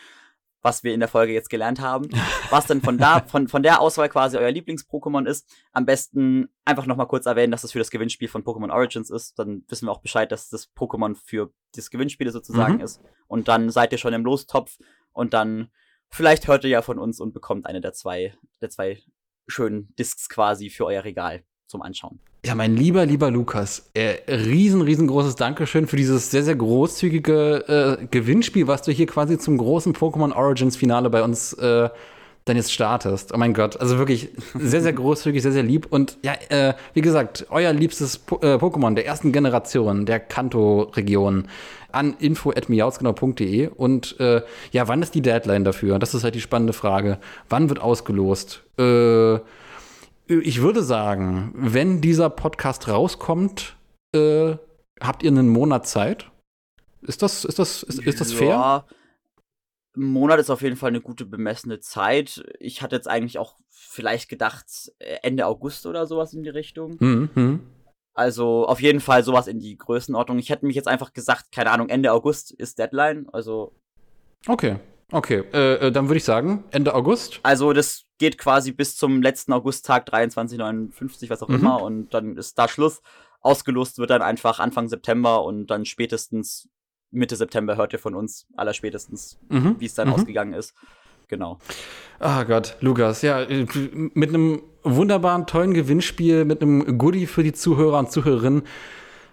was wir in der Folge jetzt gelernt haben, was dann von da, von, von der Auswahl quasi euer Lieblings-Pokémon ist. Am besten einfach nochmal kurz erwähnen, dass das für das Gewinnspiel von Pokémon Origins ist. Dann wissen wir auch Bescheid, dass das Pokémon für das Gewinnspiel sozusagen mhm. ist. Und dann seid ihr schon im Lostopf und dann vielleicht hört ihr ja von uns und bekommt eine der zwei, der zwei schönen Discs quasi für euer Regal zum Anschauen. Ja, mein lieber, lieber Lukas, äh, riesen, riesengroßes Dankeschön für dieses sehr, sehr großzügige äh, Gewinnspiel, was du hier quasi zum großen Pokémon Origins Finale bei uns äh, dann jetzt startest. Oh mein Gott, also wirklich sehr, sehr großzügig, sehr, sehr lieb. Und ja, äh, wie gesagt, euer liebstes po äh, Pokémon der ersten Generation, der Kanto-Region, an info.miauzgenau.de. Und äh, ja, wann ist die Deadline dafür? Das ist halt die spannende Frage. Wann wird ausgelost? Äh, ich würde sagen, wenn dieser Podcast rauskommt, äh, habt ihr einen Monat Zeit? Ist das, ist das, ist, ist das fair? Ja, ein Monat ist auf jeden Fall eine gute bemessene Zeit. Ich hatte jetzt eigentlich auch vielleicht gedacht, äh, Ende August oder sowas in die Richtung. Mhm. Also auf jeden Fall sowas in die Größenordnung. Ich hätte mich jetzt einfach gesagt, keine Ahnung, Ende August ist Deadline. Also. Okay, okay. Äh, äh dann würde ich sagen, Ende August. Also das geht quasi bis zum letzten Augusttag 2359, was auch mhm. immer, und dann ist da Schluss. Ausgelost wird dann einfach Anfang September und dann spätestens Mitte September hört ihr von uns aller spätestens, mhm. wie es dann mhm. ausgegangen ist. Genau. Ah oh Gott, Lukas, ja, mit einem wunderbaren, tollen Gewinnspiel, mit einem Goodie für die Zuhörer und Zuhörerinnen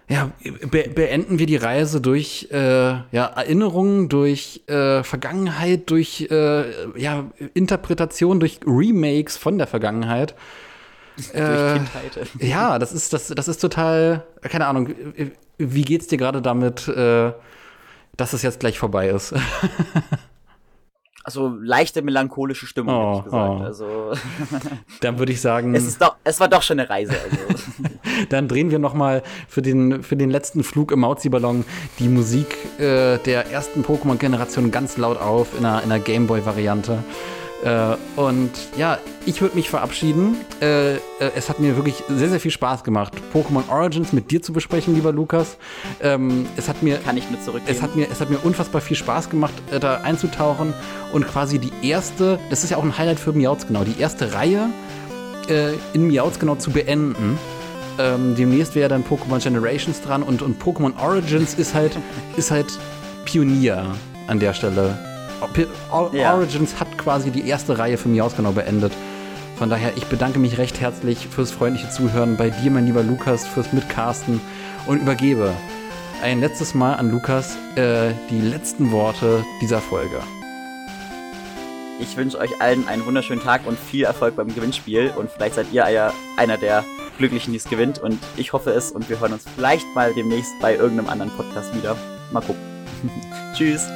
ja, be beenden wir die Reise durch äh, ja, Erinnerungen, durch äh, Vergangenheit, durch äh, ja, Interpretation, durch Remakes von der Vergangenheit. Äh, ja, das ist, das, das ist total, keine Ahnung, wie geht's dir gerade damit, äh, dass es jetzt gleich vorbei ist? also leichte melancholische Stimmung, oh, hätte ich gesagt. Oh. Also dann würde ich sagen, es ist doch, es war doch schon eine Reise. Also. dann drehen wir noch mal für den für den letzten Flug im Mauzi-Ballon die Musik äh, der ersten Pokémon-Generation ganz laut auf in einer, in einer Gameboy-Variante. Äh, und ja, ich würde mich verabschieden. Äh, äh, es hat mir wirklich sehr, sehr viel Spaß gemacht, Pokémon Origins mit dir zu besprechen, lieber Lukas. Ähm, es hat mir, Kann ich mit zurückgehen? Es hat, mir, es hat mir unfassbar viel Spaß gemacht, äh, da einzutauchen und quasi die erste, das ist ja auch ein Highlight für Miauts genau, die erste Reihe äh, in Miauts genau zu beenden. Ähm, demnächst wäre dann Pokémon Generations dran und, und Pokémon Origins ist halt, ist halt Pionier an der Stelle ja. Origins hat quasi die erste Reihe für mich ausgenau beendet. Von daher, ich bedanke mich recht herzlich fürs freundliche Zuhören bei dir, mein lieber Lukas, fürs Mitcasten und übergebe ein letztes Mal an Lukas äh, die letzten Worte dieser Folge. Ich wünsche euch allen einen wunderschönen Tag und viel Erfolg beim Gewinnspiel. Und vielleicht seid ihr ja einer der Glücklichen, die es gewinnt. Und ich hoffe es. Und wir hören uns vielleicht mal demnächst bei irgendeinem anderen Podcast wieder. Mal gucken. Tschüss.